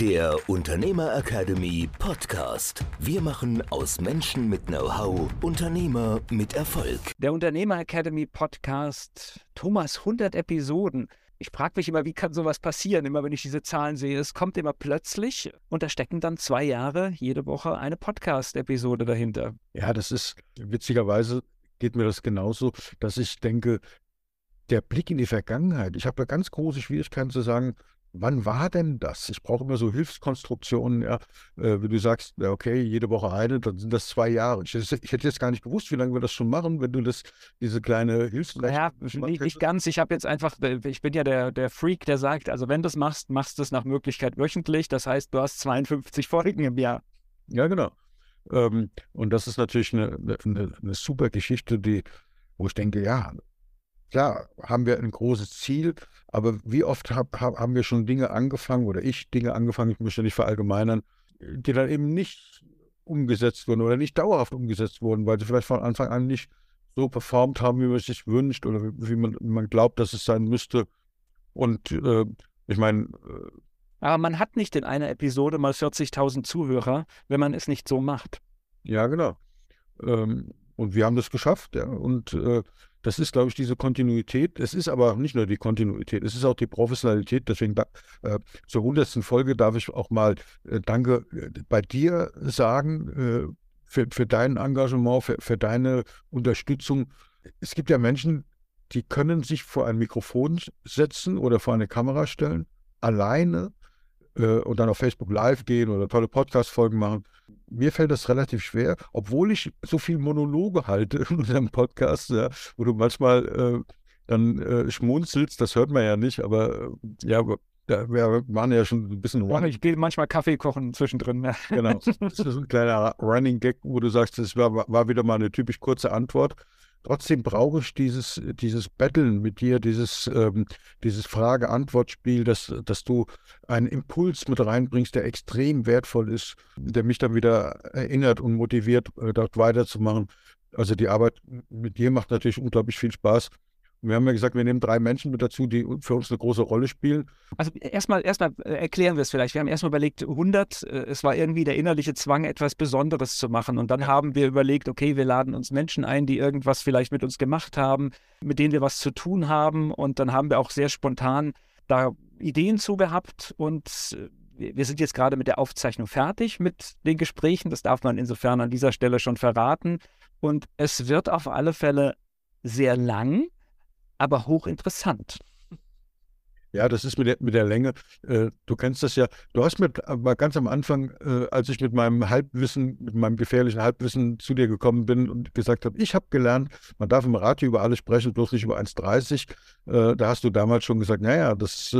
Der Unternehmer Academy Podcast. Wir machen aus Menschen mit Know-how Unternehmer mit Erfolg. Der Unternehmer Academy Podcast. Thomas, 100 Episoden. Ich frage mich immer, wie kann sowas passieren? Immer wenn ich diese Zahlen sehe, es kommt immer plötzlich und da stecken dann zwei Jahre jede Woche eine Podcast-Episode dahinter. Ja, das ist witzigerweise geht mir das genauso, dass ich denke, der Blick in die Vergangenheit, ich habe da ganz große Schwierigkeiten zu sagen, Wann war denn das? Ich brauche immer so Hilfskonstruktionen, ja, äh, wie du sagst, okay, jede Woche eine, dann sind das zwei Jahre. Ich, ich, hätte jetzt gar nicht gewusst, wie lange wir das schon machen, wenn du das, diese kleine Hilfsleistung. Ja, nicht, nicht, ganz. Ich habe jetzt einfach, äh, ich bin ja der, der Freak, der sagt, also wenn du es machst, machst du es nach Möglichkeit wöchentlich. Das heißt, du hast 52 Folgen im Jahr. Ja, genau. Ähm, und das ist natürlich eine, eine, eine super Geschichte, die, wo ich denke, ja, klar haben wir ein großes Ziel, aber wie oft hab, hab, haben wir schon Dinge angefangen oder ich Dinge angefangen, ich möchte nicht verallgemeinern, die dann eben nicht umgesetzt wurden oder nicht dauerhaft umgesetzt wurden, weil sie vielleicht von Anfang an nicht so performt haben, wie man sich wünscht oder wie man, man glaubt, dass es sein müsste. Und äh, ich meine. Äh, aber man hat nicht in einer Episode mal 40.000 Zuhörer, wenn man es nicht so macht. Ja, genau. Ähm, und wir haben das geschafft. Ja. Und äh, das ist, glaube ich, diese Kontinuität. Es ist aber nicht nur die Kontinuität, es ist auch die Professionalität. Deswegen äh, zur hundertsten Folge darf ich auch mal äh, Danke äh, bei dir sagen äh, für, für dein Engagement, für, für deine Unterstützung. Es gibt ja Menschen, die können sich vor ein Mikrofon setzen oder vor eine Kamera stellen, alleine äh, und dann auf Facebook Live gehen oder tolle Podcast-Folgen machen. Mir fällt das relativ schwer, obwohl ich so viel Monologe halte in unserem Podcast, ja, wo du manchmal äh, dann äh, schmunzelst, das hört man ja nicht, aber äh, ja, da, wir waren ja schon ein bisschen running. Ich gehe manchmal Kaffee kochen zwischendrin. Ja. Genau. Das ist ein kleiner Running Gag, wo du sagst, das war, war wieder mal eine typisch kurze Antwort. Trotzdem brauche ich dieses, dieses Betteln mit dir, dieses, ähm, dieses Frage-Antwort-Spiel, dass, dass du einen Impuls mit reinbringst, der extrem wertvoll ist, der mich dann wieder erinnert und motiviert, äh, dort weiterzumachen. Also die Arbeit mit dir macht natürlich unglaublich viel Spaß. Wir haben ja gesagt, wir nehmen drei Menschen mit dazu, die für uns eine große Rolle spielen. Also erstmal erstmal äh, erklären wir es vielleicht. Wir haben erstmal überlegt, 100, äh, es war irgendwie der innerliche Zwang, etwas Besonderes zu machen. Und dann haben wir überlegt, okay, wir laden uns Menschen ein, die irgendwas vielleicht mit uns gemacht haben, mit denen wir was zu tun haben. Und dann haben wir auch sehr spontan da Ideen zu gehabt. Und äh, wir sind jetzt gerade mit der Aufzeichnung fertig mit den Gesprächen. Das darf man insofern an dieser Stelle schon verraten. Und es wird auf alle Fälle sehr lang aber hochinteressant. Ja, das ist mit der, mit der Länge. Äh, du kennst das ja. Du hast mir aber ganz am Anfang, äh, als ich mit meinem Halbwissen, mit meinem gefährlichen Halbwissen zu dir gekommen bin und gesagt habe, ich habe gelernt, man darf im Radio über alles sprechen, bloß nicht über 1,30. Äh, da hast du damals schon gesagt, naja, das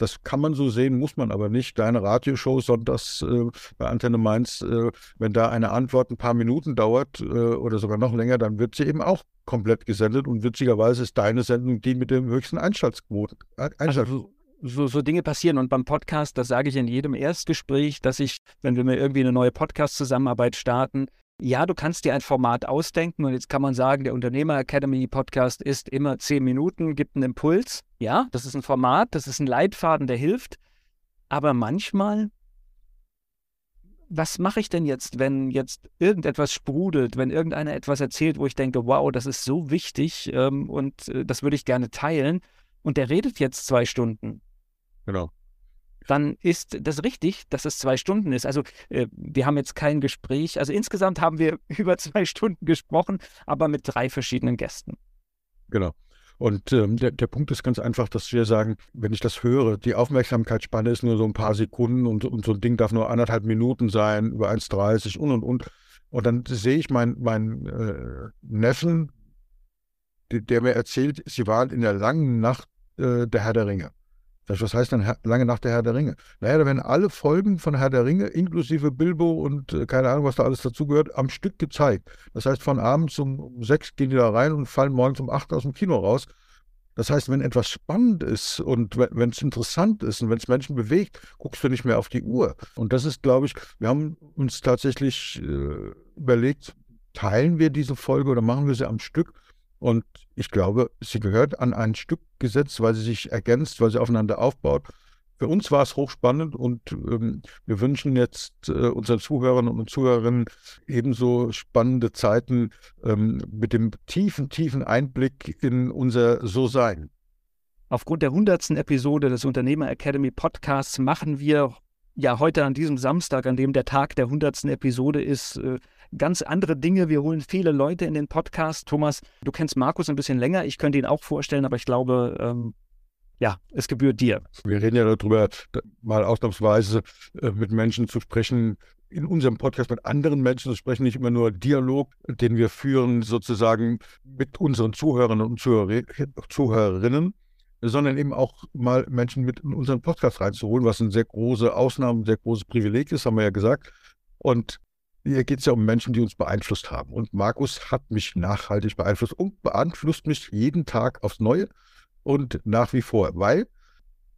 das kann man so sehen, muss man aber nicht. Deine Radioshow sonntags äh, bei Antenne Mainz, äh, wenn da eine Antwort ein paar Minuten dauert äh, oder sogar noch länger, dann wird sie eben auch komplett gesendet und witzigerweise ist deine Sendung die mit dem höchsten Einschaltquoten. Also so, so Dinge passieren. Und beim Podcast, das sage ich in jedem Erstgespräch, dass ich, wenn wir mir irgendwie eine neue Podcast-Zusammenarbeit starten, ja, du kannst dir ein Format ausdenken und jetzt kann man sagen, der Unternehmer Academy Podcast ist immer zehn Minuten, gibt einen Impuls. Ja, das ist ein Format, das ist ein Leitfaden, der hilft. Aber manchmal, was mache ich denn jetzt, wenn jetzt irgendetwas sprudelt, wenn irgendeiner etwas erzählt, wo ich denke, wow, das ist so wichtig ähm, und äh, das würde ich gerne teilen und der redet jetzt zwei Stunden. Genau dann ist das richtig, dass es zwei Stunden ist. Also äh, wir haben jetzt kein Gespräch. Also insgesamt haben wir über zwei Stunden gesprochen, aber mit drei verschiedenen Gästen. Genau. Und ähm, der, der Punkt ist ganz einfach, dass wir sagen, wenn ich das höre, die Aufmerksamkeitsspanne ist nur so ein paar Sekunden und, und so ein Ding darf nur anderthalb Minuten sein, über 1,30 und und und. Und dann sehe ich meinen mein, äh, Neffen, der mir erzählt, sie waren in der langen Nacht äh, der Herr der Ringe. Was heißt denn lange Nacht der Herr der Ringe? Naja, da werden alle Folgen von Herr der Ringe, inklusive Bilbo und äh, keine Ahnung, was da alles dazugehört, am Stück gezeigt. Das heißt, von abends um sechs gehen die da rein und fallen morgens um acht aus dem Kino raus. Das heißt, wenn etwas spannend ist und wenn es interessant ist und wenn es Menschen bewegt, guckst du nicht mehr auf die Uhr. Und das ist, glaube ich, wir haben uns tatsächlich äh, überlegt, teilen wir diese Folge oder machen wir sie am Stück? Und ich glaube, sie gehört an ein Stück gesetzt, weil sie sich ergänzt, weil sie aufeinander aufbaut. Für uns war es hochspannend und ähm, wir wünschen jetzt äh, unseren Zuhörern und Zuhörerinnen ebenso spannende Zeiten ähm, mit dem tiefen, tiefen Einblick in unser So-Sein. Aufgrund der hundertsten Episode des Unternehmer Academy Podcasts machen wir ja heute an diesem Samstag, an dem der Tag der hundertsten Episode ist, äh, ganz andere Dinge. Wir holen viele Leute in den Podcast. Thomas, du kennst Markus ein bisschen länger. Ich könnte ihn auch vorstellen, aber ich glaube, ähm, ja, es gebührt dir. Wir reden ja darüber, mal ausnahmsweise äh, mit Menschen zu sprechen, in unserem Podcast mit anderen Menschen zu sprechen, nicht immer nur Dialog, den wir führen, sozusagen mit unseren Zuhörern und Zuhörer, Zuhörerinnen, sondern eben auch mal Menschen mit in unseren Podcast reinzuholen, was eine sehr große Ausnahme, ein sehr großes Privileg ist, haben wir ja gesagt. Und hier geht es ja um Menschen, die uns beeinflusst haben. Und Markus hat mich nachhaltig beeinflusst und beeinflusst mich jeden Tag aufs Neue und nach wie vor, weil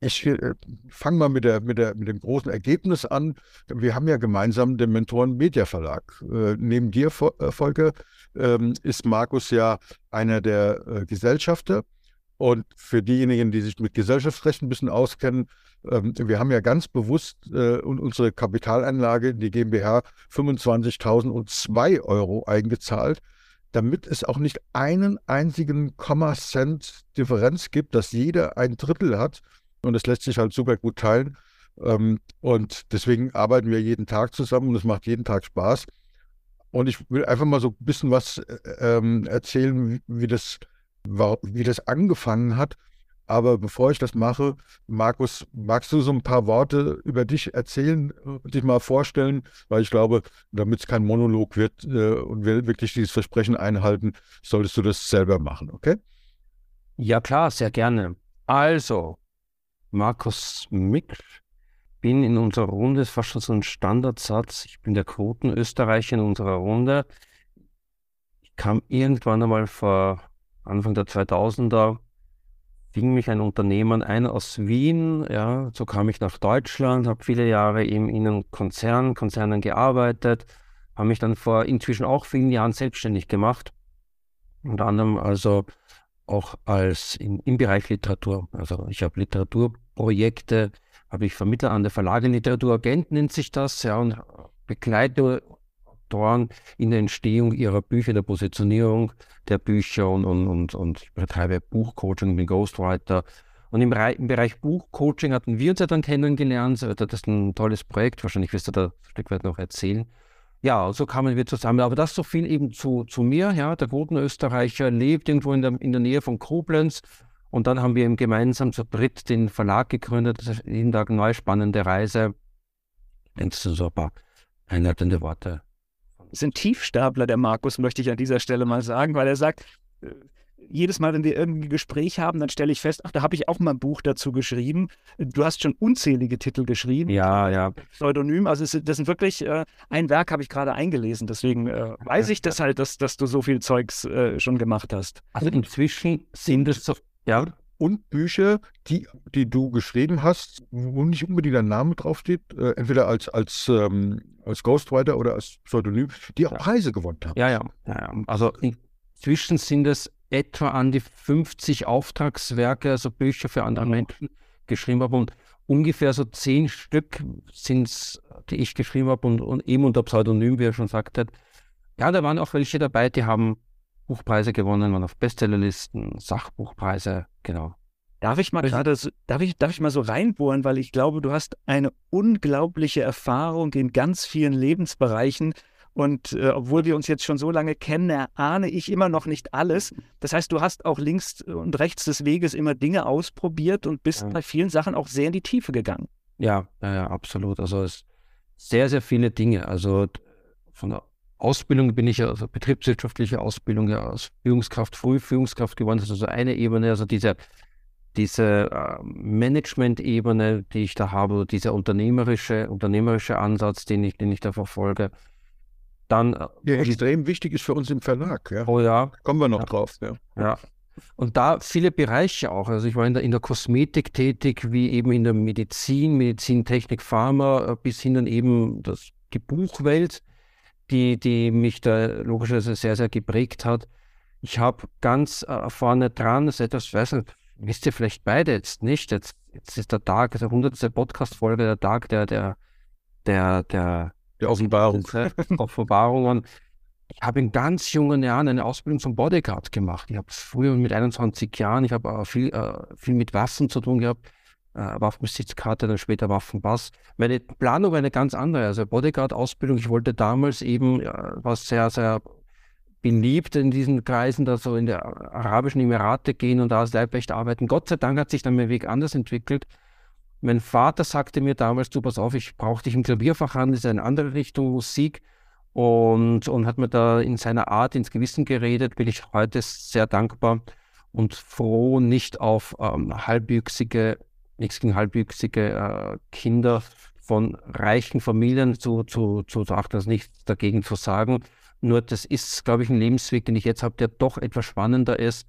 ich äh, fange mal mit, der, mit, der, mit dem großen Ergebnis an. Wir haben ja gemeinsam den Mentoren Media Verlag. Äh, neben dir, äh, Volker, ähm, ist Markus ja einer der äh, Gesellschafter. Und für diejenigen, die sich mit Gesellschaftsrecht ein bisschen auskennen, ähm, wir haben ja ganz bewusst äh, unsere Kapitalanlage in die GmbH 25.002 Euro eingezahlt, damit es auch nicht einen einzigen Komma-Cent Differenz gibt, dass jeder ein Drittel hat. Und das lässt sich halt super gut teilen. Ähm, und deswegen arbeiten wir jeden Tag zusammen und es macht jeden Tag Spaß. Und ich will einfach mal so ein bisschen was äh, ähm, erzählen, wie, wie, das, wie das angefangen hat. Aber bevor ich das mache, Markus, magst du so ein paar Worte über dich erzählen, dich mal vorstellen? Weil ich glaube, damit es kein Monolog wird äh, und wir wirklich dieses Versprechen einhalten, solltest du das selber machen, okay? Ja, klar, sehr gerne. Also, Markus Mick, bin in unserer Runde, ist fast schon so ein Standardsatz. Ich bin der Quotenösterreicher in unserer Runde. Ich kam irgendwann einmal vor Anfang der 2000er fing mich ein Unternehmen ein aus Wien. Ja, so kam ich nach Deutschland, habe viele Jahre eben in einem Konzern, Konzernen gearbeitet, habe mich dann vor inzwischen auch vielen Jahren selbstständig gemacht. Unter anderem also auch als in, im Bereich Literatur. Also ich habe Literaturprojekte, habe ich Vermittler an der Verlage Literaturagent nennt sich das, ja, und begleite Autoren in der Entstehung ihrer Bücher, der Positionierung der Bücher und, und, und, und ich betreibe Buchcoaching, bin Ghostwriter. Und im, im, Bereich Buchcoaching hatten wir uns ja dann kennengelernt. Das ist ein tolles Projekt, wahrscheinlich wirst du da ein Stück weit noch erzählen. Ja, so kamen wir zusammen. Aber das so viel eben zu, zu mir. Ja, der guten Österreicher lebt irgendwo in der, in der Nähe von Koblenz. Und dann haben wir eben gemeinsam zu dritt den Verlag gegründet. Das ist jeden Tag eine neue spannende Reise. Denkst du so ein paar einleitende Worte ein Tiefstapler, der Markus, möchte ich an dieser Stelle mal sagen, weil er sagt, äh, jedes Mal, wenn wir irgendwie ein Gespräch haben, dann stelle ich fest, ach, da habe ich auch mal ein Buch dazu geschrieben. Du hast schon unzählige Titel geschrieben. Ja, ja. Pseudonym. Also es, das sind wirklich, äh, ein Werk habe ich gerade eingelesen. Deswegen äh, weiß ich das halt, dass, dass du so viel Zeugs äh, schon gemacht hast. Also inzwischen sind es so, ja und Bücher, die, die du geschrieben hast, wo nicht unbedingt dein Name draufsteht, äh, entweder als, als, ähm, als Ghostwriter oder als Pseudonym, die auch ja. Preise gewonnen haben. Ja, ja, ja. Also inzwischen sind es etwa an die 50 Auftragswerke, also Bücher für andere Menschen geschrieben habe und ungefähr so zehn Stück sind es, die ich geschrieben habe und, und eben unter Pseudonym, wie er schon sagte. Ja, da waren auch welche dabei, die haben Buchpreise gewonnen, waren auf Bestsellerlisten, Sachbuchpreise, genau. Darf ich mal gerade, darf ich, darf ich mal so reinbohren, weil ich glaube, du hast eine unglaubliche Erfahrung in ganz vielen Lebensbereichen. Und äh, obwohl wir uns jetzt schon so lange kennen, erahne ich immer noch nicht alles. Das heißt, du hast auch links und rechts des Weges immer Dinge ausprobiert und bist ja. bei vielen Sachen auch sehr in die Tiefe gegangen. Ja, ja, ja absolut. Also es sehr, sehr viele Dinge. Also von der Ausbildung bin ich ja, also betriebswirtschaftliche Ausbildung ja als Führungskraft, Frühführungskraft geworden. Das ist also eine Ebene, also diese, diese äh, Management-Ebene, die ich da habe, dieser unternehmerische, unternehmerische Ansatz, den ich, den ich da verfolge. Dann, äh, ja, extrem wichtig ist für uns im Verlag. Ja. Oh ja. Kommen wir noch ja. drauf. Ja. ja. Und da viele Bereiche auch. Also ich war in der, in der Kosmetik tätig, wie eben in der Medizin, Medizintechnik, Pharma, äh, bis hin dann eben das, die Buchwelt die, die mich da logischerweise sehr, sehr geprägt hat. Ich habe ganz äh, vorne dran, das ist etwas, weiß nicht, wisst ihr vielleicht beide jetzt nicht, jetzt, jetzt ist der Tag, der 100. Podcast-Folge, der Tag der, der, der, der, der Offenbarung. Offenbarungen. Ich habe in ganz jungen Jahren eine Ausbildung zum Bodyguard gemacht. Ich habe früher mit 21 Jahren, ich habe äh, viel, äh, viel mit Waffen zu tun gehabt äh, Waffenbesitzkarte, dann später Waffenpass. Meine Planung war eine ganz andere. Also Bodyguard-Ausbildung, ich wollte damals eben, äh, was sehr, sehr beliebt in diesen Kreisen, da so in die Arabischen Emirate gehen und da als Leibwächter arbeiten. Gott sei Dank hat sich dann mein Weg anders entwickelt. Mein Vater sagte mir damals, du pass auf, ich brauche dich im Klavierfach an, das ist eine andere Richtung Musik und, und hat mir da in seiner Art ins Gewissen geredet, bin ich heute sehr dankbar und froh, nicht auf ähm, halbwüchsige nichts gegen halbwüchsige äh, Kinder von reichen Familien zu, zu, zu, achten, also nichts dagegen zu sagen. Nur das ist, glaube ich, ein Lebensweg, den ich jetzt habe, der doch etwas spannender ist.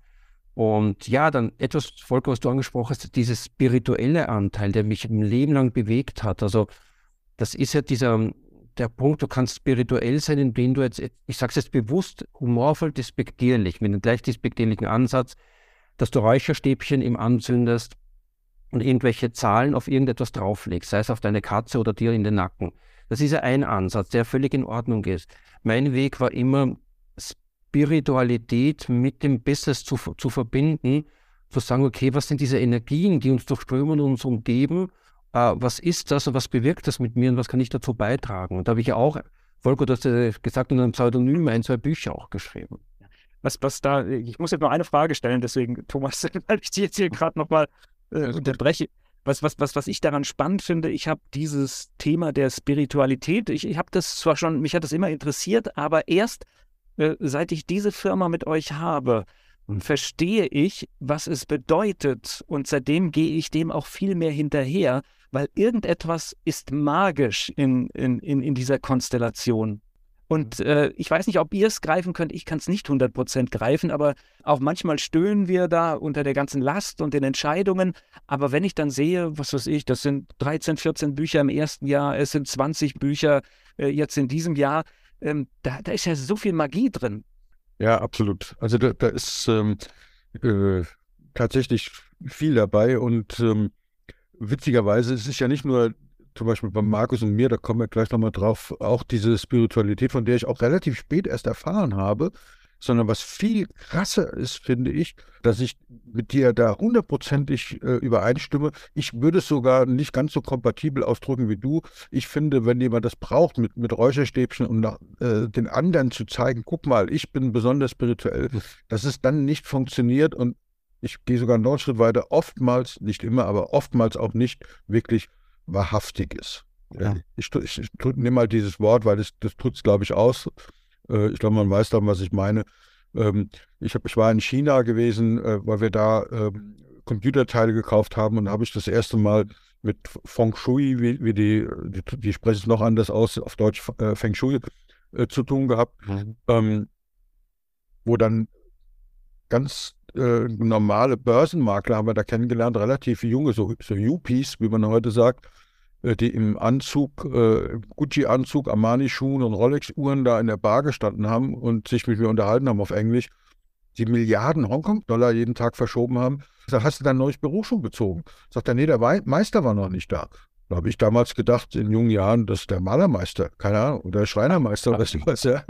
Und ja, dann etwas, Volker, was du angesprochen hast, dieses spirituelle Anteil, der mich ein Leben lang bewegt hat. Also das ist ja dieser, der Punkt, du kannst spirituell sein, indem du jetzt, ich sage es jetzt bewusst, humorvoll, despektierlich, mit einem gleich despektierlichen Ansatz, dass du Räucherstäbchen im anzündest, und irgendwelche Zahlen auf irgendetwas drauflegst, sei es auf deine Katze oder dir in den Nacken. Das ist ja ein Ansatz, der völlig in Ordnung ist. Mein Weg war immer, Spiritualität mit dem Besseres zu, zu verbinden, zu sagen, okay, was sind diese Energien, die uns durchströmen und uns umgeben? Äh, was ist das und was bewirkt das mit mir und was kann ich dazu beitragen? Und da habe ich ja auch, Volker, du hast ja gesagt, unter einem Pseudonym ein, zwei Bücher auch geschrieben. Was, was da, ich muss jetzt noch eine Frage stellen, deswegen, Thomas, weil ich dir jetzt hier gerade nochmal äh, unterbreche. Was, was, was, was ich daran spannend finde, ich habe dieses Thema der Spiritualität, ich, ich habe das zwar schon, mich hat das immer interessiert, aber erst äh, seit ich diese Firma mit euch habe, verstehe ich, was es bedeutet. Und seitdem gehe ich dem auch viel mehr hinterher, weil irgendetwas ist magisch in, in, in, in dieser Konstellation. Und mhm. äh, ich weiß nicht, ob ihr es greifen könnt. Ich kann es nicht 100% greifen, aber auch manchmal stöhnen wir da unter der ganzen Last und den Entscheidungen. Aber wenn ich dann sehe, was weiß ich, das sind 13, 14 Bücher im ersten Jahr, es sind 20 Bücher äh, jetzt in diesem Jahr, ähm, da, da, ist ja so viel Magie drin. Ja, absolut. Also da, da ist ähm, äh, tatsächlich viel dabei und ähm, witzigerweise es ist ja nicht nur zum Beispiel bei Markus und mir, da kommen wir gleich nochmal drauf, auch diese Spiritualität, von der ich auch relativ spät erst erfahren habe, sondern was viel krasser ist, finde ich, dass ich mit dir da hundertprozentig äh, übereinstimme. Ich würde es sogar nicht ganz so kompatibel ausdrücken wie du. Ich finde, wenn jemand das braucht mit, mit Räucherstäbchen, um nach, äh, den anderen zu zeigen, guck mal, ich bin besonders spirituell, dass es dann nicht funktioniert und ich gehe sogar noch einen Schritt weiter, oftmals, nicht immer, aber oftmals auch nicht wirklich wahrhaftig ist. Ja. Ich, ich, ich nehme mal dieses Wort, weil das, das tut es, glaube ich, aus. Äh, ich glaube, man weiß dann, was ich meine. Ähm, ich, hab, ich war in China gewesen, äh, weil wir da ähm, Computerteile gekauft haben und habe ich das erste Mal mit Feng Shui, wie, wie die, die, die, sprechen es noch anders aus, auf Deutsch äh, Feng Shui, zu tun gehabt, mhm. ähm, wo dann ganz äh, normale Börsenmakler haben wir da kennengelernt, relativ junge, so, so Yuppies, wie man heute sagt, äh, die im Anzug, äh, Gucci-Anzug, Armani-Schuhen und Rolex-Uhren da in der Bar gestanden haben und sich mit mir unterhalten haben auf Englisch, die Milliarden Hongkong-Dollar jeden Tag verschoben haben. Sage, hast du dein neues Büro schon bezogen? Sagt er, nee, der Meister war noch nicht da. Da habe ich damals gedacht, in jungen Jahren, das ist der Malermeister, keine Ahnung, oder der Schreinermeister, was ich weiß, ja.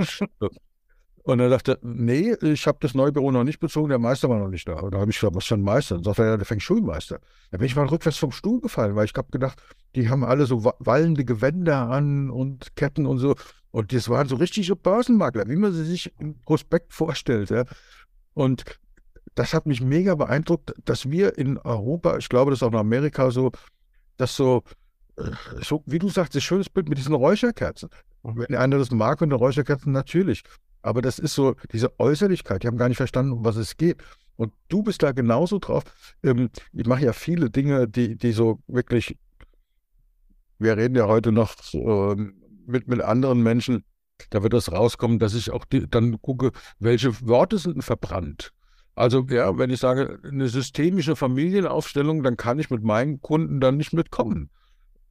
Und er sagte, nee, ich habe das neue Büro noch nicht bezogen, der Meister war noch nicht da. Und da habe ich gesagt, was für ein Meister? Dann sagt er, ja, der Feng Shui-Meister. Da bin ich mal rückwärts vom Stuhl gefallen, weil ich habe gedacht, die haben alle so wallende Gewänder an und Ketten und so. Und das waren so richtige Börsenmakler, wie man sie sich im Prospekt vorstellt. Ja. Und das hat mich mega beeindruckt, dass wir in Europa, ich glaube, das ist auch in Amerika so, dass so, äh, so wie du sagst, das schönes Bild mit diesen Räucherkerzen Mhm. Wenn einer das mag und eine Räucherkerze, natürlich. Aber das ist so diese Äußerlichkeit. Die haben gar nicht verstanden, um was es geht. Und du bist da genauso drauf. Ähm, ich mache ja viele Dinge, die, die so wirklich, wir reden ja heute noch äh, mit, mit anderen Menschen, da wird das rauskommen, dass ich auch die, dann gucke, welche Worte sind verbrannt. Also ja, wenn ich sage, eine systemische Familienaufstellung, dann kann ich mit meinen Kunden dann nicht mitkommen.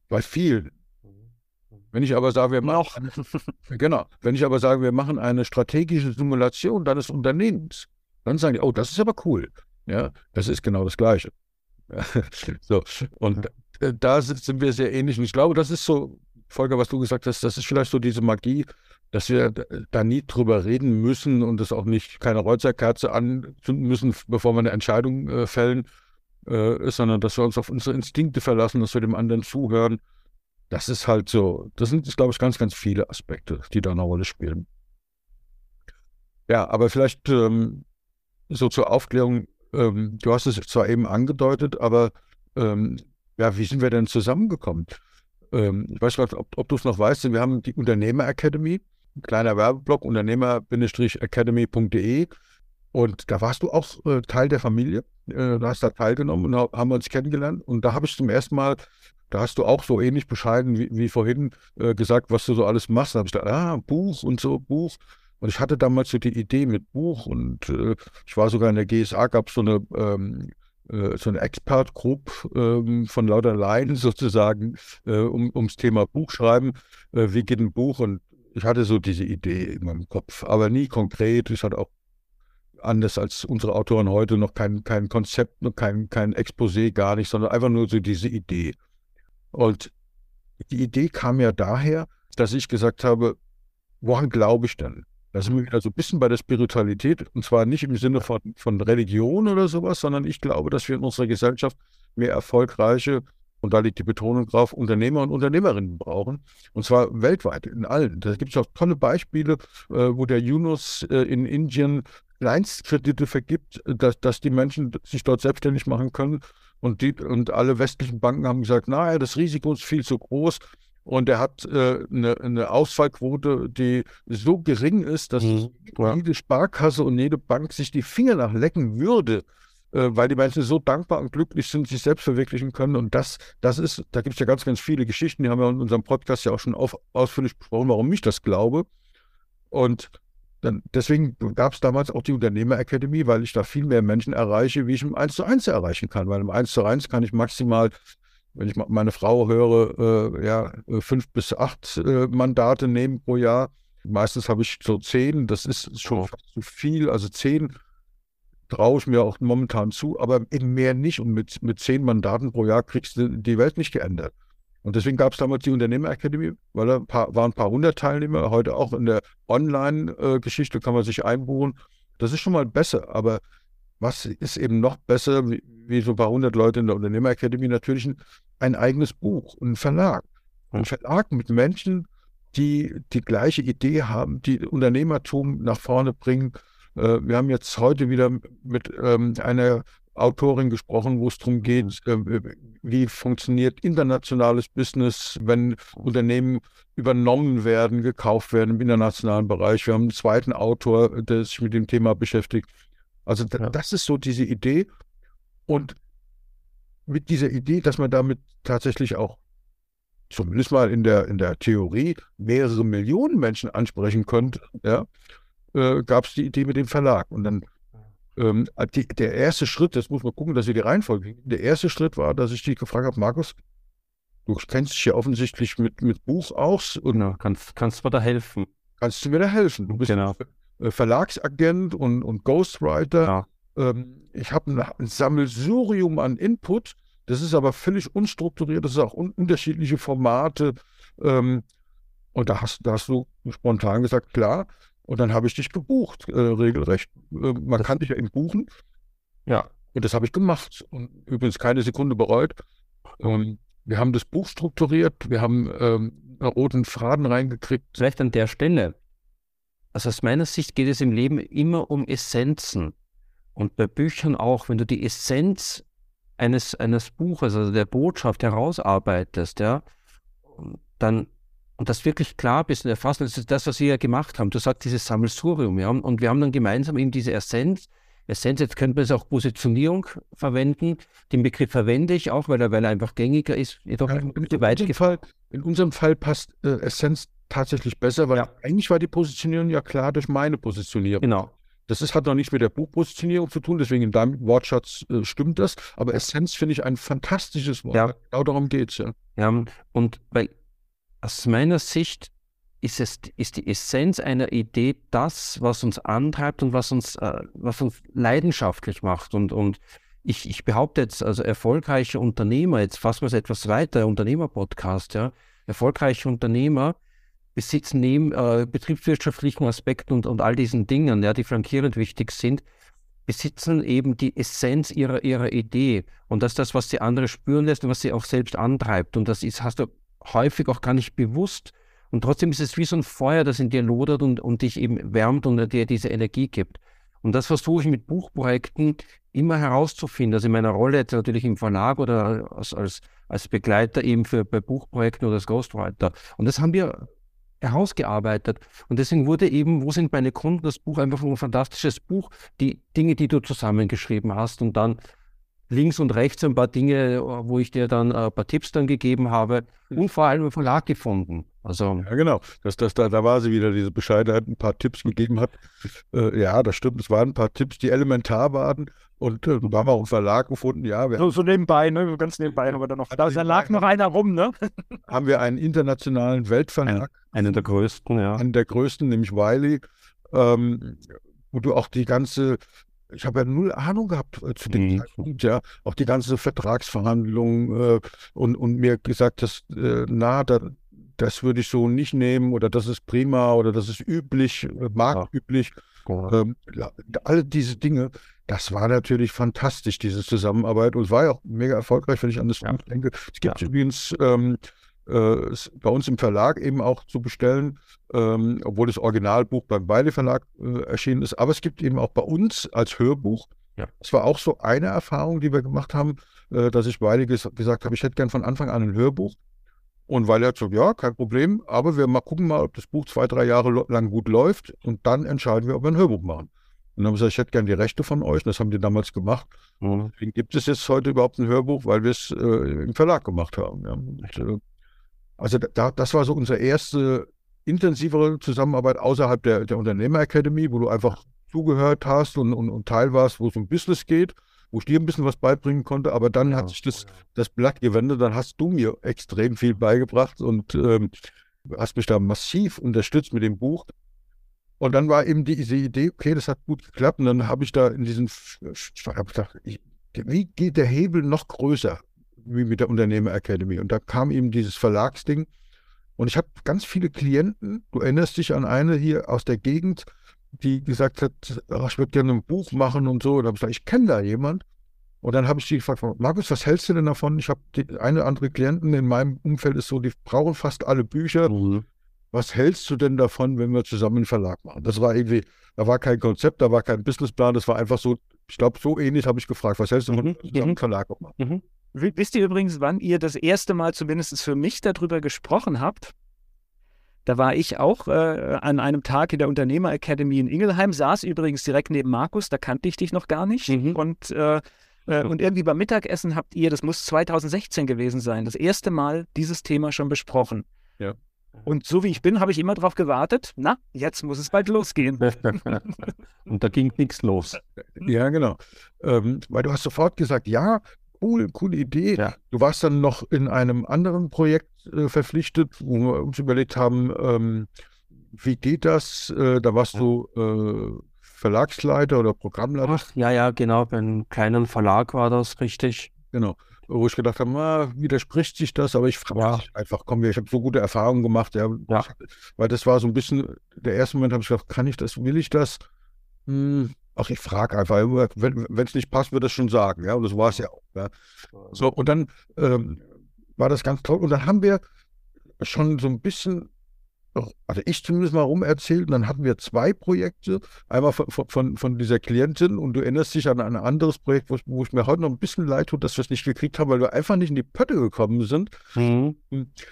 Bei vielen. Wenn ich aber sage, wir machen, genau, wenn ich aber sage, wir machen eine strategische Simulation deines Unternehmens, dann sagen die, oh, das ist aber cool. Ja, das ist genau das Gleiche. so, und da sind wir sehr ähnlich. Und ich glaube, das ist so, Volker, was du gesagt hast, das ist vielleicht so diese Magie, dass wir da nie drüber reden müssen und es auch nicht keine Räucherkerze anzünden müssen, bevor wir eine Entscheidung äh, fällen, äh, sondern dass wir uns auf unsere Instinkte verlassen, dass wir dem anderen zuhören. Das ist halt so, das sind, glaube ich, ganz, ganz viele Aspekte, die da eine Rolle spielen. Ja, aber vielleicht ähm, so zur Aufklärung, ähm, du hast es zwar eben angedeutet, aber ähm, ja, wie sind wir denn zusammengekommen? Ähm, ich weiß nicht, ob, ob du es noch weißt, wir haben die Unternehmer Academy, kleiner Werbeblock, unternehmer-academy.de und da warst du auch äh, Teil der Familie, äh, da hast da teilgenommen und haben uns kennengelernt und da habe ich zum ersten Mal da hast du auch so ähnlich bescheiden wie, wie vorhin äh, gesagt, was du so alles machst. Da habe ich gedacht, ah, Buch und so, Buch. Und ich hatte damals so die Idee mit Buch und äh, ich war sogar in der GSA, gab so eine ähm, äh, so eine Expert-Group ähm, von lauter Laien sozusagen äh, um, ums Thema Buchschreiben. Äh, wie geht ein Buch? Und ich hatte so diese Idee in meinem Kopf, aber nie konkret. Ich hatte auch anders als unsere Autoren heute noch kein, kein Konzept, noch kein, kein Exposé, gar nicht, sondern einfach nur so diese Idee. Und die Idee kam ja daher, dass ich gesagt habe, woran glaube ich denn? Da sind wir wieder so ein bisschen bei der Spiritualität und zwar nicht im Sinne von, von Religion oder sowas, sondern ich glaube, dass wir in unserer Gesellschaft mehr erfolgreiche, und da liegt die Betonung drauf, Unternehmer und Unternehmerinnen brauchen. Und zwar weltweit, in allen. Da gibt es auch tolle Beispiele, äh, wo der Yunus äh, in Indien Kleinstkredite vergibt, dass, dass die Menschen sich dort selbstständig machen können. Und, die, und alle westlichen Banken haben gesagt, naja, das Risiko ist viel zu groß. Und er hat äh, eine, eine, Ausfallquote, die so gering ist, dass mhm. jede Sparkasse und jede Bank sich die Finger nach lecken würde, äh, weil die Menschen so dankbar und glücklich sind, sich selbst verwirklichen können. Und das, das ist, da gibt es ja ganz, ganz viele Geschichten, die haben wir in unserem Podcast ja auch schon auf, ausführlich besprochen, warum ich das glaube. Und dann, deswegen gab es damals auch die Unternehmerakademie, weil ich da viel mehr Menschen erreiche, wie ich im 1 zu 1 erreichen kann. Weil im 1 zu 1 kann ich maximal wenn ich meine Frau höre, äh, ja, äh, fünf bis acht äh, Mandate nehmen pro Jahr. Meistens habe ich so zehn, das ist schon oh. zu viel. Also zehn traue ich mir auch momentan zu, aber eben mehr nicht. Und mit, mit zehn Mandaten pro Jahr kriegst du die Welt nicht geändert. Und deswegen gab es damals die Unternehmerakademie, weil da waren ein paar hundert Teilnehmer. Heute auch in der Online-Geschichte kann man sich einbuchen. Das ist schon mal besser, aber was ist eben noch besser, wie, wie so ein paar hundert Leute in der Unternehmerakademie, natürlich ein, ein eigenes Buch, ein Verlag. Ein Verlag mit Menschen, die die gleiche Idee haben, die Unternehmertum nach vorne bringen. Äh, wir haben jetzt heute wieder mit ähm, einer Autorin gesprochen, wo es darum geht, äh, wie funktioniert internationales Business, wenn Unternehmen übernommen werden, gekauft werden im internationalen Bereich. Wir haben einen zweiten Autor, der sich mit dem Thema beschäftigt. Also ja. das ist so diese Idee. Und mit dieser Idee, dass man damit tatsächlich auch zumindest mal in der, in der Theorie mehrere Millionen Menschen ansprechen könnte, ja, äh, gab es die Idee mit dem Verlag. Und dann ähm, die, der erste Schritt, das muss man gucken, dass wir die Reihenfolge Der erste Schritt war, dass ich dich gefragt habe, Markus, du kennst dich ja offensichtlich mit, mit Buch aus. Und genau, kannst, kannst du mir da helfen. Kannst du mir da helfen? Du bist genau. Äh, Verlagsagent und, und Ghostwriter. Ja. Ähm, ich habe ein, Sammelsurium an Input. Das ist aber völlig unstrukturiert. Das ist auch un unterschiedliche Formate. Ähm, und da hast, da hast du spontan gesagt, klar. Und dann habe ich dich gebucht, äh, regelrecht. Äh, man das kann dich ja eben buchen. Ja. Und das habe ich gemacht. Und übrigens keine Sekunde bereut. Ähm, wir haben das Buch strukturiert. Wir haben ähm, einen roten Faden reingekriegt. Vielleicht an der Stelle. Also aus meiner Sicht geht es im Leben immer um Essenzen. Und bei Büchern auch, wenn du die Essenz eines, eines Buches, also der Botschaft herausarbeitest, ja, dann und das wirklich klar bist und erfasst, das ist das, was wir ja gemacht haben. Du sagst dieses Sammelsurium, ja. Und wir haben dann gemeinsam eben diese Essenz. Essenz, jetzt könnte man es auch Positionierung verwenden. Den Begriff verwende ich auch, weil er, weil er einfach gängiger ist. Jedoch ja, in, in, unserem Fall, in unserem Fall passt äh, Essenz tatsächlich besser, weil ja. eigentlich war die Positionierung ja klar durch meine Positionierung. Genau. Das ist, hat noch nichts mit der Buchpositionierung zu tun, deswegen in deinem Wortschatz äh, stimmt das. Aber Essenz finde ich ein fantastisches Wort. Ja. Genau darum geht es, ja. Ja, und weil aus meiner Sicht ist, es, ist die Essenz einer Idee das, was uns antreibt und was uns, äh, was uns leidenschaftlich macht. Und, und ich, ich behaupte jetzt, also erfolgreiche Unternehmer, jetzt fassen wir es etwas weiter, Unternehmer-Podcast, ja, erfolgreiche Unternehmer besitzen neben äh, betriebswirtschaftlichen Aspekten und, und all diesen Dingen, ja, die flankierend wichtig sind, besitzen eben die Essenz ihrer, ihrer Idee. Und das ist das, was sie andere spüren lässt und was sie auch selbst antreibt. Und das ist, hast du häufig auch gar nicht bewusst. Und trotzdem ist es wie so ein Feuer, das in dir lodert und, und dich eben wärmt und dir diese Energie gibt. Und das versuche ich mit Buchprojekten immer herauszufinden. Also in meiner Rolle jetzt natürlich im Verlag oder als, als, als Begleiter eben für bei Buchprojekten oder als Ghostwriter. Und das haben wir herausgearbeitet. Und deswegen wurde eben, wo sind meine Kunden, das Buch einfach ein fantastisches Buch, die Dinge, die du zusammengeschrieben hast und dann links und rechts ein paar Dinge, wo ich dir dann ein paar Tipps dann gegeben habe und vor allem im Verlag gefunden. Also ja, genau. Das, das, da, da war sie wieder, diese Bescheidenheit, ein paar Tipps gegeben hat. Äh, ja, das stimmt. Es waren ein paar Tipps, die elementar waren. Und äh, da haben wir auch einen Verlag gefunden, ja. so, so nebenbei, ne? Ganz nebenbei haben wir da noch. Da, lag noch einer rum, ne? haben wir einen internationalen Weltverlag. Ein, einen der größten, ja. Einen der größten, nämlich Wiley, ähm, wo du auch die ganze ich habe ja null Ahnung gehabt äh, zu dem mhm. Zeitpunkt, ja, auch die ganze Vertragsverhandlung äh, und, und mir gesagt, dass, äh, na, da, das würde ich so nicht nehmen oder das ist prima oder das ist üblich, äh, marktüblich. Ja. Ähm, alle diese Dinge, das war natürlich fantastisch, diese Zusammenarbeit und war ja auch mega erfolgreich, wenn ich an das ja. denke. Es gibt ja. übrigens ähm, äh, bei uns im Verlag eben auch zu bestellen, ähm, obwohl das Originalbuch beim Beile Verlag äh, erschienen ist. Aber es gibt eben auch bei uns als Hörbuch. Ja. Das war auch so eine Erfahrung, die wir gemacht haben, äh, dass ich Beile ges gesagt habe, ich hätte gern von Anfang an ein Hörbuch. Und weil er hat so, ja, kein Problem, aber wir mal gucken mal, ob das Buch zwei, drei Jahre lang gut läuft und dann entscheiden wir, ob wir ein Hörbuch machen. Und dann haben wir gesagt, ich hätte gern die Rechte von euch. Das haben die damals gemacht. Mhm. Deswegen gibt es jetzt heute überhaupt ein Hörbuch, weil wir es äh, im Verlag gemacht haben. Ja. Und, äh, also da, das war so unsere erste intensivere Zusammenarbeit außerhalb der, der Unternehmerakademie, wo du einfach zugehört hast und, und, und Teil warst, wo es um Business geht, wo ich dir ein bisschen was beibringen konnte, aber dann ja, hat sich das, das Blatt gewendet, dann hast du mir extrem viel beigebracht und ähm, hast mich da massiv unterstützt mit dem Buch. Und dann war eben die, diese Idee, okay, das hat gut geklappt. Und dann habe ich da in diesen, ich habe gedacht, ich, wie geht der Hebel noch größer? Wie mit der Unternehmer Academy. Und da kam eben dieses Verlagsding. Und ich habe ganz viele Klienten, du erinnerst dich an eine hier aus der Gegend, die gesagt hat, ach, ich würde gerne ein Buch machen und so. Und habe ich gesagt, ich kenne da jemand. Und dann habe ich die gefragt, Markus, was hältst du denn davon? Ich habe eine oder andere Klienten in meinem Umfeld ist so, die brauchen fast alle Bücher. Mhm. Was hältst du denn davon, wenn wir zusammen einen Verlag machen? Das war irgendwie, da war kein Konzept, da war kein Businessplan, das war einfach so, ich glaube, so ähnlich habe ich gefragt, was hältst du davon, mhm. zusammen einen Verlag machen? Mhm. Wisst ihr übrigens, wann ihr das erste Mal zumindest für mich darüber gesprochen habt? Da war ich auch äh, an einem Tag in der Unternehmer Academy in Ingelheim, saß übrigens direkt neben Markus, da kannte ich dich noch gar nicht. Mhm. Und, äh, äh, und irgendwie beim Mittagessen habt ihr, das muss 2016 gewesen sein, das erste Mal dieses Thema schon besprochen. Ja. Und so wie ich bin, habe ich immer darauf gewartet, na, jetzt muss es bald losgehen. und da ging nichts los. Ja, genau. Ähm, weil du hast sofort gesagt, ja, cool, coole Idee. Ja. Du warst dann noch in einem anderen Projekt äh, verpflichtet, wo wir uns überlegt haben, ähm, wie geht das? Äh, da warst ja. du äh, Verlagsleiter oder Programmleiter. Ach, ja, ja, genau. Bei einem kleinen Verlag war das richtig. Genau. Wo ich gedacht habe, na, widerspricht sich das, aber ich frage ja. einfach, komm, ich habe so gute Erfahrungen gemacht, ja, ja. weil das war so ein bisschen, der erste Moment habe ich gedacht, kann ich das, will ich das? Hm, Ach, ich frage einfach, wenn es nicht passt, wird es schon sagen. Ja, und das war es ja auch. Ja. So, und dann ähm, war das ganz toll. Und dann haben wir schon so ein bisschen also ich zumindest mal rumerzählt, und dann hatten wir zwei Projekte, einmal von, von, von dieser Klientin und du erinnerst dich an ein anderes Projekt, wo, wo ich mir heute noch ein bisschen leid tut, dass wir es nicht gekriegt haben, weil wir einfach nicht in die Pötte gekommen sind. Mhm.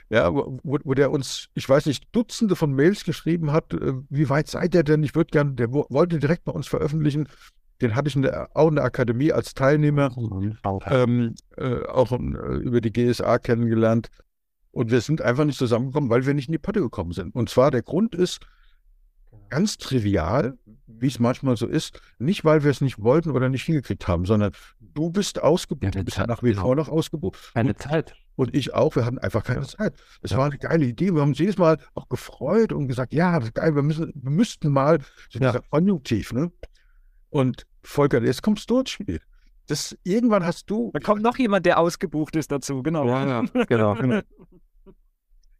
Ja, wo, wo, der uns, ich weiß nicht, Dutzende von Mails geschrieben hat, äh, wie weit seid ihr denn? Ich würde gerne, der wollte direkt bei uns veröffentlichen. Den hatte ich in der, auch in der Akademie als Teilnehmer, mhm. ähm, äh, auch äh, über die GSA kennengelernt. Und wir sind einfach nicht zusammengekommen, weil wir nicht in die Pötte gekommen sind. Und zwar der Grund ist ganz trivial, wie es manchmal so ist, nicht weil wir es nicht wollten oder nicht hingekriegt haben, sondern du bist ausgebucht, ja, du bist Zeit, nach wie vor genau. noch ausgebucht. Keine und, Zeit. Und ich auch, wir hatten einfach keine Zeit. Es ja. war eine geile Idee. Wir haben uns jedes Mal auch gefreut und gesagt, ja, das ist geil, wir, müssen, wir müssten mal, so ja. dieser Konjunktiv, ne? Und Volker, jetzt kommst du ins Spiel. Das, irgendwann hast du. Da kommt noch jemand, der ausgebucht ist dazu, genau. Ja, ja, genau. genau.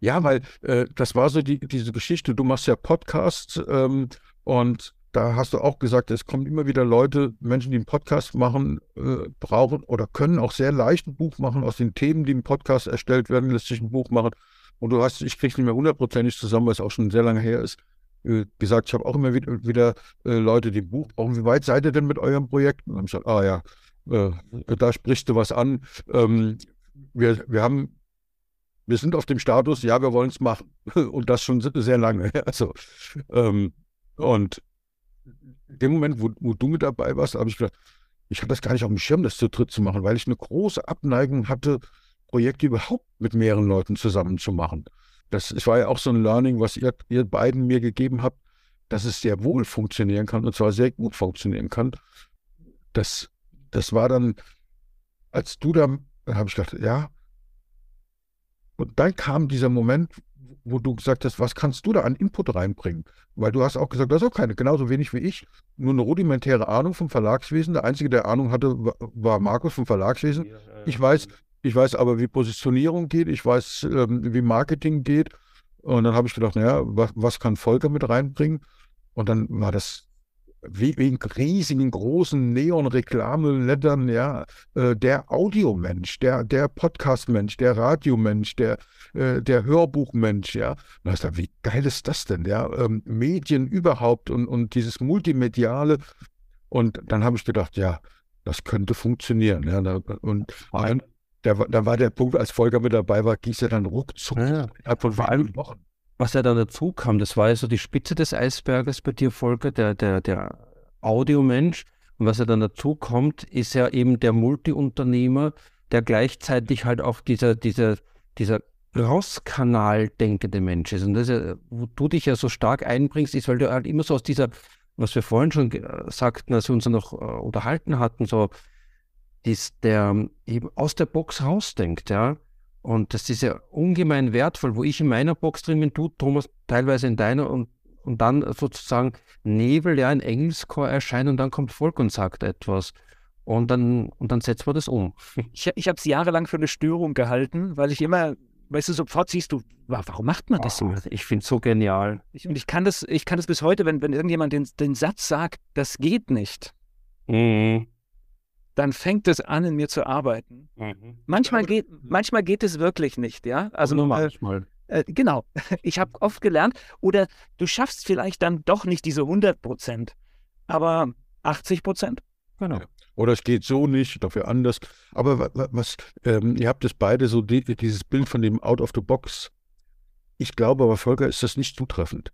Ja, weil äh, das war so die, diese Geschichte, du machst ja Podcasts ähm, und da hast du auch gesagt, es kommen immer wieder Leute, Menschen, die einen Podcast machen, äh, brauchen oder können auch sehr leicht ein Buch machen aus den Themen, die im Podcast erstellt werden, lässt sich ein Buch machen. Und du hast, ich kriege es nicht mehr hundertprozentig zusammen, weil es auch schon sehr lange her ist, äh, gesagt, ich habe auch immer wieder, wieder äh, Leute, die ein Buch brauchen. Wie weit seid ihr denn mit eurem Projekt? Und dann habe ich gesagt, ah ja, äh, da sprichst du was an. Ähm, wir, wir haben wir sind auf dem Status, ja, wir wollen es machen. Und das schon sehr lange. Also, ähm, und in dem Moment, wo, wo du mit dabei warst, habe ich gedacht, ich hatte das gar nicht auf dem Schirm, das zu dritt zu machen, weil ich eine große Abneigung hatte, Projekte überhaupt mit mehreren Leuten zusammen zu machen. Das, das war ja auch so ein Learning, was ihr, ihr beiden mir gegeben habt, dass es sehr wohl funktionieren kann und zwar sehr gut funktionieren kann. Das, das war dann, als du da, da habe ich gedacht, ja, und dann kam dieser Moment, wo du gesagt hast, was kannst du da an Input reinbringen? Weil du hast auch gesagt, du hast auch keine, genauso wenig wie ich, nur eine rudimentäre Ahnung vom Verlagswesen. Der Einzige, der Ahnung hatte, war Markus vom Verlagswesen. Ich weiß, ich weiß aber, wie Positionierung geht, ich weiß, ähm, wie Marketing geht. Und dann habe ich gedacht, naja, was, was kann Volker mit reinbringen? Und dann war das wegen riesigen großen Neon-Reklame-Lettern, ja, äh, der Audiomensch, der, der Podcast-Mensch, der Radiomensch, der, äh, der Hörbuchmensch, ja. Und da wie geil ist das denn, ja? Ähm, Medien überhaupt und, und dieses Multimediale. Und dann habe ich gedacht, ja, das könnte funktionieren. Ja, und der, da war der Punkt, als Volker mit dabei war, ging es ja dann ruckzuck. Ja, von vor allem Wochen was ja dann dazu kam, das war ja so die Spitze des Eisberges bei dir, Volker, der, der, der Audiomensch. Und was ja dann dazu kommt, ist ja eben der Multiunternehmer, der gleichzeitig halt auch dieser, dieser, dieser Cross-Kanal denkende Mensch ist. Und das ist ja, wo du dich ja so stark einbringst, ist, weil du halt immer so aus dieser, was wir vorhin schon sagten, als wir uns noch äh, unterhalten hatten, so, ist der eben aus der Box rausdenkt, ja. Und das ist ja ungemein wertvoll, wo ich in meiner Box drin bin, du, Thomas, teilweise in deiner und, und dann sozusagen Nebel, ja, ein Engelschor erscheint und dann kommt Volk und sagt etwas. Und dann, und dann setzen wir das um. Ich, ich habe es jahrelang für eine Störung gehalten, weil ich immer, weißt du, sofort siehst du, warum macht man das so? Ich finde es so genial. Ich, und ich kann das, ich kann das bis heute, wenn, wenn irgendjemand den, den Satz sagt, das geht nicht. Mhm dann fängt es an, in mir zu arbeiten. Mhm. Manchmal, geht, manchmal geht es wirklich nicht, ja. Also nur äh, manchmal. Äh, genau. Ich habe oft gelernt, oder du schaffst vielleicht dann doch nicht diese 100 Prozent, aber 80 Prozent. Genau. Ja. Oder es geht so nicht, dafür anders. Aber was, ähm, ihr habt es beide so, die, dieses Bild von dem Out of the Box. Ich glaube aber, Volker, ist das nicht zutreffend.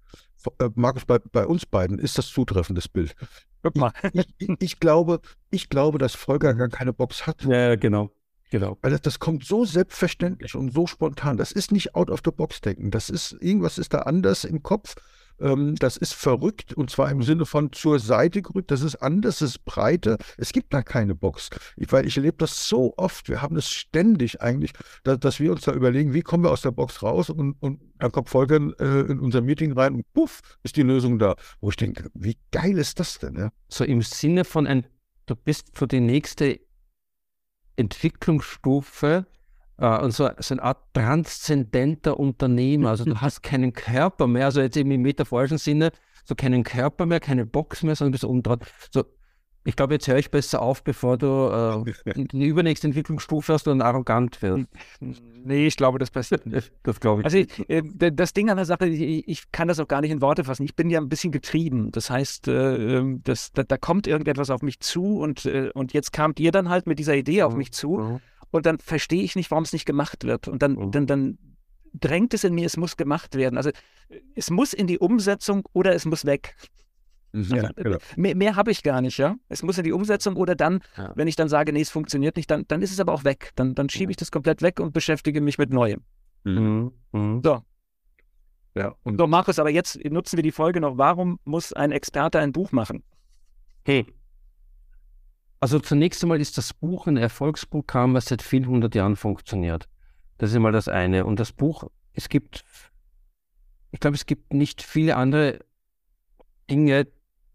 Äh, Markus, bei, bei uns beiden ist das zutreffend, das Bild. Guck mal. Ich, ich, ich, glaube, ich glaube, dass Volker gar keine Box hat. Ja, genau. Genau. Weil das, das, kommt so selbstverständlich und so spontan. Das ist nicht out of the box denken. Das ist, irgendwas ist da anders im Kopf. Ähm, das ist verrückt und zwar im Sinne von zur Seite gerückt. Das ist anders, das ist breiter. Es gibt da keine Box. Ich, weil ich erlebe das so oft. Wir haben das ständig eigentlich, dass, dass, wir uns da überlegen, wie kommen wir aus der Box raus und, und dann kommt Volker äh, in unser Meeting rein und puff, ist die Lösung da. Wo ich denke, wie geil ist das denn? Ja? So im Sinne von ein, du bist für die nächste Entwicklungsstufe Uh, und so, so eine Art transzendenter Unternehmer. Also du hast keinen Körper mehr, also jetzt eben im metaphorischen Sinne, so keinen Körper mehr, keine Box mehr, sondern bist dran. So Ich glaube, jetzt höre ich besser auf, bevor du äh, die übernächste Entwicklungsstufe hast und arrogant wirst. Nee, ich glaube, das passiert nicht. Das glaube ich. Also ich, äh, das Ding an der Sache, ich, ich, kann das auch gar nicht in Worte fassen. Ich bin ja ein bisschen getrieben. Das heißt, äh, ähm, das, da, da, kommt irgendetwas auf mich zu und, äh, und jetzt kamt ihr dann halt mit dieser Idee auf mich zu mhm. Und dann verstehe ich nicht, warum es nicht gemacht wird. Und dann, mhm. dann, dann drängt es in mir, es muss gemacht werden. Also es muss in die Umsetzung oder es muss weg. Mhm. Ja, genau. Mehr, mehr habe ich gar nicht, ja. Es muss in die Umsetzung oder dann, ja. wenn ich dann sage, nee, es funktioniert nicht, dann, dann ist es aber auch weg. Dann, dann schiebe ich das komplett weg und beschäftige mich mit Neuem. Mhm. Mhm. So. Ja, und so, Markus, aber jetzt nutzen wir die Folge noch. Warum muss ein Experte ein Buch machen? Hey. Also zunächst einmal ist das Buch ein Erfolgsprogramm, was seit vielen hundert Jahren funktioniert. Das ist einmal das eine. Und das Buch, es gibt, ich glaube, es gibt nicht viele andere Dinge,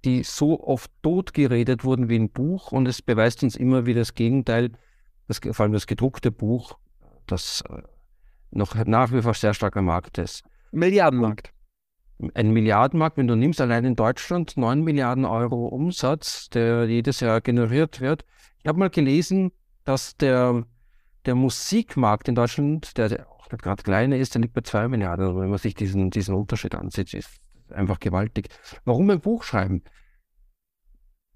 die so oft totgeredet wurden wie ein Buch und es beweist uns immer wieder das Gegenteil, das, vor allem das gedruckte Buch, das äh, noch nach wie vor sehr stark am Markt ist. Milliardenmarkt. Ein Milliardenmarkt, wenn du nimmst, allein in Deutschland 9 Milliarden Euro Umsatz, der jedes Jahr generiert wird. Ich habe mal gelesen, dass der, der Musikmarkt in Deutschland, der, der auch gerade kleiner ist, der liegt bei 2 Milliarden. wenn man sich diesen, diesen Unterschied ansieht, ist einfach gewaltig. Warum ein Buch schreiben?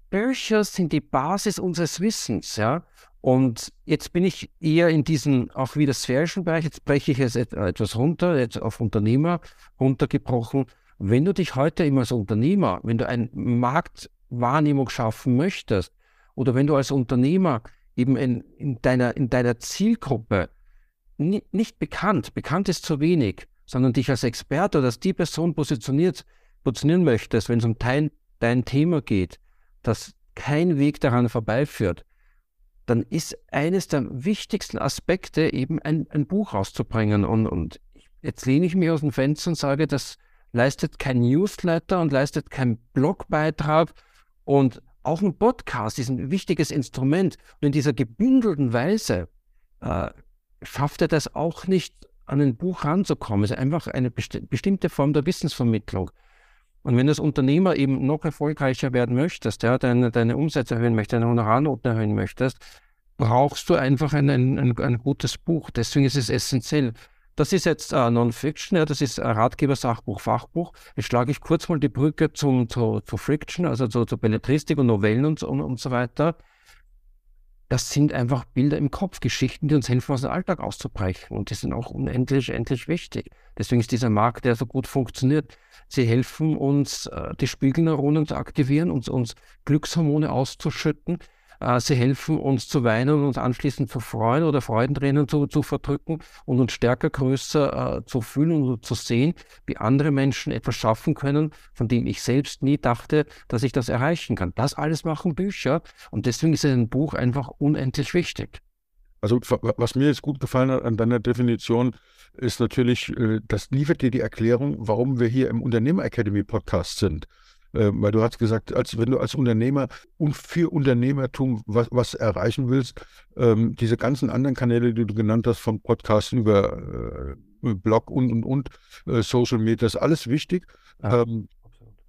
Bücher sind die Basis unseres Wissens, ja. Und jetzt bin ich eher in diesem auch wieder sphärischen Bereich. Jetzt breche ich es etwas runter, jetzt auf Unternehmer runtergebrochen. Wenn du dich heute immer als Unternehmer, wenn du eine Marktwahrnehmung schaffen möchtest, oder wenn du als Unternehmer eben in, in, deiner, in deiner Zielgruppe nicht bekannt, bekannt ist zu wenig, sondern dich als Experte oder als die Person positioniert, positionieren möchtest, wenn es um dein, dein Thema geht, dass kein Weg daran vorbeiführt, dann ist eines der wichtigsten Aspekte eben ein, ein Buch rauszubringen. Und, und jetzt lehne ich mich aus dem Fenster und sage, das leistet kein Newsletter und leistet kein Blogbeitrag und auch ein Podcast ist ein wichtiges Instrument. Und in dieser gebündelten Weise äh, schafft er das auch nicht an ein Buch ranzukommen. Es ist einfach eine besti bestimmte Form der Wissensvermittlung. Und wenn du als Unternehmer eben noch erfolgreicher werden möchtest, ja, deine, deine Umsätze erhöhen möchtest, deine Honorarnoten erhöhen möchtest, brauchst du einfach ein, ein, ein, gutes Buch. Deswegen ist es essentiell. Das ist jetzt äh, Non-Fiction, ja, das ist Ratgeber, Sachbuch, Fachbuch. Jetzt schlage ich kurz mal die Brücke zum, zu, zu Friction, also zu, zu Belletristik und Novellen und, und, und so weiter das sind einfach Bilder im Kopf, Geschichten, die uns helfen, aus dem Alltag auszubrechen. Und die sind auch unendlich, endlich wichtig. Deswegen ist dieser Markt, der so gut funktioniert. Sie helfen uns, äh, die Spiegelneuronen zu aktivieren, uns, uns Glückshormone auszuschütten, sie helfen uns zu weinen und uns anschließend zu freuen oder Freudentränen zu, zu verdrücken und uns stärker, größer äh, zu fühlen und zu sehen, wie andere Menschen etwas schaffen können, von dem ich selbst nie dachte, dass ich das erreichen kann. Das alles machen Bücher und deswegen ist ein Buch einfach unendlich wichtig. Also was mir jetzt gut gefallen hat an deiner Definition, ist natürlich, äh, das liefert dir die Erklärung, warum wir hier im Unternehmer Academy Podcast sind. Äh, weil du hast gesagt, als wenn du als Unternehmer und für Unternehmertum was, was erreichen willst, ähm, diese ganzen anderen Kanäle, die du genannt hast, vom Podcast über äh, Blog und und und, äh, Social Media, ist alles wichtig. Ja. Ähm,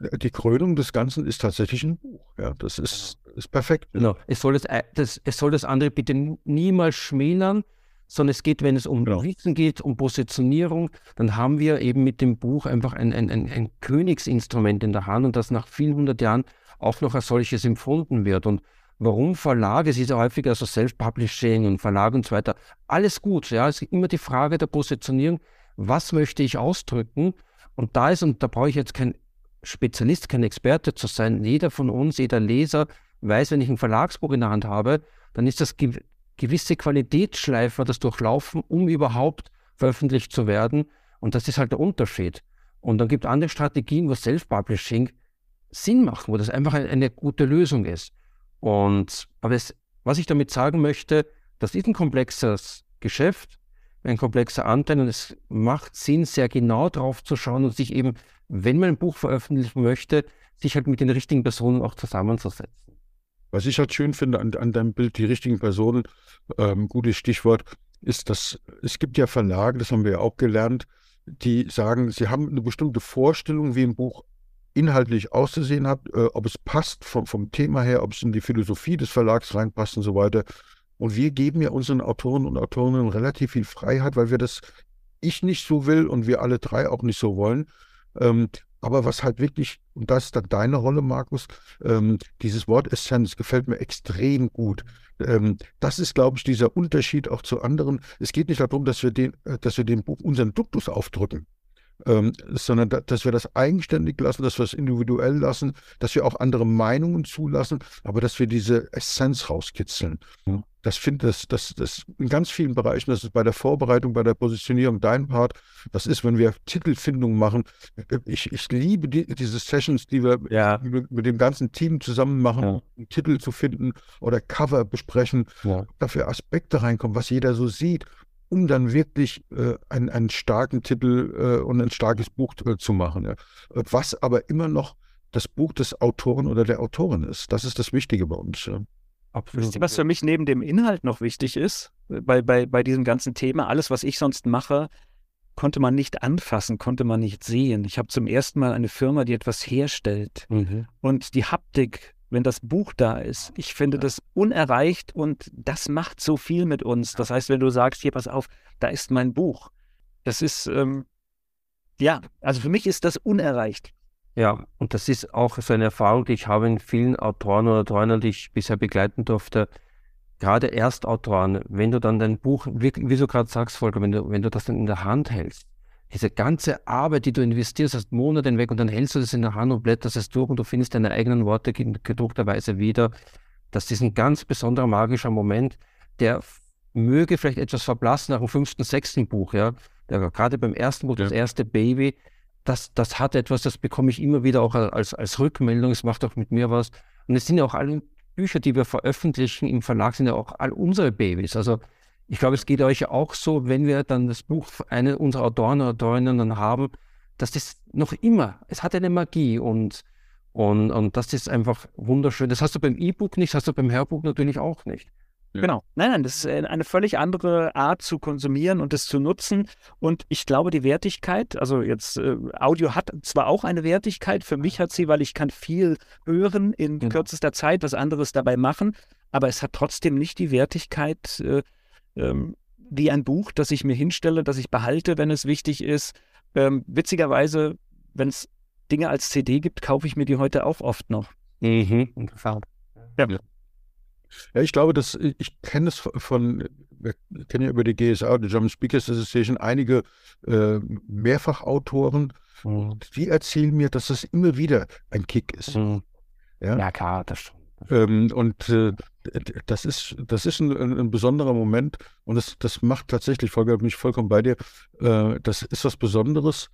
die Krönung des Ganzen ist tatsächlich ein Buch. Ja, das ist, genau. ist perfekt. Genau. Es soll das, das, es soll das andere bitte niemals schmälern sondern es geht, wenn es um genau. Wissen geht, um Positionierung, dann haben wir eben mit dem Buch einfach ein, ein, ein, ein Königsinstrument in der Hand und das nach vielen hundert Jahren auch noch als solches empfunden wird. Und warum Verlage, es ist ja häufiger so Self-Publishing und Verlag und so weiter, alles gut, ja, es ist immer die Frage der Positionierung, was möchte ich ausdrücken? Und da ist, und da brauche ich jetzt kein Spezialist, kein Experte zu sein, jeder von uns, jeder Leser weiß, wenn ich ein Verlagsbuch in der Hand habe, dann ist das gewisse Qualitätsschleifer das durchlaufen, um überhaupt veröffentlicht zu werden. Und das ist halt der Unterschied. Und dann gibt es andere Strategien, wo Self-Publishing Sinn macht, wo das einfach eine, gute Lösung ist. Und aber es, was ich damit sagen möchte, das ist ein komplexes Geschäft, ein komplexer Anteil und es macht Sinn, sehr genau drauf zu schauen und sich eben, wenn man ein Buch veröffentlichen möchte, sich halt mit den richtigen Personen auch zusammenzusetzen. Was ich halt schön finde an, an deinem Bild, die richtigen Personen, ähm, gutes Stichwort, ist, dass es gibt ja Verlage, das haben wir ja auch gelernt, die sagen, sie haben eine bestimmte Vorstellung, wie ein Buch inhaltlich auszusehen hat, äh, ob es passt vom, vom Thema her, ob es in die Philosophie des Verlags reinpasst und so weiter. Und wir geben ja unseren Autoren und Autorinnen relativ viel Freiheit, weil wir das ich nicht so will und wir alle drei auch nicht so wollen. Ähm, aber was halt wirklich, und das ist dann deine Rolle, Markus, ähm, dieses Wort Essenz gefällt mir extrem gut. Ähm, das ist, glaube ich, dieser Unterschied auch zu anderen. Es geht nicht darum, dass wir den, äh, dass wir dem Buch unseren Duktus aufdrücken ähm, sondern da, dass wir das eigenständig lassen, dass wir es individuell lassen, dass wir auch andere Meinungen zulassen, aber dass wir diese Essenz rauskitzeln. Das finde das, das, das in ganz vielen Bereichen, das ist bei der Vorbereitung, bei der Positionierung dein Part. Das ist, wenn wir Titelfindung machen. Ich, ich liebe die, diese Sessions, die wir ja. mit, mit, dem ganzen Team zusammen machen, ja. um Titel zu finden oder Cover besprechen, ja. dafür Aspekte reinkommen, was jeder so sieht um dann wirklich äh, einen, einen starken Titel äh, und ein starkes Buch äh, zu machen. Ja. Was aber immer noch das Buch des Autoren oder der Autorin ist. Das ist das Wichtige bei uns. Ja. Absolut. Was für mich neben dem Inhalt noch wichtig ist, bei, bei, bei diesem ganzen Thema, alles, was ich sonst mache, konnte man nicht anfassen, konnte man nicht sehen. Ich habe zum ersten Mal eine Firma, die etwas herstellt. Mhm. Und die Haptik wenn das Buch da ist. Ich finde das unerreicht und das macht so viel mit uns. Das heißt, wenn du sagst, hier, pass auf, da ist mein Buch. Das ist, ähm, ja, also für mich ist das unerreicht. Ja, und das ist auch so eine Erfahrung, die ich habe in vielen Autoren oder Autorinnen, die ich bisher begleiten durfte. Gerade Erstautoren, wenn du dann dein Buch, wie, wie du gerade sagst, Volker, wenn du, wenn du das dann in der Hand hältst, diese ganze Arbeit, die du investierst, hast Monate hinweg und dann hältst du das in der Hand und blätterst es durch und du findest deine eigenen Worte in gedruckter Weise wieder. Das ist ein ganz besonderer magischer Moment, der möge vielleicht etwas verblassen nach dem fünften, sechsten Buch, ja. Gerade beim ersten Buch, ja. das erste Baby, das, das hat etwas, das bekomme ich immer wieder auch als, als Rückmeldung, es macht auch mit mir was. Und es sind ja auch alle Bücher, die wir veröffentlichen im Verlag, sind ja auch all unsere Babys. Also ich glaube, es geht euch auch so, wenn wir dann das Buch eine unserer Autoren oder Autorinnen dann haben, dass das noch immer, es hat eine Magie und, und, und das ist einfach wunderschön. Das hast du beim E-Book nicht, das hast du beim Hörbuch natürlich auch nicht. Ja. Genau. Nein, nein, das ist eine völlig andere Art zu konsumieren und es zu nutzen. Und ich glaube, die Wertigkeit, also jetzt äh, Audio hat zwar auch eine Wertigkeit, für mich hat sie, weil ich kann viel hören in genau. kürzester Zeit, was anderes dabei machen, aber es hat trotzdem nicht die Wertigkeit, äh, ähm, wie ein Buch, das ich mir hinstelle, das ich behalte, wenn es wichtig ist. Ähm, witzigerweise, wenn es Dinge als CD gibt, kaufe ich mir die heute auch oft noch. Mhm, interessant. Ja. ja. Ich glaube, dass ich kenne es von, wir kennen ja über die GSA, die German Speakers Association, einige äh, Mehrfachautoren, mhm. die erzählen mir, dass das immer wieder ein Kick ist. Mhm. Ja? ja, klar, das schon. Ähm, und äh, das ist, das ist ein, ein, besonderer Moment und das, das macht tatsächlich, Volker, bin ich vollkommen bei dir, äh, das ist was Besonderes.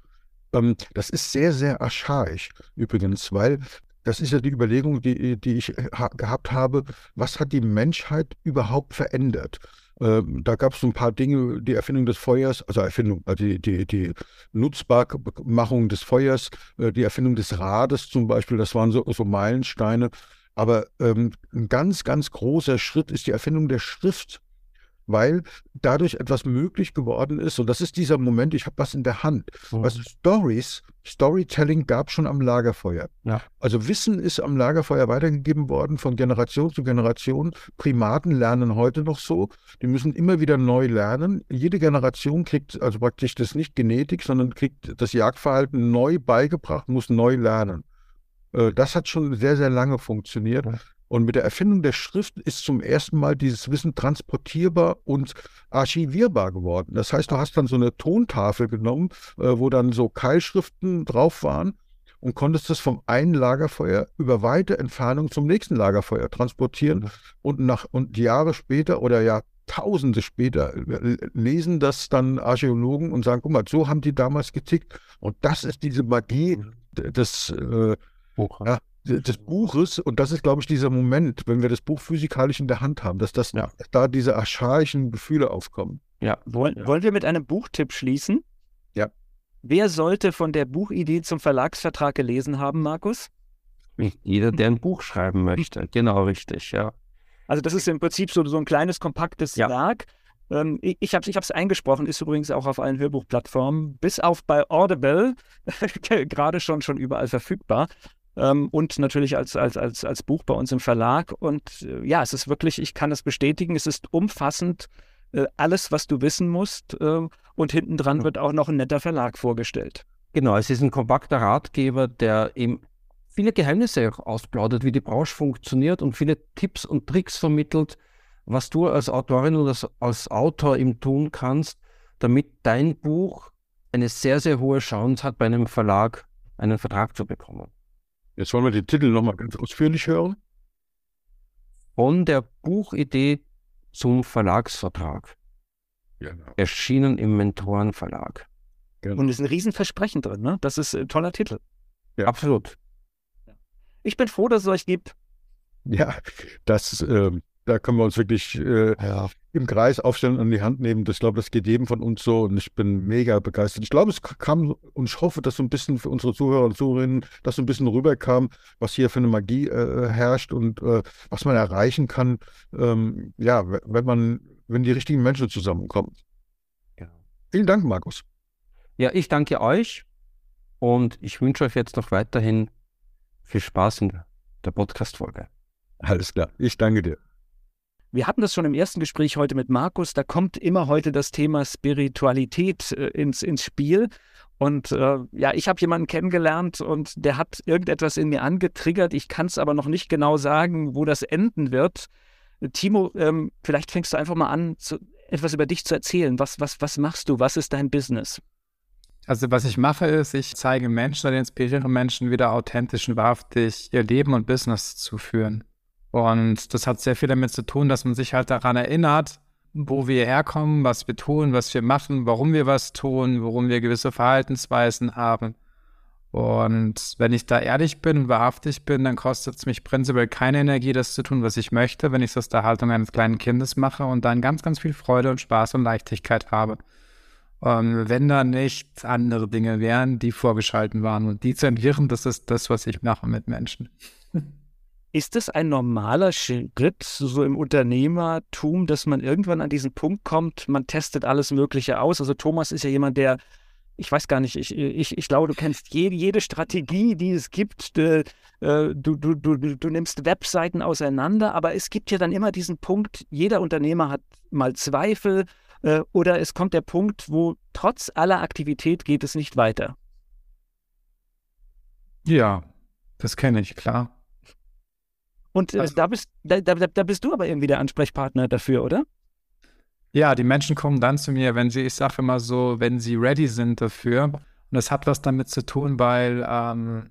Ähm, das ist sehr, sehr archaisch übrigens, weil das ist ja die Überlegung, die, die ich äh, ha gehabt habe, was hat die Menschheit überhaupt verändert? Ähm, da gab es ein paar Dinge, die Erfindung des Feuers, also Erfindung, also die, die, die Nutzbarmachung des Feuers, äh, die Erfindung des Rades zum Beispiel, das waren so, so Meilensteine. Aber ähm, ein ganz, ganz großer Schritt ist die Erfindung der Schrift, weil dadurch etwas möglich geworden ist. Und das ist dieser Moment, ich habe was in der Hand. Mhm. Also Stories, Storytelling gab schon am Lagerfeuer. Ja. Also Wissen ist am Lagerfeuer weitergegeben worden von Generation zu Generation. Primaten lernen heute noch so. Die müssen immer wieder neu lernen. Jede Generation kriegt also praktisch das nicht Genetik, sondern kriegt das Jagdverhalten neu beigebracht, muss neu lernen. Äh, das hat schon sehr, sehr lange funktioniert. Und mit der Erfindung der Schrift ist zum ersten Mal dieses Wissen transportierbar und archivierbar geworden. Das heißt, du hast dann so eine Tontafel genommen, äh, wo dann so Keilschriften drauf waren und konntest das vom einen Lagerfeuer über weite Entfernung zum nächsten Lagerfeuer transportieren. Mhm. Und, nach, und Jahre später oder Jahrtausende später äh, lesen das dann Archäologen und sagen, guck mal, so haben die damals getickt. Und das ist diese Magie mhm. des... Äh. Ja, des Buches, und das ist, glaube ich, dieser Moment, wenn wir das Buch physikalisch in der Hand haben, dass das ja. da diese archaischen Gefühle aufkommen. Ja. Wollen, ja. wollen wir mit einem Buchtipp schließen? Ja. Wer sollte von der Buchidee zum Verlagsvertrag gelesen haben, Markus? Jeder, der ein Buch schreiben möchte. Genau, richtig, ja. Also das ist im Prinzip so, so ein kleines, kompaktes ja. Werk. Ähm, ich ich habe es eingesprochen, ist übrigens auch auf allen Hörbuchplattformen, bis auf bei Audible, gerade schon, schon überall verfügbar. Ähm, und natürlich als, als, als, als Buch bei uns im Verlag. Und äh, ja, es ist wirklich, ich kann es bestätigen, es ist umfassend äh, alles, was du wissen musst. Äh, und hinten dran wird auch noch ein netter Verlag vorgestellt. Genau, es ist ein kompakter Ratgeber, der eben viele Geheimnisse auch ausplaudert, wie die Branche funktioniert und viele Tipps und Tricks vermittelt, was du als Autorin oder als Autor ihm tun kannst, damit dein Buch eine sehr, sehr hohe Chance hat, bei einem Verlag einen Vertrag zu bekommen. Jetzt wollen wir den Titel nochmal ganz ausführlich hören. Von der Buchidee zum Verlagsvertrag. Genau. Erschienen im Mentorenverlag. Genau. Und es ist ein Riesenversprechen drin, ne? Das ist ein toller Titel. Ja. Absolut. Ich bin froh, dass es euch gibt. Ja, das, äh, da können wir uns wirklich äh, ja. im Kreis aufstellen und an die Hand nehmen. Das, ich glaube, das geht jedem von uns so und ich bin mega begeistert. Ich glaube, es kam und ich hoffe, dass so ein bisschen für unsere Zuhörer und Zuhörerinnen, dass so ein bisschen rüberkam, was hier für eine Magie äh, herrscht und äh, was man erreichen kann, ähm, ja, wenn man, wenn die richtigen Menschen zusammenkommen. Genau. Vielen Dank, Markus. Ja, ich danke euch und ich wünsche euch jetzt noch weiterhin viel Spaß in der Podcast-Folge. Alles klar. Ich danke dir. Wir hatten das schon im ersten Gespräch heute mit Markus. Da kommt immer heute das Thema Spiritualität äh, ins, ins Spiel. Und äh, ja, ich habe jemanden kennengelernt und der hat irgendetwas in mir angetriggert. Ich kann es aber noch nicht genau sagen, wo das enden wird. Timo, ähm, vielleicht fängst du einfach mal an, zu, etwas über dich zu erzählen. Was, was, was machst du? Was ist dein Business? Also was ich mache, ist, ich zeige Menschen oder inspiriere Menschen wieder authentisch und wahrhaftig ihr Leben und Business zu führen. Und das hat sehr viel damit zu tun, dass man sich halt daran erinnert, wo wir herkommen, was wir tun, was wir machen, warum wir was tun, warum wir gewisse Verhaltensweisen haben. Und wenn ich da ehrlich bin und wahrhaftig bin, dann kostet es mich prinzipiell keine Energie, das zu tun, was ich möchte, wenn ich es aus der Haltung eines kleinen Kindes mache und dann ganz, ganz viel Freude und Spaß und Leichtigkeit habe. Ähm, wenn da nicht andere Dinge wären, die vorgeschalten waren. Und die zu entwirren, das ist das, was ich mache mit Menschen. Ist es ein normaler Schritt so im Unternehmertum, dass man irgendwann an diesen Punkt kommt, man testet alles Mögliche aus? Also Thomas ist ja jemand, der, ich weiß gar nicht, ich, ich, ich glaube, du kennst jede, jede Strategie, die es gibt. Äh, du, du, du, du nimmst Webseiten auseinander, aber es gibt ja dann immer diesen Punkt, jeder Unternehmer hat mal Zweifel, äh, oder es kommt der Punkt, wo trotz aller Aktivität geht es nicht weiter. Ja, das kenne ich, klar. Und äh, also, da, bist, da, da, da bist du aber irgendwie der Ansprechpartner dafür, oder? Ja, die Menschen kommen dann zu mir, wenn sie, ich sage immer so, wenn sie ready sind dafür. Und das hat was damit zu tun, weil ähm,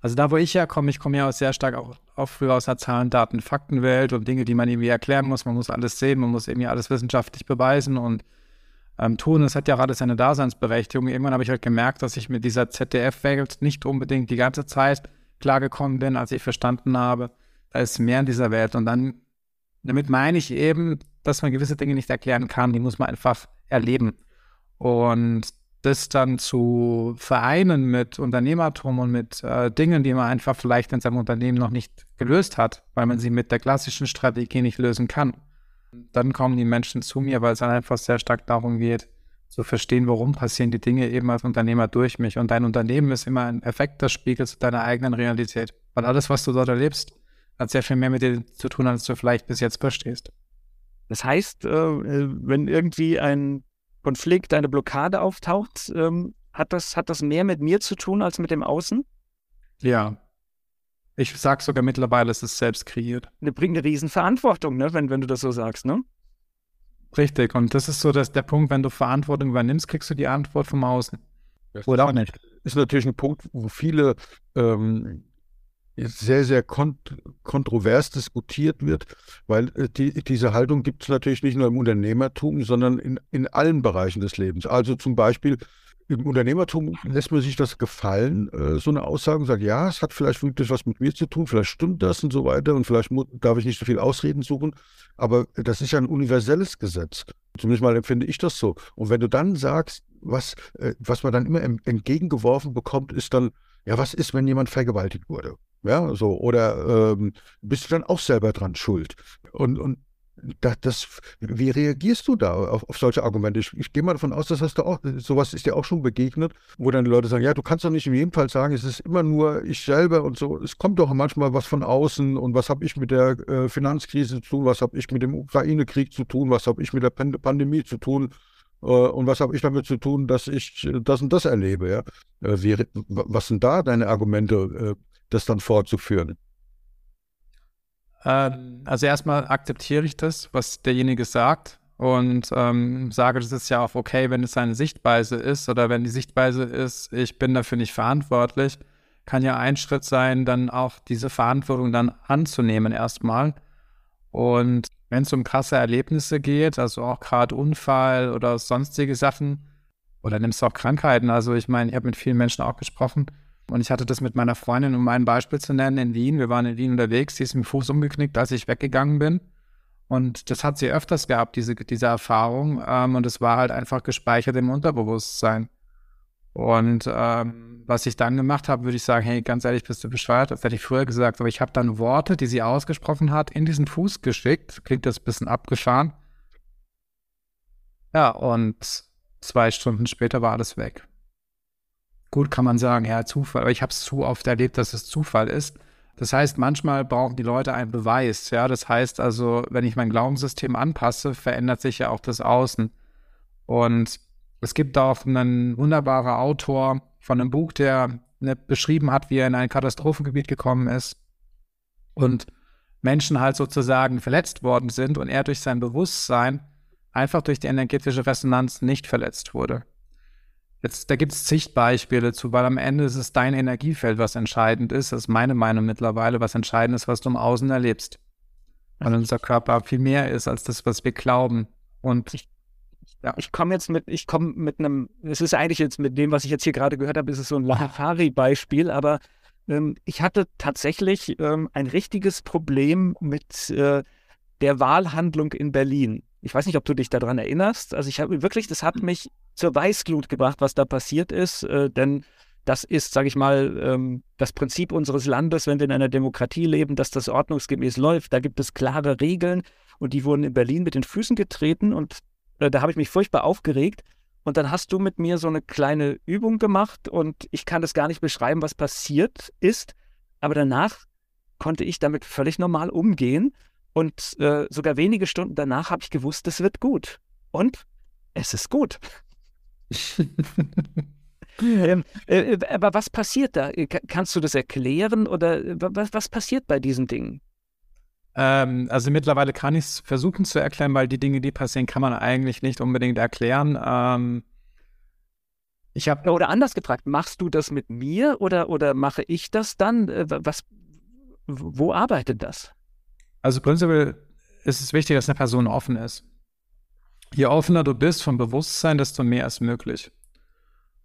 also da, wo ich herkomme, ich komme ja auch sehr stark auch, auch früher aus der Zahlen, Daten, Faktenwelt und Dinge, die man irgendwie erklären muss. Man muss alles sehen, man muss irgendwie alles wissenschaftlich beweisen und ähm, tun. Das hat ja gerade seine Daseinsberechtigung. Irgendwann habe ich halt gemerkt, dass ich mit dieser ZDF-Welt nicht unbedingt die ganze Zeit klargekommen bin, als ich verstanden habe, da ist mehr in dieser Welt. Und dann, damit meine ich eben, dass man gewisse Dinge nicht erklären kann, die muss man einfach erleben. Und das dann zu vereinen mit Unternehmertum und mit äh, Dingen, die man einfach vielleicht in seinem Unternehmen noch nicht gelöst hat, weil man sie mit der klassischen Strategie nicht lösen kann. Dann kommen die Menschen zu mir, weil es dann einfach sehr stark darum geht, zu verstehen, warum passieren die Dinge eben als Unternehmer durch mich. Und dein Unternehmen ist immer ein perfekter Spiegel zu deiner eigenen Realität. Weil alles, was du dort erlebst, hat sehr viel mehr mit dir zu tun, als du vielleicht bis jetzt verstehst. Das heißt, äh, wenn irgendwie ein Konflikt, eine Blockade auftaucht, ähm, hat, das, hat das mehr mit mir zu tun als mit dem Außen? Ja. Ich sag sogar mittlerweile, es ist selbst kreiert. Das bringt eine Riesenverantwortung, ne, wenn, wenn du das so sagst, ne? Richtig. Und das ist so dass der Punkt, wenn du Verantwortung übernimmst, kriegst du die Antwort vom Außen. Das Oder auch nicht. Ist natürlich ein Punkt, wo viele ähm, sehr, sehr kont kontrovers diskutiert wird, weil äh, die, diese Haltung gibt es natürlich nicht nur im Unternehmertum, sondern in, in allen Bereichen des Lebens. Also zum Beispiel im Unternehmertum lässt man sich das gefallen, äh, so eine Aussage und sagt, ja, es hat vielleicht wirklich was mit mir zu tun, vielleicht stimmt das und so weiter und vielleicht darf ich nicht so viel Ausreden suchen, aber das ist ja ein universelles Gesetz. Zumindest mal empfinde ich das so. Und wenn du dann sagst, was, äh, was man dann immer entgegengeworfen bekommt, ist dann, ja, was ist, wenn jemand vergewaltigt wurde? Ja, so, oder ähm, bist du dann auch selber dran schuld? Und, und das, das, wie reagierst du da auf, auf solche Argumente? Ich, ich, gehe mal davon aus, dass hast du auch, sowas ist dir auch schon begegnet, wo dann die Leute sagen, ja, du kannst doch nicht in jedem Fall sagen, es ist immer nur ich selber und so. Es kommt doch manchmal was von außen und was habe ich mit der äh, Finanzkrise zu tun, was habe ich mit dem Ukraine-Krieg zu tun, was habe ich mit der Pand Pandemie zu tun äh, und was habe ich damit zu tun, dass ich das und das erlebe. Ja? Äh, wie, was sind da deine Argumente, äh, das dann fortzuführen? Ähm, also erstmal akzeptiere ich das, was derjenige sagt und ähm, sage, das ist ja auch okay, wenn es seine Sichtweise ist oder wenn die Sichtweise ist, ich bin dafür nicht verantwortlich, kann ja ein Schritt sein, dann auch diese Verantwortung dann anzunehmen erstmal. Und wenn es um krasse Erlebnisse geht, also auch gerade Unfall oder sonstige Sachen, oder nimmst du auch Krankheiten, also ich meine, ich habe mit vielen Menschen auch gesprochen, und ich hatte das mit meiner Freundin, um ein Beispiel zu nennen, in Wien. Wir waren in Wien unterwegs, sie ist mit dem Fuß umgeknickt, als ich weggegangen bin. Und das hat sie öfters gehabt, diese, diese Erfahrung. Ähm, und es war halt einfach gespeichert im Unterbewusstsein. Und ähm, was ich dann gemacht habe, würde ich sagen, hey, ganz ehrlich, bist du bescheuert? Das hätte ich früher gesagt. Aber ich habe dann Worte, die sie ausgesprochen hat, in diesen Fuß geschickt. Klingt das ein bisschen abgefahren. Ja, und zwei Stunden später war alles weg. Gut, kann man sagen, ja, Zufall, aber ich habe es zu oft erlebt, dass es Zufall ist. Das heißt, manchmal brauchen die Leute einen Beweis. Ja, das heißt also, wenn ich mein Glaubenssystem anpasse, verändert sich ja auch das Außen. Und es gibt auch einen wunderbaren Autor von einem Buch, der ne, beschrieben hat, wie er in ein Katastrophengebiet gekommen ist und Menschen halt sozusagen verletzt worden sind und er durch sein Bewusstsein einfach durch die energetische Resonanz nicht verletzt wurde. Jetzt, da gibt es zig Beispiele zu, weil am Ende ist es dein Energiefeld, was entscheidend ist. Das ist meine Meinung mittlerweile, was entscheidend ist, was du im Außen erlebst. Weil unser Körper viel mehr ist als das, was wir glauben. Und ich, ja. ich komme jetzt mit, ich komme mit einem, es ist eigentlich jetzt mit dem, was ich jetzt hier gerade gehört habe, ist es so ein Lahari-Beispiel, aber ähm, ich hatte tatsächlich ähm, ein richtiges Problem mit äh, der Wahlhandlung in Berlin. Ich weiß nicht, ob du dich daran erinnerst. Also ich habe wirklich, das hat mich zur Weißglut gebracht, was da passiert ist, äh, denn das ist, sage ich mal, ähm, das Prinzip unseres Landes, wenn wir in einer Demokratie leben, dass das ordnungsgemäß läuft. Da gibt es klare Regeln und die wurden in Berlin mit den Füßen getreten und äh, da habe ich mich furchtbar aufgeregt. Und dann hast du mit mir so eine kleine Übung gemacht und ich kann das gar nicht beschreiben, was passiert ist, aber danach konnte ich damit völlig normal umgehen und äh, sogar wenige Stunden danach habe ich gewusst, es wird gut. Und es ist gut. ähm, äh, äh, aber was passiert da? Äh, kannst du das erklären oder äh, was, was passiert bei diesen Dingen? Ähm, also mittlerweile kann ich es versuchen zu erklären, weil die Dinge, die passieren, kann man eigentlich nicht unbedingt erklären. Ähm, ich habe oder anders gefragt, machst du das mit mir oder oder mache ich das dann? Was, wo arbeitet das? Also prinzipiell ist es wichtig, dass eine Person offen ist. Je offener du bist vom Bewusstsein, desto mehr ist möglich.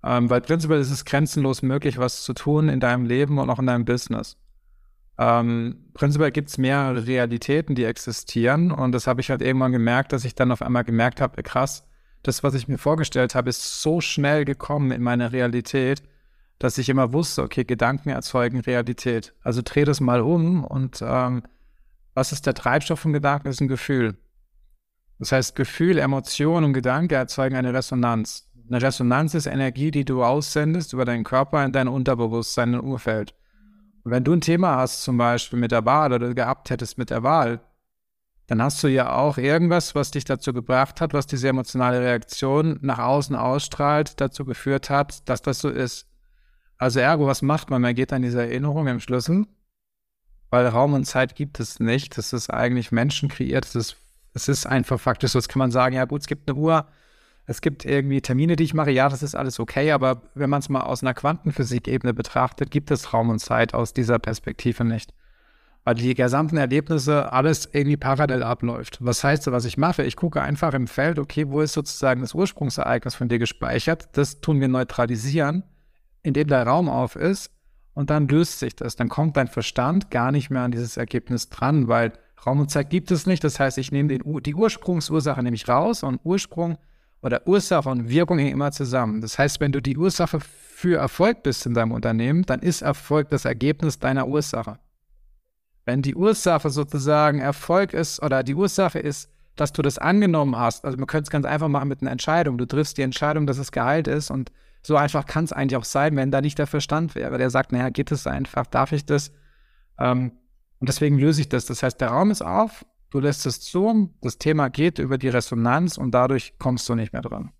Ähm, weil prinzipiell ist es grenzenlos möglich, was zu tun in deinem Leben und auch in deinem Business. Ähm, prinzipiell gibt es mehr Realitäten, die existieren. Und das habe ich halt irgendwann gemerkt, dass ich dann auf einmal gemerkt habe, krass, das, was ich mir vorgestellt habe, ist so schnell gekommen in meine Realität, dass ich immer wusste, okay, Gedanken erzeugen Realität. Also dreh das mal um und ähm, was ist der Treibstoff von Gedanken? Das ist ein Gefühl. Das heißt, Gefühl, Emotion und Gedanke erzeugen eine Resonanz. Eine Resonanz ist Energie, die du aussendest über deinen Körper in dein Unterbewusstsein, in dein Umfeld. Und wenn du ein Thema hast, zum Beispiel mit der Wahl oder gehabt hättest mit der Wahl, dann hast du ja auch irgendwas, was dich dazu gebracht hat, was diese emotionale Reaktion nach außen ausstrahlt, dazu geführt hat, dass das so ist. Also ergo, was macht man? Man geht an diese Erinnerung im Schlüssel weil Raum und Zeit gibt es nicht. Das ist eigentlich menschenkreiert. Es ist, es ist einfach faktisch so. Jetzt kann man sagen, ja gut, es gibt eine Uhr, es gibt irgendwie Termine, die ich mache. Ja, das ist alles okay, aber wenn man es mal aus einer Quantenphysik-Ebene betrachtet, gibt es Raum und Zeit aus dieser Perspektive nicht. Weil die gesamten Erlebnisse alles irgendwie parallel abläuft. Was heißt, was ich mache? Ich gucke einfach im Feld, okay, wo ist sozusagen das Ursprungsereignis von dir gespeichert? Das tun wir neutralisieren, indem der Raum auf ist und dann löst sich das. Dann kommt dein Verstand gar nicht mehr an dieses Ergebnis dran, weil Raum und Zeit gibt es nicht. Das heißt, ich nehme den, die Ursprungsursache nämlich raus und Ursprung oder Ursache und Wirkung hängen immer zusammen. Das heißt, wenn du die Ursache für Erfolg bist in deinem Unternehmen, dann ist Erfolg das Ergebnis deiner Ursache. Wenn die Ursache sozusagen Erfolg ist oder die Ursache ist, dass du das angenommen hast, also man könnte es ganz einfach machen mit einer Entscheidung. Du triffst die Entscheidung, dass es geheilt ist und so einfach kann es eigentlich auch sein, wenn da nicht der Verstand wäre. Der sagt, naja, geht es einfach, darf ich das? Ähm, und deswegen löse ich das. Das heißt, der Raum ist auf, du lässt es zu, das Thema geht über die Resonanz und dadurch kommst du nicht mehr dran.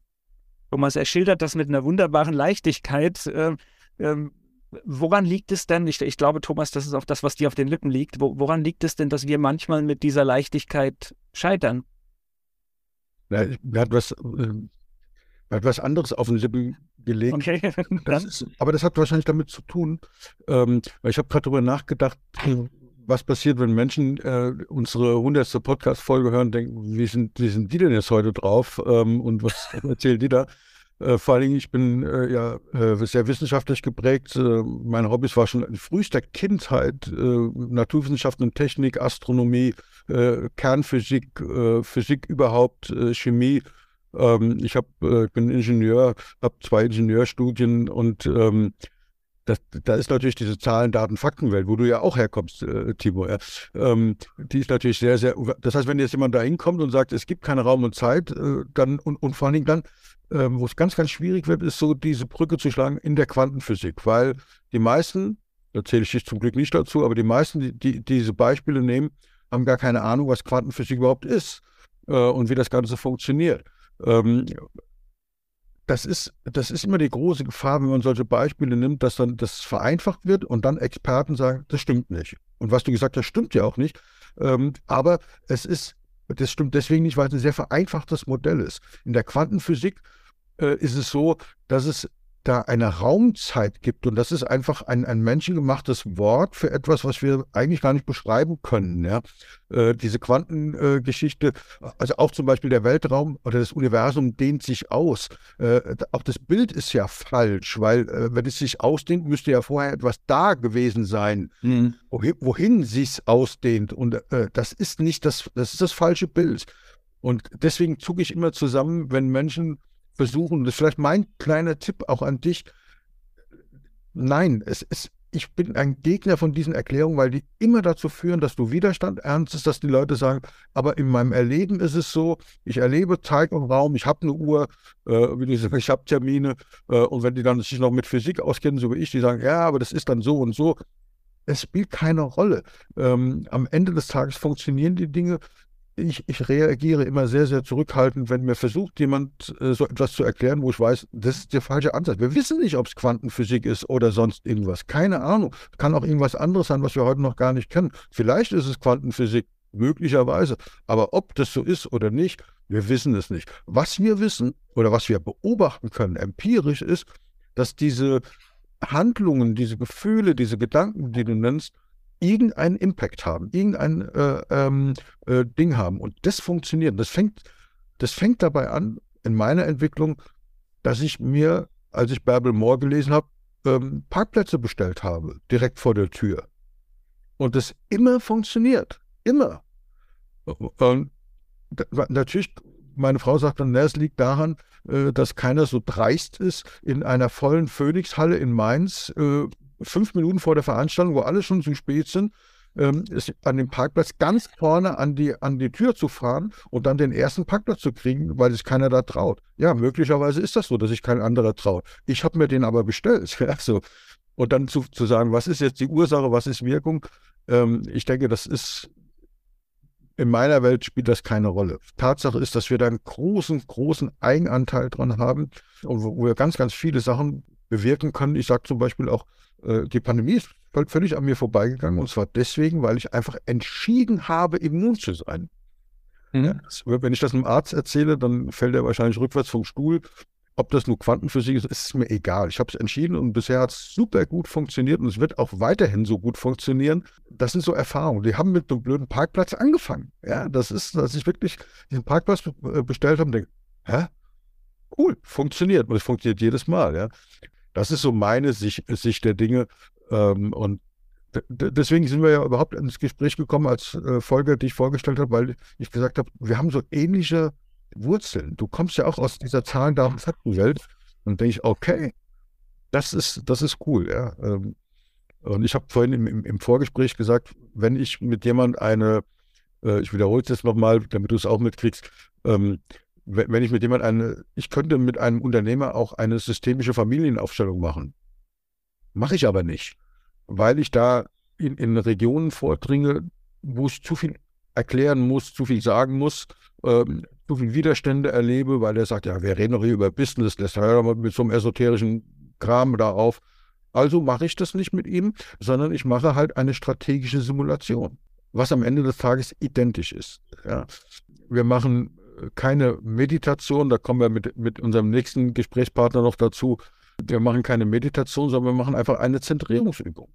Thomas, er schildert das mit einer wunderbaren Leichtigkeit. Äh, äh, woran liegt es denn? Ich, ich, glaube, Thomas, das ist auch das, was dir auf den Lippen liegt. Wo, woran liegt es denn, dass wir manchmal mit dieser Leichtigkeit scheitern? Ja, mir hat was, äh, hat was anderes auf den Lippen gelegt. Okay. Das ist, aber das hat wahrscheinlich damit zu tun, ähm, weil ich habe gerade darüber nachgedacht, was passiert, wenn Menschen äh, unsere hundertste Podcast-Folge hören und denken, wie sind, wie sind die denn jetzt heute drauf ähm, und was erzählen die da? Äh, vor allen Dingen, ich bin äh, ja äh, sehr wissenschaftlich geprägt. Äh, meine Hobbys waren schon in frühester Kindheit äh, Naturwissenschaften und Technik, Astronomie, Kernphysik, Physik überhaupt, Chemie. Ähm, ich hab, bin Ingenieur, habe zwei Ingenieurstudien und ähm, das, da ist natürlich diese Zahlen, Daten, Faktenwelt, wo du ja auch herkommst, äh, Timo. Ja. Ähm, die ist natürlich sehr, sehr. Das heißt, wenn jetzt jemand da hinkommt und sagt, es gibt keine Raum und Zeit, äh, dann und, und vor allen Dingen dann, äh, wo es ganz, ganz schwierig wird, ist so diese Brücke zu schlagen in der Quantenphysik, weil die meisten, da zähle ich dich zum Glück nicht dazu, aber die meisten, die, die diese Beispiele nehmen, haben gar keine Ahnung, was Quantenphysik überhaupt ist äh, und wie das Ganze funktioniert. Ähm, das ist, das ist immer die große Gefahr, wenn man solche Beispiele nimmt, dass dann das vereinfacht wird und dann Experten sagen, das stimmt nicht. Und was du gesagt hast, stimmt ja auch nicht. Ähm, aber es ist, das stimmt deswegen nicht, weil es ein sehr vereinfachtes Modell ist. In der Quantenphysik äh, ist es so, dass es da eine Raumzeit gibt. Und das ist einfach ein, ein menschengemachtes Wort für etwas, was wir eigentlich gar nicht beschreiben können. Ja? Äh, diese Quantengeschichte, äh, also auch zum Beispiel der Weltraum oder das Universum dehnt sich aus. Äh, auch das Bild ist ja falsch, weil äh, wenn es sich ausdehnt, müsste ja vorher etwas da gewesen sein, mhm. wohin, wohin sich ausdehnt. Und äh, das ist nicht das, das ist das falsche Bild. Und deswegen zucke ich immer zusammen, wenn Menschen versuchen, das ist vielleicht mein kleiner Tipp auch an dich. Nein, es ist, ich bin ein Gegner von diesen Erklärungen, weil die immer dazu führen, dass du Widerstand ernstest, dass die Leute sagen, aber in meinem Erleben ist es so, ich erlebe Zeit und Raum, ich habe eine Uhr, äh, ich habe Termine äh, und wenn die dann sich noch mit Physik auskennen, so wie ich, die sagen, ja, aber das ist dann so und so. Es spielt keine Rolle. Ähm, am Ende des Tages funktionieren die Dinge ich, ich reagiere immer sehr, sehr zurückhaltend, wenn mir versucht, jemand äh, so etwas zu erklären, wo ich weiß, das ist der falsche Ansatz. Wir wissen nicht, ob es Quantenphysik ist oder sonst irgendwas. Keine Ahnung. Kann auch irgendwas anderes sein, was wir heute noch gar nicht kennen. Vielleicht ist es Quantenphysik, möglicherweise. Aber ob das so ist oder nicht, wir wissen es nicht. Was wir wissen oder was wir beobachten können, empirisch, ist, dass diese Handlungen, diese Gefühle, diese Gedanken, die du nennst, irgendeinen Impact haben, irgendein äh, ähm, äh, Ding haben. Und das funktioniert. Das fängt, das fängt dabei an, in meiner Entwicklung, dass ich mir, als ich Bärbel Moore gelesen habe, ähm, Parkplätze bestellt habe, direkt vor der Tür. Und das immer funktioniert. Immer. Und natürlich, meine Frau sagt dann, es liegt daran, äh, dass keiner so dreist ist, in einer vollen Phoenix-Halle in Mainz äh, fünf Minuten vor der Veranstaltung, wo alle schon zu spät sind, ähm, an dem Parkplatz ganz vorne an die, an die Tür zu fahren und dann den ersten Parkplatz zu kriegen, weil sich keiner da traut. Ja, möglicherweise ist das so, dass sich kein anderer traut. Ich habe mir den aber bestellt. Ja, so. Und dann zu, zu sagen, was ist jetzt die Ursache, was ist Wirkung? Ähm, ich denke, das ist in meiner Welt spielt das keine Rolle. Tatsache ist, dass wir da einen großen, großen Eigenanteil dran haben und wo wir ganz, ganz viele Sachen bewirken können. Ich sage zum Beispiel auch, äh, die Pandemie ist völlig an mir vorbeigegangen und zwar deswegen, weil ich einfach entschieden habe, immun zu sein. Mhm. Ja, wenn ich das einem Arzt erzähle, dann fällt er wahrscheinlich rückwärts vom Stuhl. Ob das nur Quantenphysik ist, ist mir egal. Ich habe es entschieden und bisher hat es super gut funktioniert und es wird auch weiterhin so gut funktionieren. Das sind so Erfahrungen. Die haben mit einem blöden Parkplatz angefangen. Ja, das ist, dass ich wirklich diesen Parkplatz äh, bestellt habe und denke, hä? Cool, funktioniert. Und es funktioniert jedes Mal. Ja. Das ist so meine Sicht, Sicht der Dinge. Ähm, und deswegen sind wir ja überhaupt ins Gespräch gekommen, als äh, Folge, die ich vorgestellt habe, weil ich gesagt habe, wir haben so ähnliche Wurzeln. Du kommst ja auch aus dieser Zahlen, Daten, Faktenwelt. Und denke ich, okay, das ist, das ist cool, ja. Ähm, Und ich habe vorhin im, im, Vorgespräch gesagt, wenn ich mit jemand eine, äh, ich wiederhole es jetzt nochmal, damit du es auch mitkriegst, ähm, wenn, wenn ich mit jemand eine, ich könnte mit einem Unternehmer auch eine systemische Familienaufstellung machen. Mache ich aber nicht, weil ich da in, in Regionen vordringe, wo ich zu viel erklären muss, zu viel sagen muss, ähm, zu viel Widerstände erlebe, weil er sagt, ja, wir reden doch hier über Business, lässt er mit so einem esoterischen Kram da auf. Also mache ich das nicht mit ihm, sondern ich mache halt eine strategische Simulation, was am Ende des Tages identisch ist. Ja. Wir machen äh, keine Meditation, da kommen wir mit, mit unserem nächsten Gesprächspartner noch dazu. Wir machen keine Meditation, sondern wir machen einfach eine Zentrierungsübung.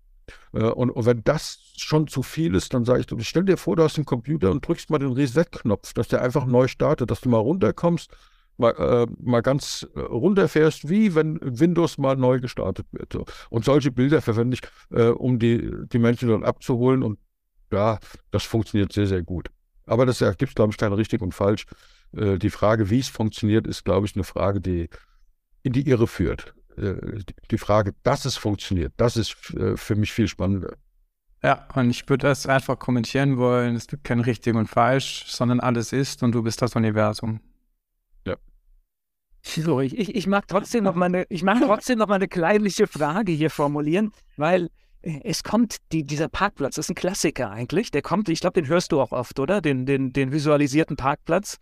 Äh, und, und, wenn das schon zu viel ist, dann sage ich, stell dir vor, du hast einen Computer und drückst mal den Reset-Knopf, dass der einfach neu startet, dass du mal runterkommst, mal, äh, mal ganz äh, runterfährst, wie wenn Windows mal neu gestartet wird. So. Und solche Bilder verwende ich, äh, um die, die Menschen dann abzuholen. Und ja, das funktioniert sehr, sehr gut. Aber das ergibt, glaube ich, kein richtig und falsch. Äh, die Frage, wie es funktioniert, ist, glaube ich, eine Frage, die in die Irre führt. Äh, die Frage, dass es funktioniert, das ist äh, für mich viel spannender. Ja, und ich würde das einfach kommentieren wollen. Es gibt kein richtig und falsch, sondern alles ist und du bist das Universum. Ja. So, ich, ich mag trotzdem noch mal eine, ich mag trotzdem noch mal eine kleinliche Frage hier formulieren, weil äh, es kommt, die, dieser Parkplatz das ist ein Klassiker eigentlich. Der kommt, ich glaube, den hörst du auch oft, oder? Den, den, den visualisierten Parkplatz.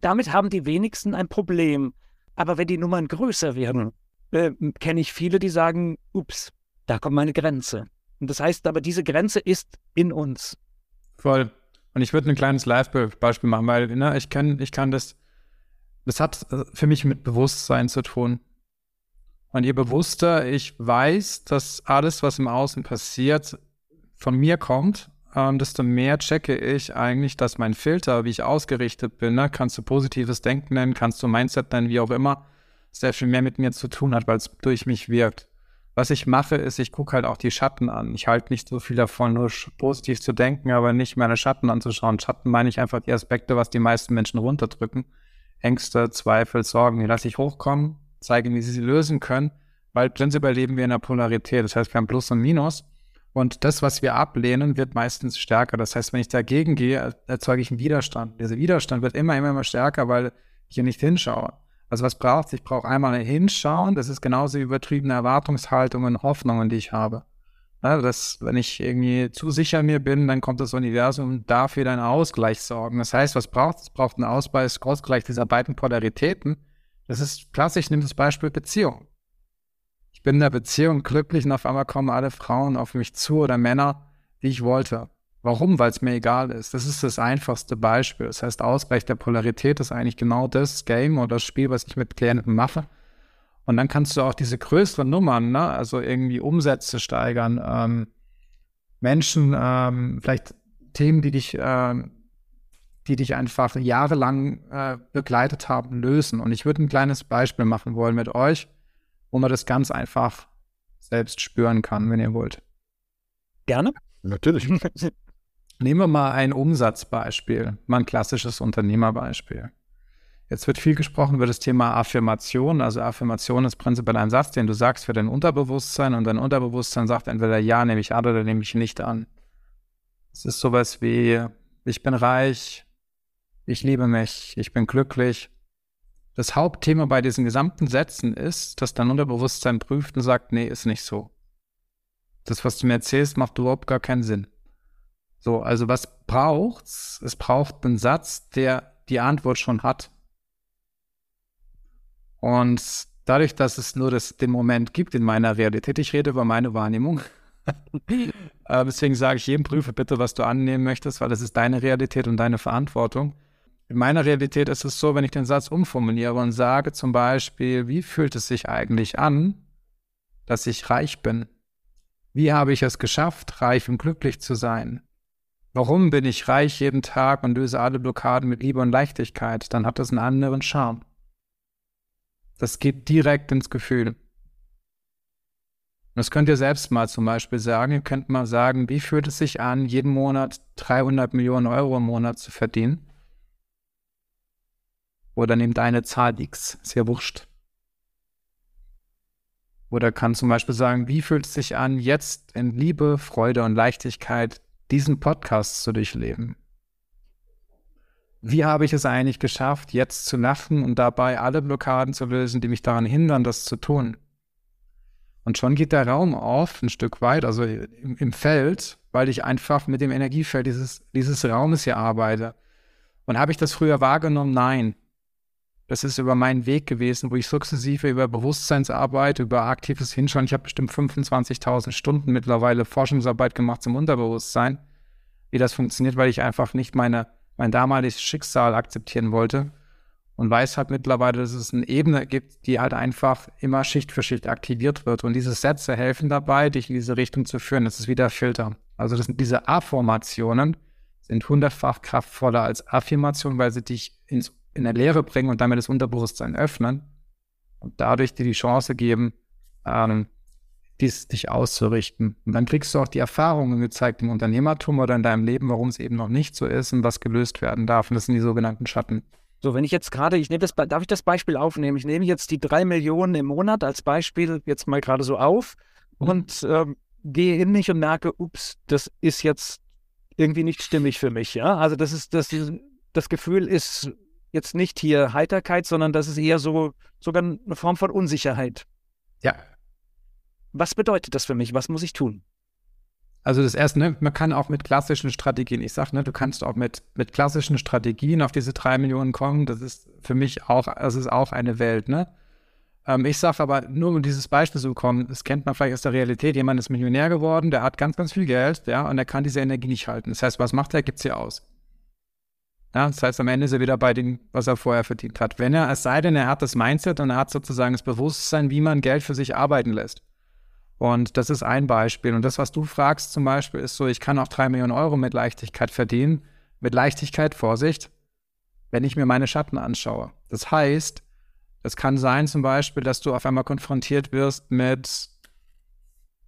Damit haben die wenigsten ein Problem. Aber wenn die Nummern größer werden, kenne ich viele, die sagen, ups, da kommt meine Grenze. Und das heißt aber, diese Grenze ist in uns. Voll. Und ich würde ein kleines Live-Beispiel machen, weil ne, ich, kann, ich kann das, das hat äh, für mich mit Bewusstsein zu tun. Und je bewusster ich weiß, dass alles, was im Außen passiert, von mir kommt, ähm, desto mehr checke ich eigentlich, dass mein Filter, wie ich ausgerichtet bin, ne, kannst du positives Denken nennen, kannst du Mindset nennen, wie auch immer, sehr viel mehr mit mir zu tun hat, weil es durch mich wirkt. Was ich mache, ist, ich gucke halt auch die Schatten an. Ich halte nicht so viel davon, nur positiv zu denken, aber nicht meine Schatten anzuschauen. Schatten meine ich einfach die Aspekte, was die meisten Menschen runterdrücken. Ängste, Zweifel, Sorgen, die lasse ich hochkommen, zeige, wie sie sie lösen können, weil prinzipiell leben wir in der Polarität. Das heißt, wir haben Plus und Minus. Und das, was wir ablehnen, wird meistens stärker. Das heißt, wenn ich dagegen gehe, erzeuge ich einen Widerstand. Dieser Widerstand wird immer, immer, immer stärker, weil ich hier nicht hinschaue. Also was braucht es? Ich brauche einmal ein Hinschauen. Das ist genauso übertriebene Erwartungshaltungen und Hoffnungen, die ich habe. Ja, dass, wenn ich irgendwie zu sicher mir bin, dann kommt das Universum dafür dann Ausgleich sorgen. Das heißt, was braucht es? Braucht einen Ausgleich, Ausgleich dieser beiden Polaritäten. Das ist klassisch, nehme das Beispiel Beziehung. Ich bin in der Beziehung glücklich und auf einmal kommen alle Frauen auf mich zu oder Männer, die ich wollte. Warum? Weil es mir egal ist. Das ist das einfachste Beispiel. Das heißt, Ausgleich der Polarität ist eigentlich genau das Game oder das Spiel, was ich mit Klienten mache. Und dann kannst du auch diese größeren Nummern, ne? also irgendwie Umsätze steigern, ähm, Menschen, ähm, vielleicht Themen, die dich, äh, die dich einfach jahrelang äh, begleitet haben, lösen. Und ich würde ein kleines Beispiel machen wollen mit euch, wo man das ganz einfach selbst spüren kann, wenn ihr wollt. Gerne. Natürlich. Nehmen wir mal ein Umsatzbeispiel, mal ein klassisches Unternehmerbeispiel. Jetzt wird viel gesprochen über das Thema Affirmation. Also Affirmation ist prinzipiell ein Satz, den du sagst für dein Unterbewusstsein und dein Unterbewusstsein sagt entweder ja, nehme ich an oder nehme ich nicht an. Es ist sowas wie, ich bin reich, ich liebe mich, ich bin glücklich. Das Hauptthema bei diesen gesamten Sätzen ist, dass dein Unterbewusstsein prüft und sagt, nee, ist nicht so. Das, was du mir erzählst, macht überhaupt gar keinen Sinn. So, also was braucht's? Es braucht einen Satz, der die Antwort schon hat. Und dadurch, dass es nur das, den Moment gibt in meiner Realität, ich rede über meine Wahrnehmung. äh, deswegen sage ich jedem, prüfe bitte, was du annehmen möchtest, weil das ist deine Realität und deine Verantwortung. In meiner Realität ist es so, wenn ich den Satz umformuliere und sage zum Beispiel, wie fühlt es sich eigentlich an, dass ich reich bin? Wie habe ich es geschafft, reich und glücklich zu sein? Warum bin ich reich jeden Tag und löse alle Blockaden mit Liebe und Leichtigkeit? Dann hat das einen anderen Charme. Das geht direkt ins Gefühl. Das könnt ihr selbst mal zum Beispiel sagen. Ihr könnt mal sagen, wie fühlt es sich an, jeden Monat 300 Millionen Euro im Monat zu verdienen? Oder nehmt eine Zahl X, ist ja wurscht. Oder kann zum Beispiel sagen, wie fühlt es sich an, jetzt in Liebe, Freude und Leichtigkeit diesen Podcast zu durchleben? Wie habe ich es eigentlich geschafft, jetzt zu lachen und dabei alle Blockaden zu lösen, die mich daran hindern, das zu tun? Und schon geht der Raum auf, ein Stück weit, also im, im Feld, weil ich einfach mit dem Energiefeld dieses, dieses Raumes hier arbeite. Und habe ich das früher wahrgenommen? Nein. Das ist über meinen Weg gewesen, wo ich sukzessive über Bewusstseinsarbeit, über aktives Hinschauen, ich habe bestimmt 25.000 Stunden mittlerweile Forschungsarbeit gemacht zum Unterbewusstsein, wie das funktioniert, weil ich einfach nicht meine, mein damaliges Schicksal akzeptieren wollte und weiß halt mittlerweile, dass es eine Ebene gibt, die halt einfach immer Schicht für Schicht aktiviert wird. Und diese Sätze helfen dabei, dich in diese Richtung zu führen. Das ist wieder Filter. Also das sind diese A-Formationen, sind hundertfach kraftvoller als Affirmationen, weil sie dich ins in der Lehre bringen und damit das Unterbewusstsein öffnen und dadurch dir die Chance geben, ähm, dies, dich auszurichten. Und dann kriegst du auch die Erfahrungen gezeigt im Unternehmertum oder in deinem Leben, warum es eben noch nicht so ist und was gelöst werden darf. Und das sind die sogenannten Schatten. So, wenn ich jetzt gerade, ich nehme das, darf ich das Beispiel aufnehmen? Ich nehme jetzt die drei Millionen im Monat als Beispiel jetzt mal gerade so auf mhm. und ähm, gehe in mich und merke, ups, das ist jetzt irgendwie nicht stimmig für mich. Ja, also das ist das, das Gefühl ist jetzt nicht hier Heiterkeit, sondern das ist eher so sogar eine Form von Unsicherheit. Ja. Was bedeutet das für mich? Was muss ich tun? Also das erste, ne, man kann auch mit klassischen Strategien, ich sage, ne, du kannst auch mit, mit klassischen Strategien auf diese drei Millionen kommen. Das ist für mich auch, das ist auch eine Welt, ne? Ähm, ich sage aber, nur um dieses Beispiel zu bekommen, das kennt man vielleicht aus der Realität, jemand ist Millionär geworden, der hat ganz, ganz viel Geld, ja, und er kann diese Energie nicht halten. Das heißt, was macht er? Gibt sie aus. Ja, das heißt, am Ende ist er wieder bei dem, was er vorher verdient hat. Wenn er, es sei denn, er hat das Mindset und er hat sozusagen das Bewusstsein, wie man Geld für sich arbeiten lässt. Und das ist ein Beispiel. Und das, was du fragst zum Beispiel, ist so, ich kann auch drei Millionen Euro mit Leichtigkeit verdienen. Mit Leichtigkeit, Vorsicht, wenn ich mir meine Schatten anschaue. Das heißt, es kann sein zum Beispiel, dass du auf einmal konfrontiert wirst mit,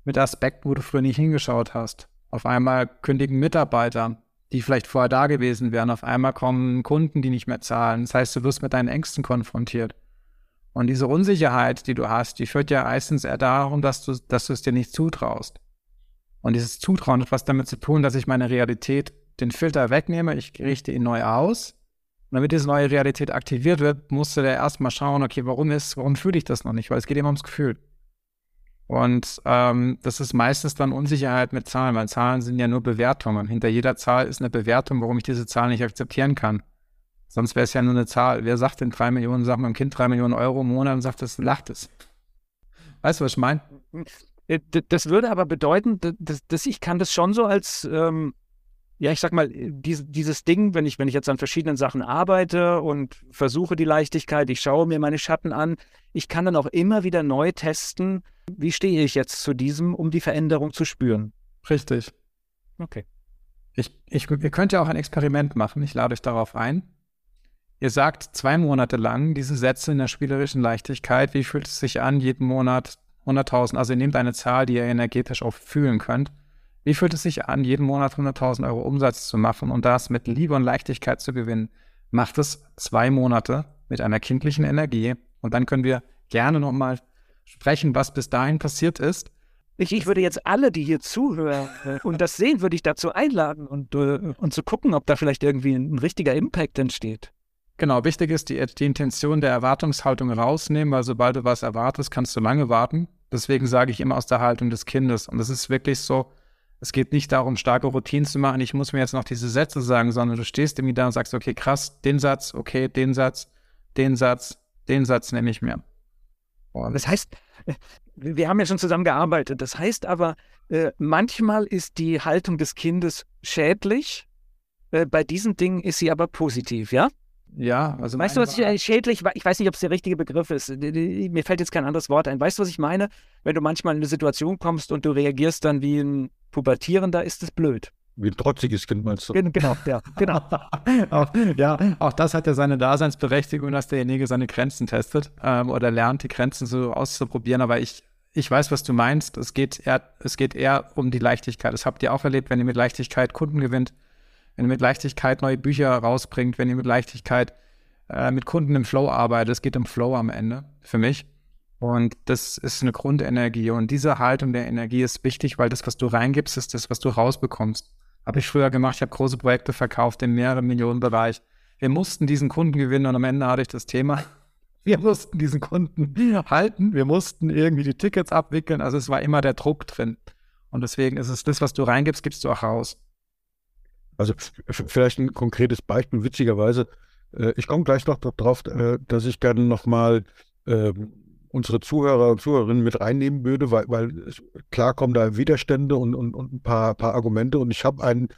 mit Aspekten, wo du früher nicht hingeschaut hast. Auf einmal kündigen Mitarbeiter, die vielleicht vorher da gewesen wären. Auf einmal kommen Kunden, die nicht mehr zahlen. Das heißt, du wirst mit deinen Ängsten konfrontiert. Und diese Unsicherheit, die du hast, die führt ja meistens eher darum, dass du, dass du es dir nicht zutraust. Und dieses Zutrauen hat was damit zu tun, dass ich meine Realität, den Filter wegnehme, ich richte ihn neu aus. Und damit diese neue Realität aktiviert wird, musst du da erstmal schauen, okay, warum ist, warum fühle ich das noch nicht? Weil es geht immer ums Gefühl. Und ähm, das ist meistens dann Unsicherheit mit Zahlen, weil Zahlen sind ja nur Bewertungen. Hinter jeder Zahl ist eine Bewertung, warum ich diese Zahl nicht akzeptieren kann. Sonst wäre es ja nur eine Zahl. Wer sagt denn drei Millionen, sagt meinem Kind drei Millionen Euro im Monat und sagt, das lacht es. Weißt du, was ich meine? Äh, das würde aber bedeuten, dass, dass ich kann das schon so als, ähm, ja, ich sag mal, diese, dieses Ding, wenn ich, wenn ich jetzt an verschiedenen Sachen arbeite und versuche die Leichtigkeit, ich schaue mir meine Schatten an, ich kann dann auch immer wieder neu testen, wie stehe ich jetzt zu diesem, um die Veränderung zu spüren? Richtig. Okay. Ich, ich, ihr könnt ja auch ein Experiment machen. Ich lade euch darauf ein. Ihr sagt zwei Monate lang diese Sätze in der spielerischen Leichtigkeit. Wie fühlt es sich an, jeden Monat 100.000? Also ihr nehmt eine Zahl, die ihr energetisch auch fühlen könnt. Wie fühlt es sich an, jeden Monat 100.000 Euro Umsatz zu machen und das mit Liebe und Leichtigkeit zu gewinnen? Macht es zwei Monate mit einer kindlichen Energie und dann können wir gerne nochmal sprechen, was bis dahin passiert ist. Ich, ich würde jetzt alle, die hier zuhören und das sehen, würde ich dazu einladen und, äh, und zu gucken, ob da vielleicht irgendwie ein, richtiger Impact entsteht. Genau, wichtig ist die, die Intention der Erwartungshaltung rausnehmen, weil sobald du was erwartest, kannst du lange warten. Deswegen sage ich immer aus der Haltung des Kindes. Und es ist wirklich so, es geht nicht darum, starke Routinen zu machen. Ich muss mir jetzt noch diese Sätze sagen, sondern du stehst irgendwie da und sagst, okay, krass, den Satz, okay, den Satz, den Satz, den Satz nehme ich mir. Das heißt, wir haben ja schon zusammen gearbeitet. Das heißt aber, äh, manchmal ist die Haltung des Kindes schädlich. Äh, bei diesen Dingen ist sie aber positiv, ja? Ja, also. Weißt du, was ich äh, schädlich, ich weiß nicht, ob es der richtige Begriff ist. Mir fällt jetzt kein anderes Wort ein. Weißt du, was ich meine? Wenn du manchmal in eine Situation kommst und du reagierst dann wie ein Pubertierender, ist es blöd. Wie ein trotziges Kind meinst du? Genau, ja, genau. auch, ja, auch das hat ja seine Daseinsberechtigung, dass derjenige seine Grenzen testet ähm, oder lernt, die Grenzen so auszuprobieren. Aber ich, ich weiß, was du meinst. Es geht, eher, es geht eher um die Leichtigkeit. Das habt ihr auch erlebt, wenn ihr mit Leichtigkeit Kunden gewinnt, wenn ihr mit Leichtigkeit neue Bücher rausbringt, wenn ihr mit Leichtigkeit äh, mit Kunden im Flow arbeitet. Es geht um Flow am Ende, für mich. Und das ist eine Grundenergie. Und diese Haltung der Energie ist wichtig, weil das, was du reingibst, ist das, was du rausbekommst. Habe ich früher gemacht. Ich habe große Projekte verkauft im mehreren Millionen Bereich. Wir mussten diesen Kunden gewinnen und am Ende hatte ich das Thema. Wir mussten diesen Kunden halten. Wir mussten irgendwie die Tickets abwickeln. Also es war immer der Druck drin. Und deswegen ist es das, was du reingibst, gibst du auch raus. Also vielleicht ein konkretes Beispiel, witzigerweise. Äh, ich komme gleich noch darauf, äh, dass ich gerne nochmal ähm, unsere Zuhörer und Zuhörerinnen mit reinnehmen würde, weil, weil klar kommen da Widerstände und, und, und ein paar, paar Argumente. Und ich habe ein,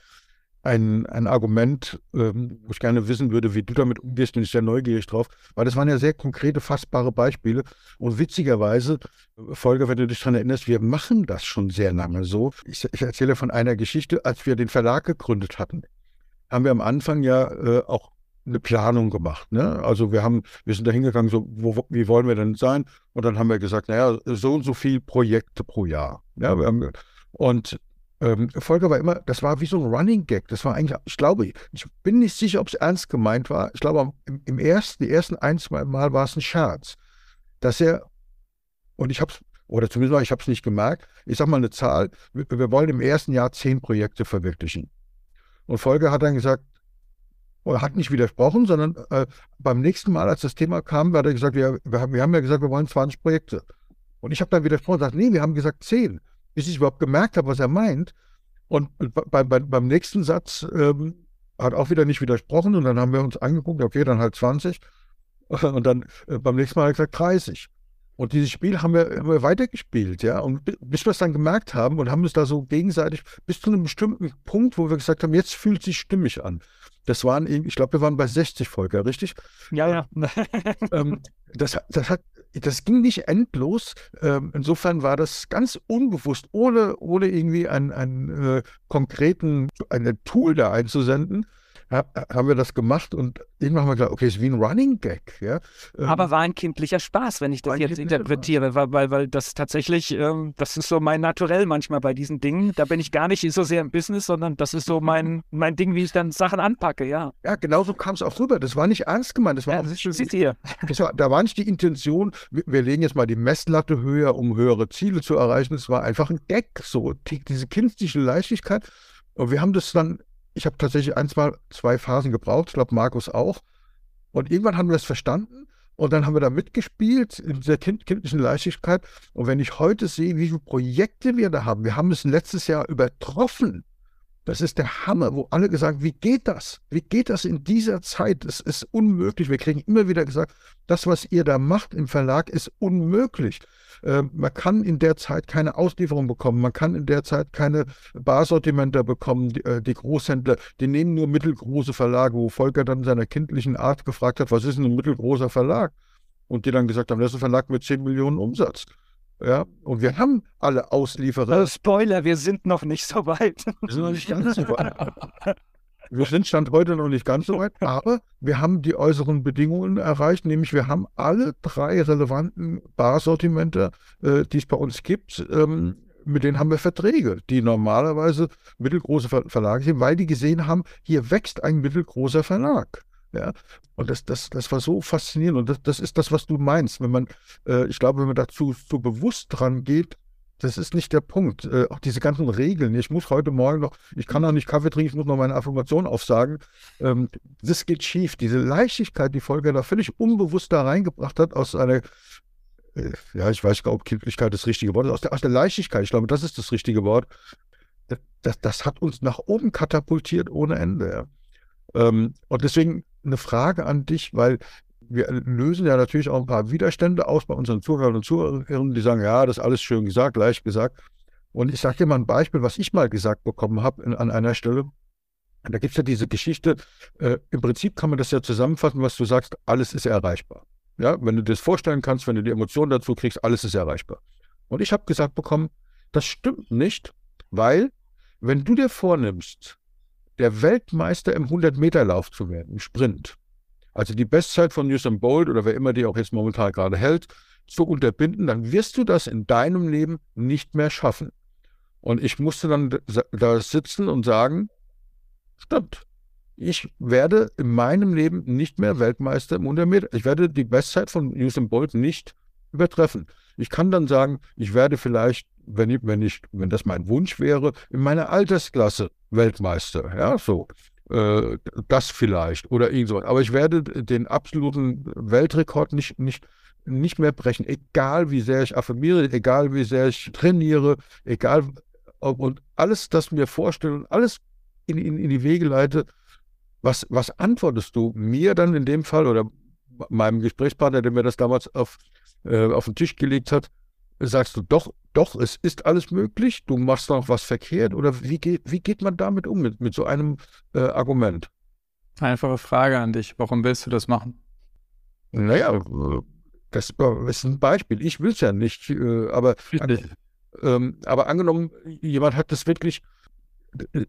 ein, ein Argument, ähm, wo ich gerne wissen würde, wie du damit umgehst, bin ich sehr neugierig drauf, weil das waren ja sehr konkrete, fassbare Beispiele. Und witzigerweise, Folge, wenn du dich daran erinnerst, wir machen das schon sehr lange so. Ich, ich erzähle von einer Geschichte, als wir den Verlag gegründet hatten, haben wir am Anfang ja äh, auch eine Planung gemacht. Ne? Also wir haben, wir sind da hingegangen, so, wo, wie wollen wir denn sein? Und dann haben wir gesagt, naja, so und so viele Projekte pro Jahr. Ja, haben, und ähm, Folge war immer, das war wie so ein Running Gag. Das war eigentlich, ich glaube, ich bin nicht sicher, ob es ernst gemeint war. Ich glaube, im, im, ersten, die ersten ein, zwei Mal war es ein Scherz. Dass er, und ich habe es, oder zumindest mal, ich habe es nicht gemerkt, ich sage mal eine Zahl, wir, wir wollen im ersten Jahr zehn Projekte verwirklichen. Und Folge hat dann gesagt, oder hat nicht widersprochen, sondern äh, beim nächsten Mal, als das Thema kam, hat er gesagt, wir, wir, haben, wir haben ja gesagt, wir wollen 20 Projekte. Und ich habe dann widersprochen und gesagt, nee, wir haben gesagt 10. Bis ich überhaupt gemerkt habe, was er meint. Und bei, bei, beim nächsten Satz ähm, hat auch wieder nicht widersprochen und dann haben wir uns angeguckt, okay, dann halt 20. Und dann äh, beim nächsten Mal hat er gesagt 30. Und dieses Spiel haben wir, haben wir weitergespielt, ja. Und bis wir es dann gemerkt haben und haben es da so gegenseitig bis zu einem bestimmten Punkt, wo wir gesagt haben, jetzt fühlt es sich stimmig an. Das waren, ich glaube, wir waren bei 60 Volker, richtig? Ja, ja. ähm, das, das, hat, das ging nicht endlos. Ähm, insofern war das ganz unbewusst, ohne, ohne irgendwie einen, einen äh, konkreten eine Tool da einzusenden, haben wir das gemacht und irgendwann haben wir gedacht, okay, ist wie ein Running Gag. Ja? Ähm, Aber war ein kindlicher Spaß, wenn ich das jetzt interpretiere, weil, weil, weil das tatsächlich, ähm, das ist so mein Naturell manchmal bei diesen Dingen. Da bin ich gar nicht so sehr im Business, sondern das ist so mein, mein Ding, wie ich dann Sachen anpacke, ja. Ja, genau so kam es auch rüber. Das war nicht ernst gemeint. Das war, ja, das ist, hier. Das war, da war nicht die Intention, wir, wir, legen jetzt mal die Messlatte höher, um höhere Ziele zu erreichen. Es war einfach ein Gag, so diese kindliche Leichtigkeit. Und wir haben das dann ich habe tatsächlich ein, zwei, zwei Phasen gebraucht, ich glaube Markus auch. Und irgendwann haben wir es verstanden und dann haben wir da mitgespielt in dieser kind kindlichen Leichtigkeit. Und wenn ich heute sehe, wie viele Projekte wir da haben, wir haben es letztes Jahr übertroffen. Das ist der Hammer, wo alle gesagt, wie geht das? Wie geht das in dieser Zeit? Das ist unmöglich. Wir kriegen immer wieder gesagt, das, was ihr da macht im Verlag, ist unmöglich. Äh, man kann in der Zeit keine Auslieferung bekommen. Man kann in der Zeit keine Barsortimenter bekommen. Die, äh, die Großhändler, die nehmen nur mittelgroße Verlage, wo Volker dann in seiner kindlichen Art gefragt hat, was ist denn ein mittelgroßer Verlag? Und die dann gesagt haben, das ist ein Verlag mit 10 Millionen Umsatz. Ja, und wir haben alle Auslieferer. Also Spoiler, wir sind noch nicht so weit. Wir sind noch nicht ganz so weit. Wir sind Stand heute noch nicht ganz so weit, aber wir haben die äußeren Bedingungen erreicht, nämlich wir haben alle drei relevanten Barsortimente, äh, die es bei uns gibt. Ähm, mit denen haben wir Verträge, die normalerweise mittelgroße Verlage sind, weil die gesehen haben, hier wächst ein mittelgroßer Verlag. Ja, und das, das, das war so faszinierend. Und das, das ist das, was du meinst. Wenn man, äh, ich glaube, wenn man dazu so bewusst dran geht, das ist nicht der Punkt. Äh, auch diese ganzen Regeln. Ich muss heute Morgen noch, ich kann noch nicht Kaffee trinken, ich muss noch meine Affirmation aufsagen. Ähm, das geht schief. Diese Leichtigkeit, die Folge da völlig unbewusst da reingebracht hat, aus einer, äh, ja, ich weiß gar nicht, ob Kindlichkeit das richtige Wort ist, aus der, aus der Leichtigkeit, ich glaube, das ist das richtige Wort. Das, das hat uns nach oben katapultiert ohne Ende. Ähm, und deswegen eine Frage an dich, weil wir lösen ja natürlich auch ein paar Widerstände aus bei unseren Zuhörern und Zuhörern, die sagen, ja, das ist alles schön gesagt, leicht gesagt. Und ich sage dir mal ein Beispiel, was ich mal gesagt bekommen habe an einer Stelle. Da gibt es ja diese Geschichte, äh, im Prinzip kann man das ja zusammenfassen, was du sagst, alles ist erreichbar. Ja, wenn du dir das vorstellen kannst, wenn du die Emotionen dazu kriegst, alles ist erreichbar. Und ich habe gesagt bekommen, das stimmt nicht, weil wenn du dir vornimmst, der Weltmeister im 100-Meter-Lauf zu werden, im Sprint, also die Bestzeit von Usain Bolt oder wer immer die auch jetzt momentan gerade hält, zu unterbinden, dann wirst du das in deinem Leben nicht mehr schaffen. Und ich musste dann da sitzen und sagen, stimmt. Ich werde in meinem Leben nicht mehr Weltmeister im 100 Meter. Ich werde die Bestzeit von Usain Bolt nicht übertreffen. Ich kann dann sagen, ich werde vielleicht, wenn ich, wenn ich, wenn das mein Wunsch wäre, in meiner Altersklasse Weltmeister. Ja, so. Äh, das vielleicht oder irgendwas. Aber ich werde den absoluten Weltrekord nicht, nicht, nicht mehr brechen. Egal wie sehr ich affirmiere, egal wie sehr ich trainiere, egal und alles das mir vorstelle, alles in, in, in die Wege leite, was, was antwortest du mir dann in dem Fall oder meinem Gesprächspartner, der mir das damals auf, äh, auf den Tisch gelegt hat, sagst du doch, doch, es ist alles möglich, du machst noch was verkehrt oder wie geht, wie geht man damit um mit, mit so einem äh, Argument? Einfache Frage an dich, warum willst du das machen? Naja, das ist ein Beispiel. Ich will es ja nicht, äh, aber, ähm, aber angenommen, jemand hat das wirklich,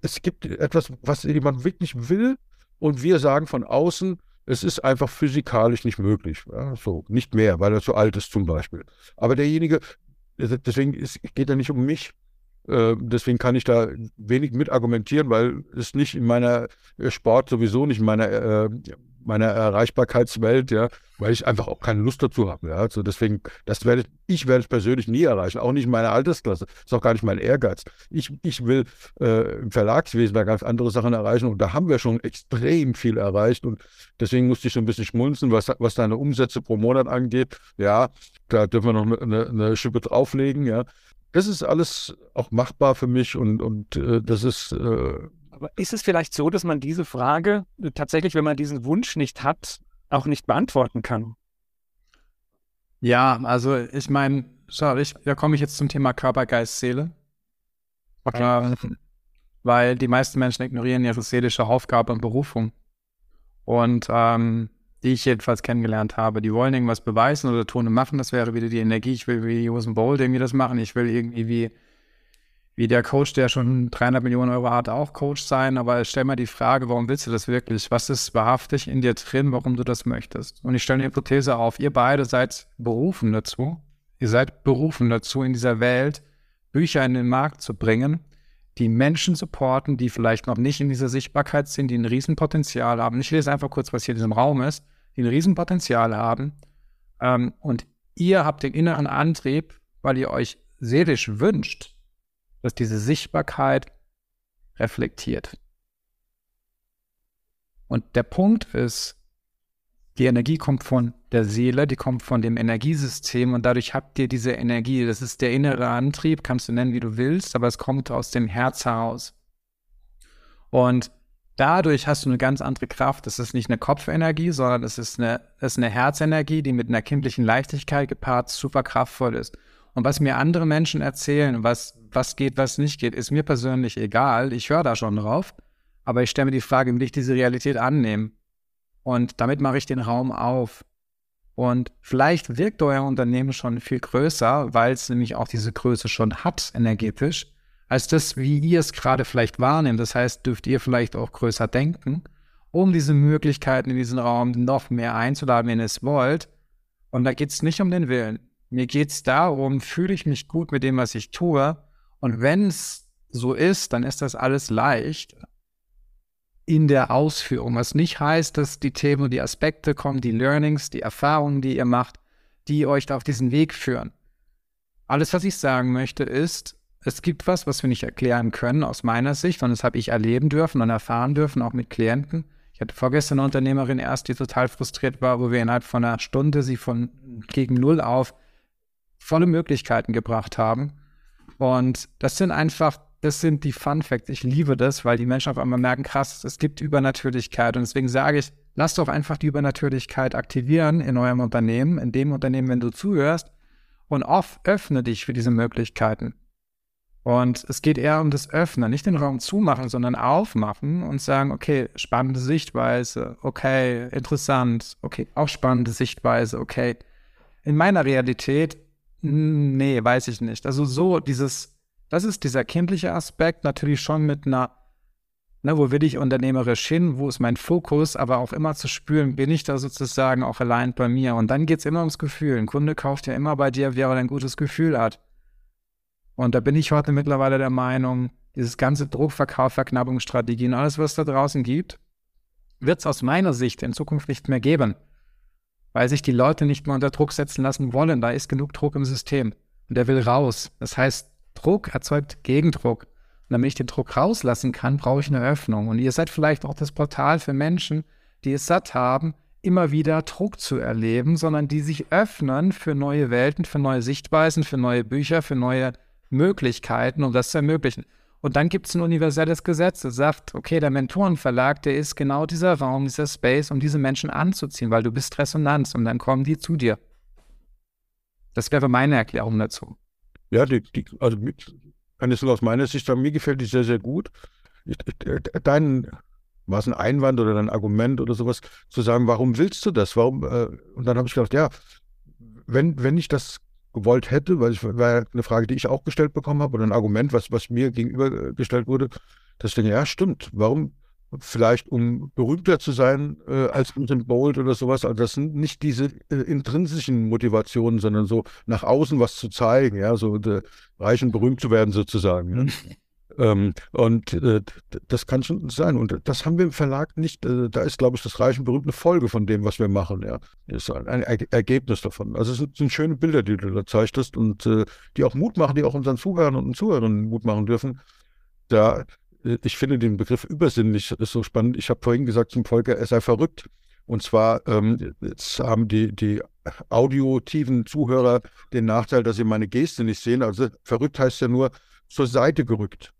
es gibt etwas, was jemand wirklich will und wir sagen von außen, es ist einfach physikalisch nicht möglich. Ja, so, nicht mehr, weil er zu alt ist zum Beispiel. Aber derjenige, deswegen ist, geht er nicht um mich. Äh, deswegen kann ich da wenig mit argumentieren, weil es nicht in meiner äh, Sport sowieso nicht in meiner äh, meiner Erreichbarkeitswelt, ja, weil ich einfach auch keine Lust dazu habe. Ja. Also deswegen, das werde ich werde es persönlich nie erreichen, auch nicht in meiner Altersklasse. Ist auch gar nicht mein Ehrgeiz. Ich, ich will äh, im Verlagswesen da ganz andere Sachen erreichen und da haben wir schon extrem viel erreicht und deswegen musste ich so ein bisschen schmunzen, was, was deine Umsätze pro Monat angeht. Ja, da dürfen wir noch eine, eine Schippe drauflegen, ja. Das ist alles auch machbar für mich und, und äh, das ist äh, ist es vielleicht so, dass man diese Frage äh, tatsächlich, wenn man diesen Wunsch nicht hat, auch nicht beantworten kann? Ja, also ich meine, schau, ich, da komme ich jetzt zum Thema Körper, Geist, Seele. Okay. Ähm, weil die meisten Menschen ignorieren ihre seelische Aufgabe und Berufung. Und ähm, die ich jedenfalls kennengelernt habe, die wollen irgendwas beweisen oder tun und machen, das wäre wieder die Energie. Ich will wie Usain Bolt irgendwie das machen. Ich will irgendwie wie wie der Coach, der schon 300 Millionen Euro hat, auch Coach sein. Aber stell mal die Frage, warum willst du das wirklich? Was ist wahrhaftig in dir drin, warum du das möchtest? Und ich stelle eine Hypothese auf. Ihr beide seid berufen dazu. Ihr seid berufen dazu, in dieser Welt Bücher in den Markt zu bringen, die Menschen supporten, die vielleicht noch nicht in dieser Sichtbarkeit sind, die ein Riesenpotenzial haben. Ich lese einfach kurz, was hier in diesem Raum ist, die ein Riesenpotenzial haben. Ähm, und ihr habt den inneren Antrieb, weil ihr euch seelisch wünscht, dass diese Sichtbarkeit reflektiert. Und der Punkt ist, die Energie kommt von der Seele, die kommt von dem Energiesystem und dadurch habt ihr diese Energie. Das ist der innere Antrieb, kannst du nennen, wie du willst, aber es kommt aus dem Herz heraus. Und dadurch hast du eine ganz andere Kraft. Das ist nicht eine Kopfenergie, sondern es ist eine, es ist eine Herzenergie, die mit einer kindlichen Leichtigkeit gepaart super kraftvoll ist. Und was mir andere Menschen erzählen, was, was geht, was nicht geht, ist mir persönlich egal. Ich höre da schon drauf. Aber ich stelle mir die Frage, will ich diese Realität annehmen? Und damit mache ich den Raum auf. Und vielleicht wirkt euer Unternehmen schon viel größer, weil es nämlich auch diese Größe schon hat, energetisch, als das, wie ihr es gerade vielleicht wahrnehmt. Das heißt, dürft ihr vielleicht auch größer denken, um diese Möglichkeiten in diesen Raum noch mehr einzuladen, wenn ihr es wollt. Und da geht es nicht um den Willen. Mir geht es darum, fühle ich mich gut mit dem, was ich tue. Und wenn es so ist, dann ist das alles leicht in der Ausführung. Was nicht heißt, dass die Themen und die Aspekte kommen, die Learnings, die Erfahrungen, die ihr macht, die euch da auf diesen Weg führen. Alles, was ich sagen möchte, ist, es gibt was, was wir nicht erklären können aus meiner Sicht und das habe ich erleben dürfen und erfahren dürfen, auch mit Klienten. Ich hatte vorgestern eine Unternehmerin erst, die total frustriert war, wo wir innerhalb von einer Stunde sie von gegen Null auf volle Möglichkeiten gebracht haben. Und das sind einfach, das sind die Fun Facts. Ich liebe das, weil die Menschen auf einmal merken, krass, es gibt Übernatürlichkeit. Und deswegen sage ich, lass doch einfach die Übernatürlichkeit aktivieren in eurem Unternehmen, in dem Unternehmen, wenn du zuhörst. Und off, öffne dich für diese Möglichkeiten. Und es geht eher um das Öffnen, nicht den Raum zumachen, sondern aufmachen und sagen, okay, spannende Sichtweise, okay, interessant, okay, auch spannende Sichtweise, okay. In meiner Realität nee, weiß ich nicht. Also so dieses, das ist dieser kindliche Aspekt, natürlich schon mit einer, ne, wo will ich unternehmerisch hin, wo ist mein Fokus, aber auch immer zu spüren, bin ich da sozusagen auch allein bei mir. Und dann geht es immer ums Gefühl. Ein Kunde kauft ja immer bei dir, wer ein gutes Gefühl hat. Und da bin ich heute mittlerweile der Meinung, dieses ganze Druckverkauf, Verknappungsstrategien, alles, was da draußen gibt, wird es aus meiner Sicht in Zukunft nicht mehr geben. Weil sich die Leute nicht mehr unter Druck setzen lassen wollen. Da ist genug Druck im System und der will raus. Das heißt, Druck erzeugt Gegendruck. Und damit ich den Druck rauslassen kann, brauche ich eine Öffnung. Und ihr seid vielleicht auch das Portal für Menschen, die es satt haben, immer wieder Druck zu erleben, sondern die sich öffnen für neue Welten, für neue Sichtweisen, für neue Bücher, für neue Möglichkeiten, um das zu ermöglichen. Und dann gibt es ein universelles Gesetz, das sagt, okay, der Mentorenverlag, der ist genau dieser Raum, dieser Space, um diese Menschen anzuziehen, weil du bist Resonanz und dann kommen die zu dir. Das wäre meine Erklärung dazu. Ja, die, die, also nur aus meiner Sicht mir gefällt die sehr, sehr gut. Ich, dein, war es ein Einwand oder ein Argument oder sowas, zu sagen, warum willst du das? Warum? Äh, und dann habe ich gedacht, ja, wenn, wenn ich das gewollt hätte, weil es war eine Frage, die ich auch gestellt bekommen habe, oder ein Argument, was, was mir gegenübergestellt wurde, dass ich denke, ja, stimmt, warum? Vielleicht um berühmter zu sein äh, als Usain Bolt oder sowas. Also das sind nicht diese äh, intrinsischen Motivationen, sondern so nach außen was zu zeigen, ja, so äh, reich und berühmt zu werden sozusagen. Ja. Ähm, und äh, das kann schon sein. Und das haben wir im Verlag nicht. Äh, da ist, glaube ich, das Reich und berühmt eine Folge von dem, was wir machen. Ja, ist ein, ein Ergebnis davon. Also es sind, sind, schöne Bilder, die du da zeigtest und äh, die auch Mut machen, die auch unseren Zuhörern und Zuhörern Mut machen dürfen. Da, äh, ich finde den Begriff übersinnlich ist so spannend. Ich habe vorhin gesagt zum Volker, er sei verrückt. Und zwar ähm, jetzt haben die, die audiotiven Zuhörer den Nachteil, dass sie meine Geste nicht sehen. Also verrückt heißt ja nur zur Seite gerückt.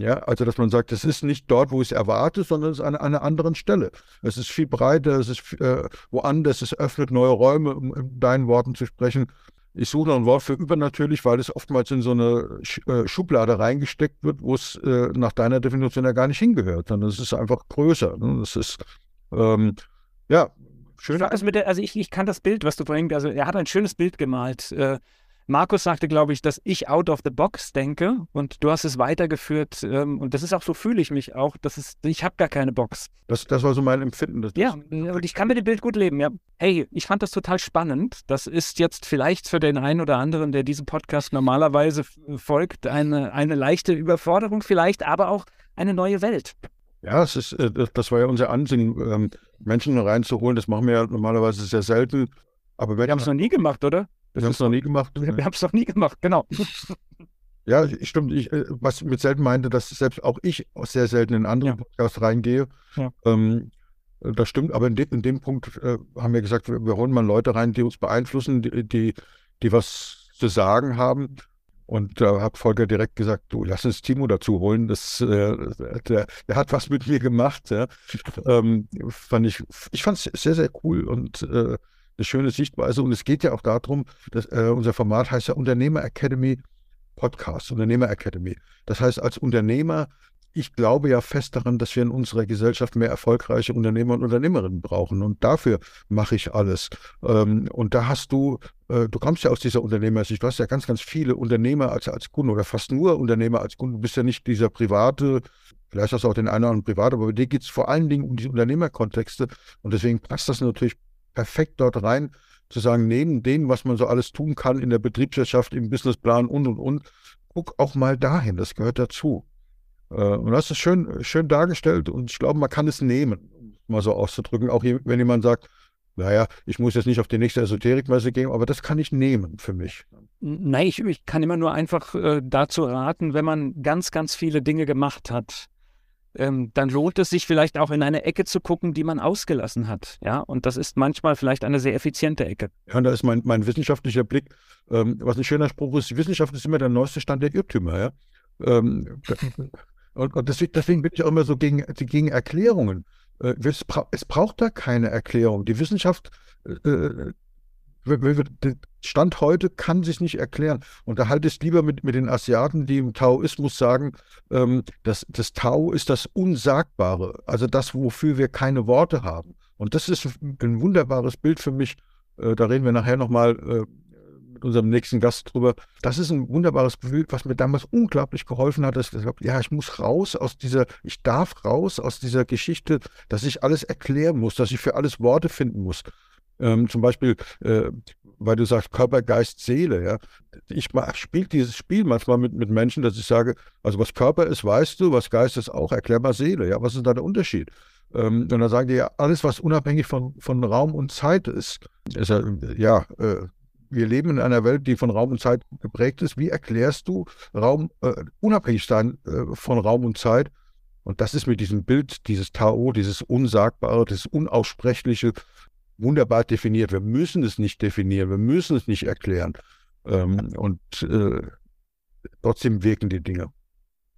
Ja, also dass man sagt, es ist nicht dort, wo ich es erwarte, sondern es ist an, einer anderen Stelle. Es ist viel breiter, es ist äh, woanders, es öffnet neue Räume, um in deinen Worten zu sprechen. Ich suche noch ein Wort für übernatürlich, weil es oftmals in so eine Sch äh, Schublade reingesteckt wird, wo es äh, nach deiner Definition ja gar nicht hingehört, sondern es ist einfach größer. Ne? Es ist, ähm, ja, schön. Also, der, also ich, ich kann das Bild, was du vorhin, also er hat ein schönes Bild gemalt. Äh, Markus sagte, glaube ich, dass ich out of the box denke und du hast es weitergeführt ähm, und das ist auch so fühle ich mich auch, das ist, ich habe gar keine Box. Das, das war so mein Empfinden. Das, ja, und ich kann mit dem Bild gut leben, ja. Hey, ich fand das total spannend. Das ist jetzt vielleicht für den einen oder anderen, der diesem Podcast normalerweise folgt, eine, eine leichte Überforderung vielleicht, aber auch eine neue Welt. Ja, es ist, äh, das war ja unser Ansinnen, ähm, Menschen reinzuholen. Das machen wir ja normalerweise sehr selten. Aber wir haben es noch nie gemacht, oder? Wir haben es noch nie gemacht. Wir, wir haben es noch nie gemacht, genau. Ja, stimmt. Ich, äh, was mit selten meinte, dass selbst auch ich sehr selten in andere ja. Podcasts reingehe. Ja. Ähm, das stimmt, aber in, de, in dem Punkt äh, haben wir gesagt, wir, wir, holen mal Leute rein, die uns beeinflussen, die, die, die was zu sagen haben. Und da hat Volker direkt gesagt, du lass uns Timo dazu holen. Das, äh, der, der, hat was mit mir gemacht. Ja. Ähm, fand ich, ich fand es sehr, sehr cool und äh, eine schöne Sichtweise. Und es geht ja auch darum, dass äh, unser Format heißt ja Unternehmer Academy Podcast, Unternehmer Academy. Das heißt, als Unternehmer, ich glaube ja fest daran, dass wir in unserer Gesellschaft mehr erfolgreiche Unternehmer und Unternehmerinnen brauchen. Und dafür mache ich alles. Ähm, und da hast du, äh, du kommst ja aus dieser Unternehmersicht, du hast ja ganz, ganz viele Unternehmer als, als Kunden oder fast nur Unternehmer als Kunden. Du bist ja nicht dieser private, vielleicht hast du auch den einen oder anderen privat, aber bei dir geht es vor allen Dingen um diese Unternehmerkontexte. Und deswegen passt das natürlich perfekt dort rein, zu sagen, neben dem, was man so alles tun kann in der Betriebswirtschaft, im Businessplan und und und, guck auch mal dahin, das gehört dazu. Äh, und das ist schön, schön dargestellt und ich glaube, man kann es nehmen, um mal so auszudrücken. Auch wenn jemand sagt, naja, ich muss jetzt nicht auf die nächste Esoterikmesse gehen, aber das kann ich nehmen für mich. Nein, ich, ich kann immer nur einfach äh, dazu raten, wenn man ganz, ganz viele Dinge gemacht hat, ähm, dann lohnt es sich vielleicht auch in eine Ecke zu gucken, die man ausgelassen hat. Ja, und das ist manchmal vielleicht eine sehr effiziente Ecke. Ja, und da ist mein, mein wissenschaftlicher Blick, ähm, was ein schöner Spruch ist, die Wissenschaft ist immer der neueste Stand der Irrtümer. Ja? Ähm, und, und deswegen, deswegen, bin ich auch immer so gegen, gegen Erklärungen. Äh, es, bra es, braucht da keine Erklärung. Die Wissenschaft äh, äh Stand heute kann sich nicht erklären. Und da halte ich es lieber mit, mit den Asiaten, die im Taoismus sagen, ähm, dass das Tao ist das Unsagbare, also das, wofür wir keine Worte haben. Und das ist ein wunderbares Bild für mich. Äh, da reden wir nachher nochmal äh, mit unserem nächsten Gast drüber. Das ist ein wunderbares Bild, was mir damals unglaublich geholfen hat, dass ich gesagt ja, ich muss raus aus dieser, ich darf raus aus dieser Geschichte, dass ich alles erklären muss, dass ich für alles Worte finden muss. Ähm, zum Beispiel, äh, weil du sagst Körper, Geist, Seele. Ja? Ich spiele dieses Spiel manchmal mit, mit Menschen, dass ich sage, also was Körper ist, weißt du, was Geist ist auch, erklär mal Seele. Ja, was ist da der Unterschied? Ähm, und dann sagen die ja, alles, was unabhängig von, von Raum und Zeit ist, ist ja, ja äh, wir leben in einer Welt, die von Raum und Zeit geprägt ist. Wie erklärst du Raum, äh, unabhängig sein äh, von Raum und Zeit? Und das ist mit diesem Bild, dieses Tao, dieses Unsagbare, dieses Unaussprechliche, wunderbar definiert. Wir müssen es nicht definieren, wir müssen es nicht erklären. Ähm, und äh, trotzdem wirken die Dinge.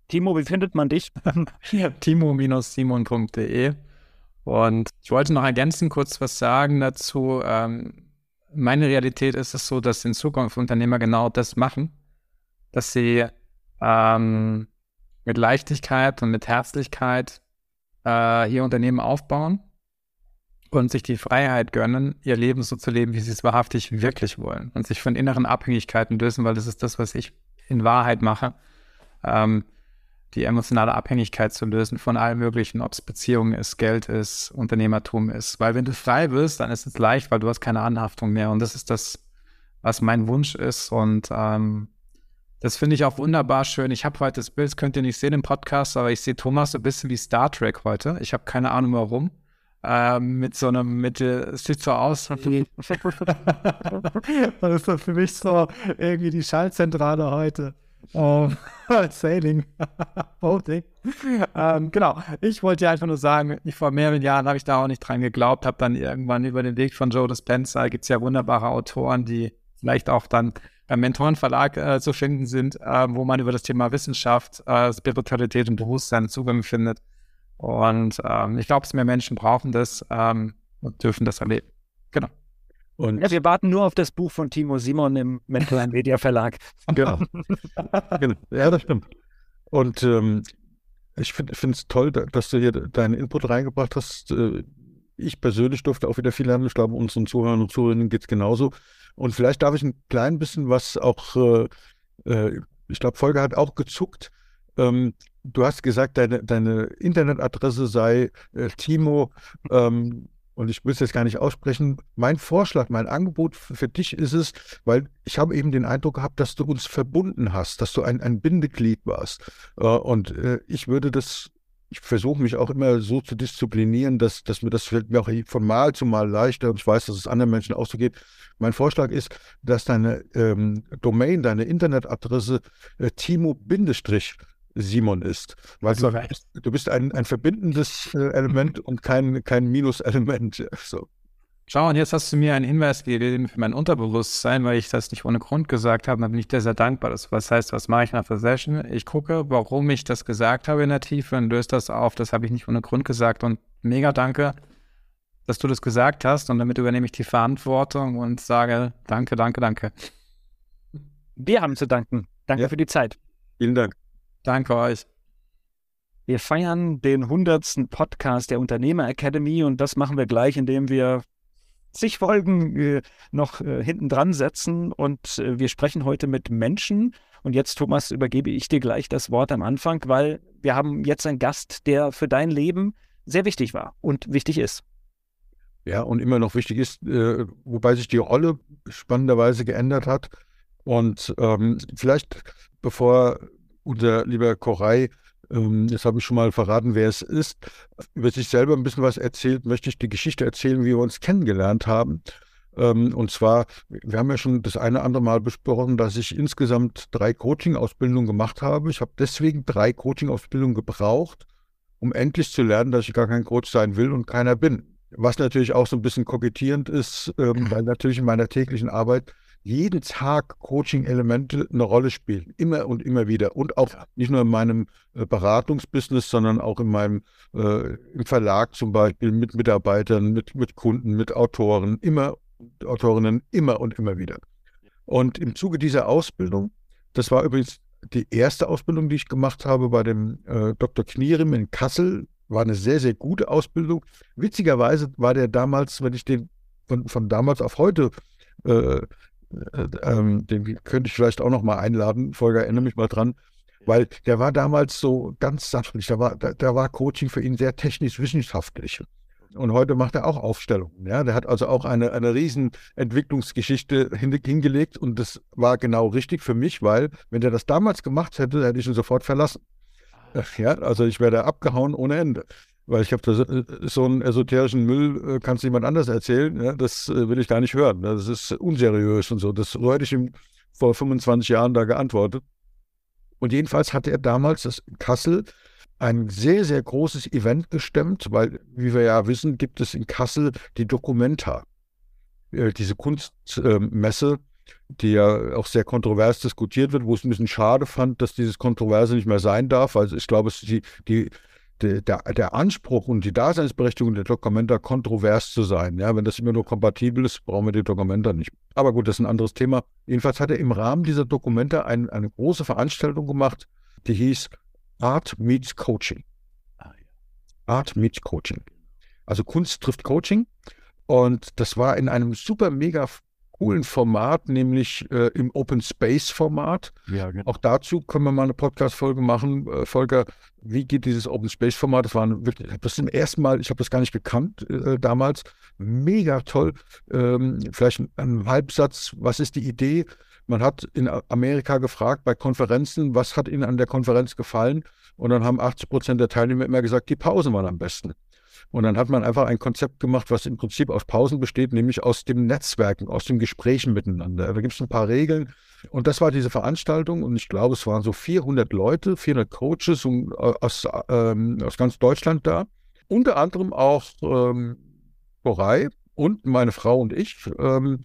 Timo, wie findet man dich? Timo-simon.de. Und ich wollte noch ergänzen kurz was sagen dazu. Ähm, meine Realität ist es so, dass in Zukunft Unternehmer genau das machen, dass sie ähm, mit Leichtigkeit und mit Herzlichkeit äh, ihr Unternehmen aufbauen und sich die Freiheit gönnen, ihr Leben so zu leben, wie sie es wahrhaftig wirklich wollen und sich von inneren Abhängigkeiten lösen, weil das ist das, was ich in Wahrheit mache. Ähm, die emotionale Abhängigkeit zu lösen von allem Möglichen, ob es Beziehungen ist, Geld ist, Unternehmertum ist. Weil wenn du frei bist, dann ist es leicht, weil du hast keine Anhaftung mehr. Und das ist das, was mein Wunsch ist. Und ähm, das finde ich auch wunderbar schön. Ich habe heute das Bild, das könnt ihr nicht sehen im Podcast, aber ich sehe Thomas so ein bisschen wie Star Trek heute. Ich habe keine Ahnung warum. Ähm, mit so einem Mittel, es sieht so aus. das ist doch für mich so irgendwie die Schaltzentrale heute. Um, Sailing. Boating. ähm, genau. Ich wollte dir einfach nur sagen, ich, vor mehreren Jahren habe ich da auch nicht dran geglaubt, habe dann irgendwann über den Weg von Joe Dispenza, gibt es ja wunderbare Autoren, die vielleicht auch dann beim Mentorenverlag äh, zu finden sind, äh, wo man über das Thema Wissenschaft, äh, Spiritualität und Bewusstsein Zugang findet. Und ähm, ich glaube, mehr Menschen brauchen das ähm, und dürfen das erleben. Genau. Und ja, wir warten nur auf das Buch von Timo Simon im Mental Media Verlag. Genau. genau. Ja, das stimmt. Und ähm, ich finde es toll, dass du hier deinen Input reingebracht hast. Äh, ich persönlich durfte auch wieder viel lernen. Ich glaube, unseren Zuhörern und Zuhörern geht es genauso. Und vielleicht darf ich ein klein bisschen was auch, äh, äh, ich glaube, Folge hat auch gezuckt. Ähm, du hast gesagt, deine, deine Internetadresse sei äh, Timo ähm, und ich will es jetzt gar nicht aussprechen, mein Vorschlag, mein Angebot für dich ist es, weil ich habe eben den Eindruck gehabt, dass du uns verbunden hast, dass du ein, ein Bindeglied warst. Äh, und äh, ich würde das, ich versuche mich auch immer so zu disziplinieren, dass, dass mir das fällt mir auch von Mal zu Mal leichter und ich weiß, dass es anderen Menschen auch so geht. Mein Vorschlag ist, dass deine ähm, Domain, deine Internetadresse äh, Timo Bindestrich Simon ist. Weil du, du bist ein, ein verbindendes äh, Element und kein, kein Minuselement. So. Schau, und jetzt hast du mir einen Hinweis gegeben für mein Unterbewusstsein, weil ich das nicht ohne Grund gesagt habe. Da bin ich dir sehr dankbar. Das was heißt, was mache ich nach der Session? Ich gucke, warum ich das gesagt habe in der Tiefe und löse das auf. Das habe ich nicht ohne Grund gesagt. Und mega danke, dass du das gesagt hast. Und damit übernehme ich die Verantwortung und sage danke, danke, danke. Wir haben zu danken. Danke ja. für die Zeit. Vielen Dank. Danke euch. Wir feiern den 100. Podcast der Unternehmer Academy und das machen wir gleich, indem wir zig Folgen äh, noch äh, hinten dran setzen und äh, wir sprechen heute mit Menschen. Und jetzt, Thomas, übergebe ich dir gleich das Wort am Anfang, weil wir haben jetzt einen Gast, der für dein Leben sehr wichtig war und wichtig ist. Ja, und immer noch wichtig ist, wobei sich die Rolle spannenderweise geändert hat. Und ähm, vielleicht, bevor unser lieber Koray, ähm, das habe ich schon mal verraten, wer es ist, über sich selber ein bisschen was erzählt, möchte ich die Geschichte erzählen, wie wir uns kennengelernt haben. Ähm, und zwar, wir haben ja schon das eine oder andere Mal besprochen, dass ich insgesamt drei Coaching-Ausbildungen gemacht habe. Ich habe deswegen drei Coaching-Ausbildungen gebraucht, um endlich zu lernen, dass ich gar kein Coach sein will und keiner bin. Was natürlich auch so ein bisschen kokettierend ist, ähm, weil natürlich in meiner täglichen Arbeit jeden Tag Coaching-Elemente eine Rolle spielen. Immer und immer wieder. Und auch nicht nur in meinem äh, Beratungsbusiness, sondern auch in meinem äh, im Verlag zum Beispiel mit Mitarbeitern, mit, mit Kunden, mit Autoren, immer Autorinnen, immer und immer wieder. Und im Zuge dieser Ausbildung, das war übrigens die erste Ausbildung, die ich gemacht habe bei dem äh, Dr. Knierim in Kassel, war eine sehr, sehr gute Ausbildung. Witzigerweise war der damals, wenn ich den von, von damals auf heute äh, äh, ähm, den könnte ich vielleicht auch noch mal einladen. Folger, erinnere mich mal dran. Weil der war damals so ganz sachlich, da war, da, da war Coaching für ihn sehr technisch-wissenschaftlich. Und heute macht er auch Aufstellungen. Ja? Der hat also auch eine, eine riesen Entwicklungsgeschichte hingelegt und das war genau richtig für mich, weil wenn der das damals gemacht hätte, hätte ich ihn sofort verlassen. Ja, also ich wäre abgehauen ohne Ende. Weil ich habe äh, so einen esoterischen Müll, äh, kannst du jemand anders erzählen, ja, das äh, will ich gar nicht hören. Das ist unseriös und so. Das hätte ich ihm vor 25 Jahren da geantwortet. Und jedenfalls hatte er damals das in Kassel ein sehr, sehr großes Event gestemmt, weil, wie wir ja wissen, gibt es in Kassel die Documenta, diese Kunstmesse, die ja auch sehr kontrovers diskutiert wird, wo es ein bisschen schade fand, dass dieses Kontroverse nicht mehr sein darf. Also ich glaube, es die, die der, der, Anspruch und die Daseinsberechtigung der Dokumenta kontrovers zu sein. Ja, wenn das immer nur kompatibel ist, brauchen wir die Dokumenta nicht. Aber gut, das ist ein anderes Thema. Jedenfalls hat er im Rahmen dieser Dokumenta ein, eine große Veranstaltung gemacht, die hieß Art Meets Coaching. Ah, Art Meets Coaching. Also Kunst trifft Coaching. Und das war in einem super mega coolen Format, nämlich äh, im Open Space Format. Ja, genau. Auch dazu können wir mal eine Podcast-Folge machen. Äh, Volker, wie geht dieses Open Space Format? Das war wirklich, das zum ersten Mal, ich habe das gar nicht gekannt äh, damals. Mega toll. Ähm, vielleicht ein, ein Halbsatz. Was ist die Idee? Man hat in Amerika gefragt bei Konferenzen, was hat Ihnen an der Konferenz gefallen? Und dann haben 80 Prozent der Teilnehmer immer gesagt, die Pausen waren am besten. Und dann hat man einfach ein Konzept gemacht, was im Prinzip aus Pausen besteht, nämlich aus dem Netzwerken, aus dem Gesprächen miteinander. Da gibt es ein paar Regeln. Und das war diese Veranstaltung. Und ich glaube, es waren so 400 Leute, 400 Coaches äh, aus, ähm, aus ganz Deutschland da. Unter anderem auch ähm, Borei und meine Frau und ich. Ähm,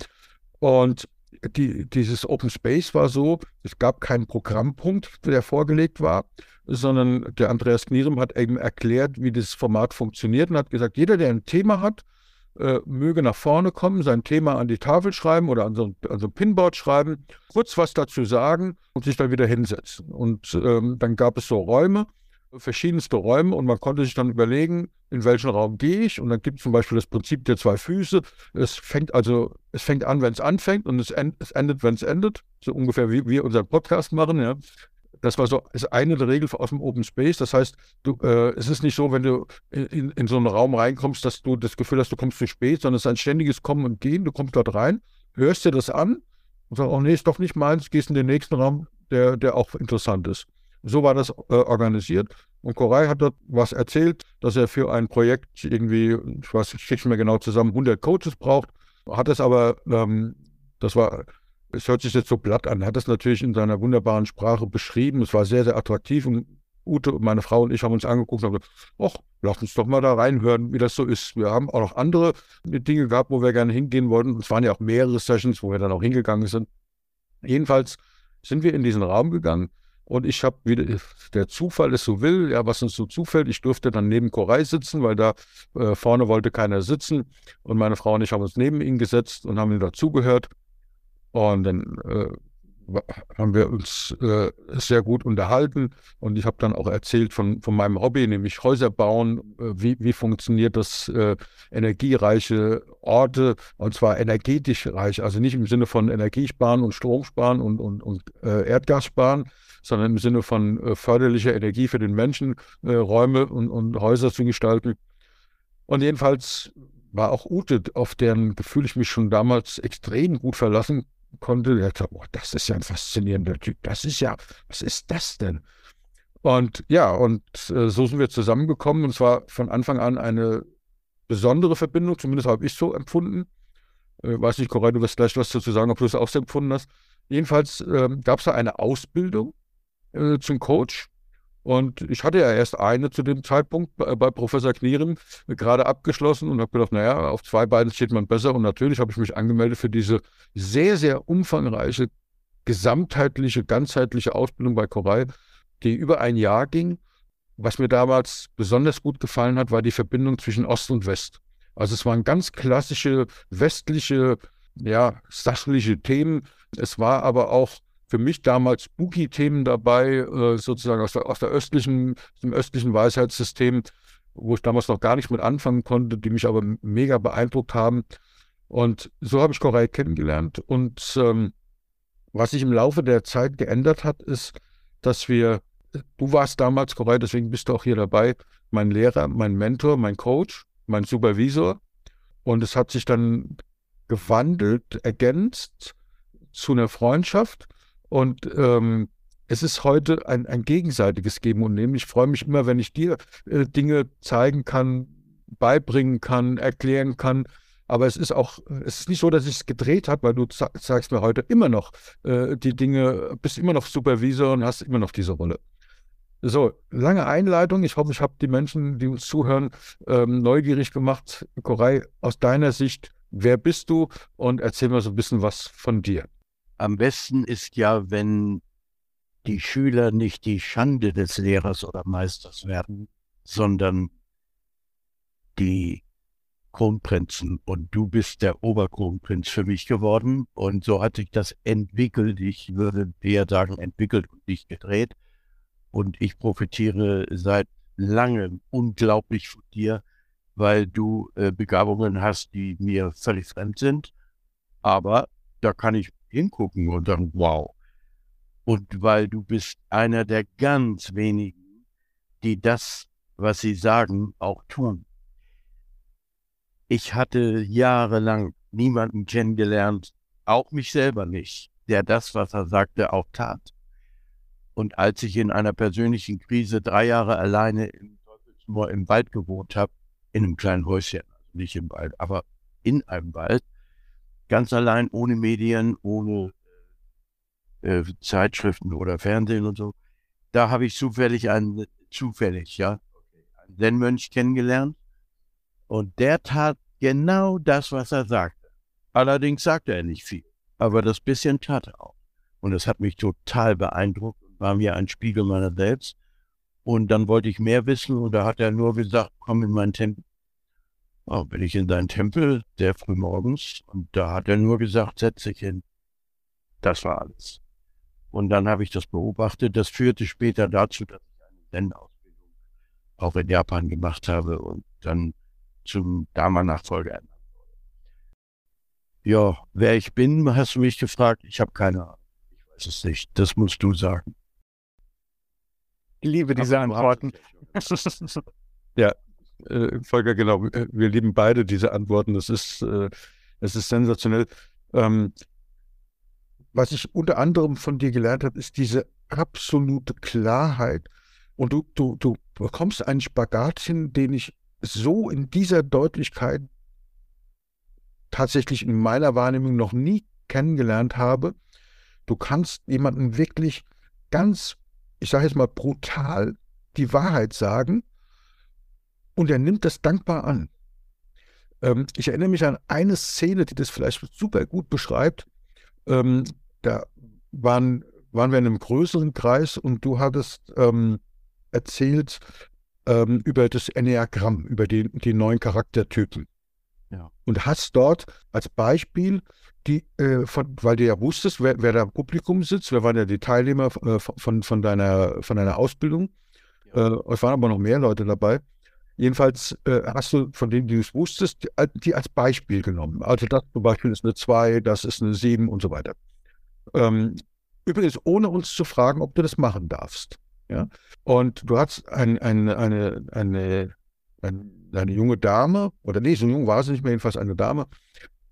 und die, dieses Open Space war so, es gab keinen Programmpunkt, der vorgelegt war, sondern der Andreas Knierem hat eben erklärt, wie das Format funktioniert und hat gesagt, jeder, der ein Thema hat, äh, möge nach vorne kommen, sein Thema an die Tafel schreiben oder an so, an so ein Pinboard schreiben, kurz was dazu sagen und sich dann wieder hinsetzen. Und ähm, dann gab es so Räume, verschiedenste Räume und man konnte sich dann überlegen, in welchen Raum gehe ich. Und dann gibt es zum Beispiel das Prinzip der zwei Füße. Es fängt also, es fängt an, wenn es anfängt und es, end, es endet, wenn es endet. So ungefähr wie wir unseren Podcast machen, ja. Das war so ist eine der Regeln aus dem Open Space. Das heißt, du, äh, es ist nicht so, wenn du in, in, so einen Raum reinkommst, dass du das Gefühl hast, du kommst zu spät, sondern es ist ein ständiges Kommen und Gehen. Du kommst dort rein, hörst dir das an und sagst, oh nee, ist doch nicht meins, gehst in den nächsten Raum, der, der auch interessant ist. So war das äh, organisiert. Und Koray hat dort was erzählt, dass er für ein Projekt irgendwie, ich weiß, ich nicht mehr genau zusammen, 100 Coaches braucht. Hat es aber, ähm, das war es hört sich jetzt so platt an, hat es natürlich in seiner wunderbaren Sprache beschrieben. Es war sehr, sehr attraktiv und Ute, meine Frau und ich haben uns angeguckt und haben gesagt, ach, lass uns doch mal da reinhören, wie das so ist. Wir haben auch noch andere Dinge gehabt, wo wir gerne hingehen wollten. Es waren ja auch mehrere Sessions, wo wir dann auch hingegangen sind. Jedenfalls sind wir in diesen Raum gegangen und ich habe wieder, der Zufall es so will, ja, was uns so zufällt, ich durfte dann neben Koray sitzen, weil da äh, vorne wollte keiner sitzen und meine Frau und ich haben uns neben ihn gesetzt und haben ihm dazugehört. Und dann äh, haben wir uns äh, sehr gut unterhalten und ich habe dann auch erzählt von, von meinem Hobby, nämlich Häuser bauen. Äh, wie, wie funktioniert das äh, energiereiche Orte und zwar energetisch reich, also nicht im Sinne von Energiesparen und Stromsparen und, und, und äh, Erdgas sparen, sondern im Sinne von äh, förderlicher Energie für den Menschen, äh, Räume und, und Häuser zu gestalten. Und jedenfalls war auch Ute, auf deren Gefühl ich mich schon damals extrem gut verlassen konnte. Er dachte, oh, das ist ja ein faszinierender Typ. Das ist ja, was ist das denn? Und ja, und äh, so sind wir zusammengekommen und zwar von Anfang an eine besondere Verbindung, zumindest habe ich so empfunden. Äh, weiß nicht, Corinne, du wirst gleich was dazu sagen, ob du es auch so empfunden hast. Jedenfalls äh, gab es da eine Ausbildung äh, zum Coach und ich hatte ja erst eine zu dem Zeitpunkt bei, bei Professor Knieren gerade abgeschlossen und habe gedacht, naja, auf zwei Beinen steht man besser. Und natürlich habe ich mich angemeldet für diese sehr, sehr umfangreiche, gesamtheitliche, ganzheitliche Ausbildung bei Koray, die über ein Jahr ging. Was mir damals besonders gut gefallen hat, war die Verbindung zwischen Ost und West. Also es waren ganz klassische westliche, ja, sachliche Themen. Es war aber auch für mich damals spooky-Themen dabei, äh, sozusagen aus der, aus der östlichen, dem östlichen Weisheitssystem, wo ich damals noch gar nicht mit anfangen konnte, die mich aber mega beeindruckt haben. Und so habe ich Koray kennengelernt. Und ähm, was sich im Laufe der Zeit geändert hat, ist, dass wir, du warst damals Koray, deswegen bist du auch hier dabei, mein Lehrer, mein Mentor, mein Coach, mein Supervisor. Und es hat sich dann gewandelt, ergänzt zu einer Freundschaft. Und ähm, es ist heute ein, ein gegenseitiges Geben und Nehmen. Ich freue mich immer, wenn ich dir äh, Dinge zeigen kann, beibringen kann, erklären kann. Aber es ist auch, es ist nicht so, dass ich es gedreht habe, weil du sagst mir heute immer noch äh, die Dinge, bist immer noch Supervisor und hast immer noch diese Rolle. So, lange Einleitung. Ich hoffe, ich habe die Menschen, die uns zuhören, ähm, neugierig gemacht. Koray, aus deiner Sicht, wer bist du? Und erzähl mir so ein bisschen was von dir. Am besten ist ja, wenn die Schüler nicht die Schande des Lehrers oder Meisters werden, sondern die Kronprinzen. Und du bist der Oberkronprinz für mich geworden. Und so hat sich das entwickelt. Ich würde eher sagen, entwickelt und nicht gedreht. Und ich profitiere seit langem unglaublich von dir, weil du äh, Begabungen hast, die mir völlig fremd sind. Aber da kann ich hingucken und sagen, wow. Und weil du bist einer der ganz wenigen, die das, was sie sagen, auch tun. Ich hatte jahrelang niemanden kennengelernt, auch mich selber nicht, der das, was er sagte, auch tat. Und als ich in einer persönlichen Krise drei Jahre alleine im im Wald gewohnt habe, in einem kleinen Häuschen, also nicht im Wald, aber in einem Wald, ganz allein, ohne Medien, ohne äh, Zeitschriften oder Fernsehen und so, da habe ich zufällig einen, zufällig, ja, einen Zen-Mönch kennengelernt. Und der tat genau das, was er sagte. Allerdings sagte er nicht viel, aber das bisschen tat er auch. Und das hat mich total beeindruckt war mir ein Spiegel meiner selbst. Und dann wollte ich mehr wissen und da hat er nur gesagt, komm in meinen Tempel. Oh, bin ich in seinen Tempel, sehr früh morgens, und da hat er nur gesagt, setz dich hin. Das war alles. Und dann habe ich das beobachtet. Das führte später dazu, dass ich eine Zen-Ausbildung auch in Japan gemacht habe und dann zum Dharma-Nachfolger ernannt wurde. Ja, wer ich bin, hast du mich gefragt. Ich habe keine Ahnung. Ich weiß es nicht. Das musst du sagen. Ich liebe diese Antworten. ja, äh, Volker, genau. Wir lieben beide diese Antworten. Das ist, äh, das ist sensationell. Ähm, was ich unter anderem von dir gelernt habe, ist diese absolute Klarheit. Und du, du, du bekommst einen Spagat hin, den ich so in dieser Deutlichkeit tatsächlich in meiner Wahrnehmung noch nie kennengelernt habe. Du kannst jemanden wirklich ganz ich sage jetzt mal brutal, die Wahrheit sagen und er nimmt das dankbar an. Ähm, ich erinnere mich an eine Szene, die das vielleicht super gut beschreibt. Ähm, da waren, waren wir in einem größeren Kreis und du hattest ähm, erzählt ähm, über das Enneagramm, über die, die neuen Charaktertypen. Ja. Und hast dort als Beispiel die, äh, von, weil du ja wusstest, wer, wer da im Publikum sitzt, wer waren ja die Teilnehmer äh, von, von, deiner, von deiner Ausbildung. Ja. Äh, es waren aber noch mehr Leute dabei. Jedenfalls äh, hast du von denen, die du es wusstest, die, die, als Beispiel genommen. Also das zum Beispiel ist eine 2, das ist eine 7 und so weiter. Ähm, übrigens, ohne uns zu fragen, ob du das machen darfst. Ja? Und du hast ein, ein, eine, eine, eine, eine junge Dame, oder nee, so jung war sie nicht mehr, jedenfalls eine Dame,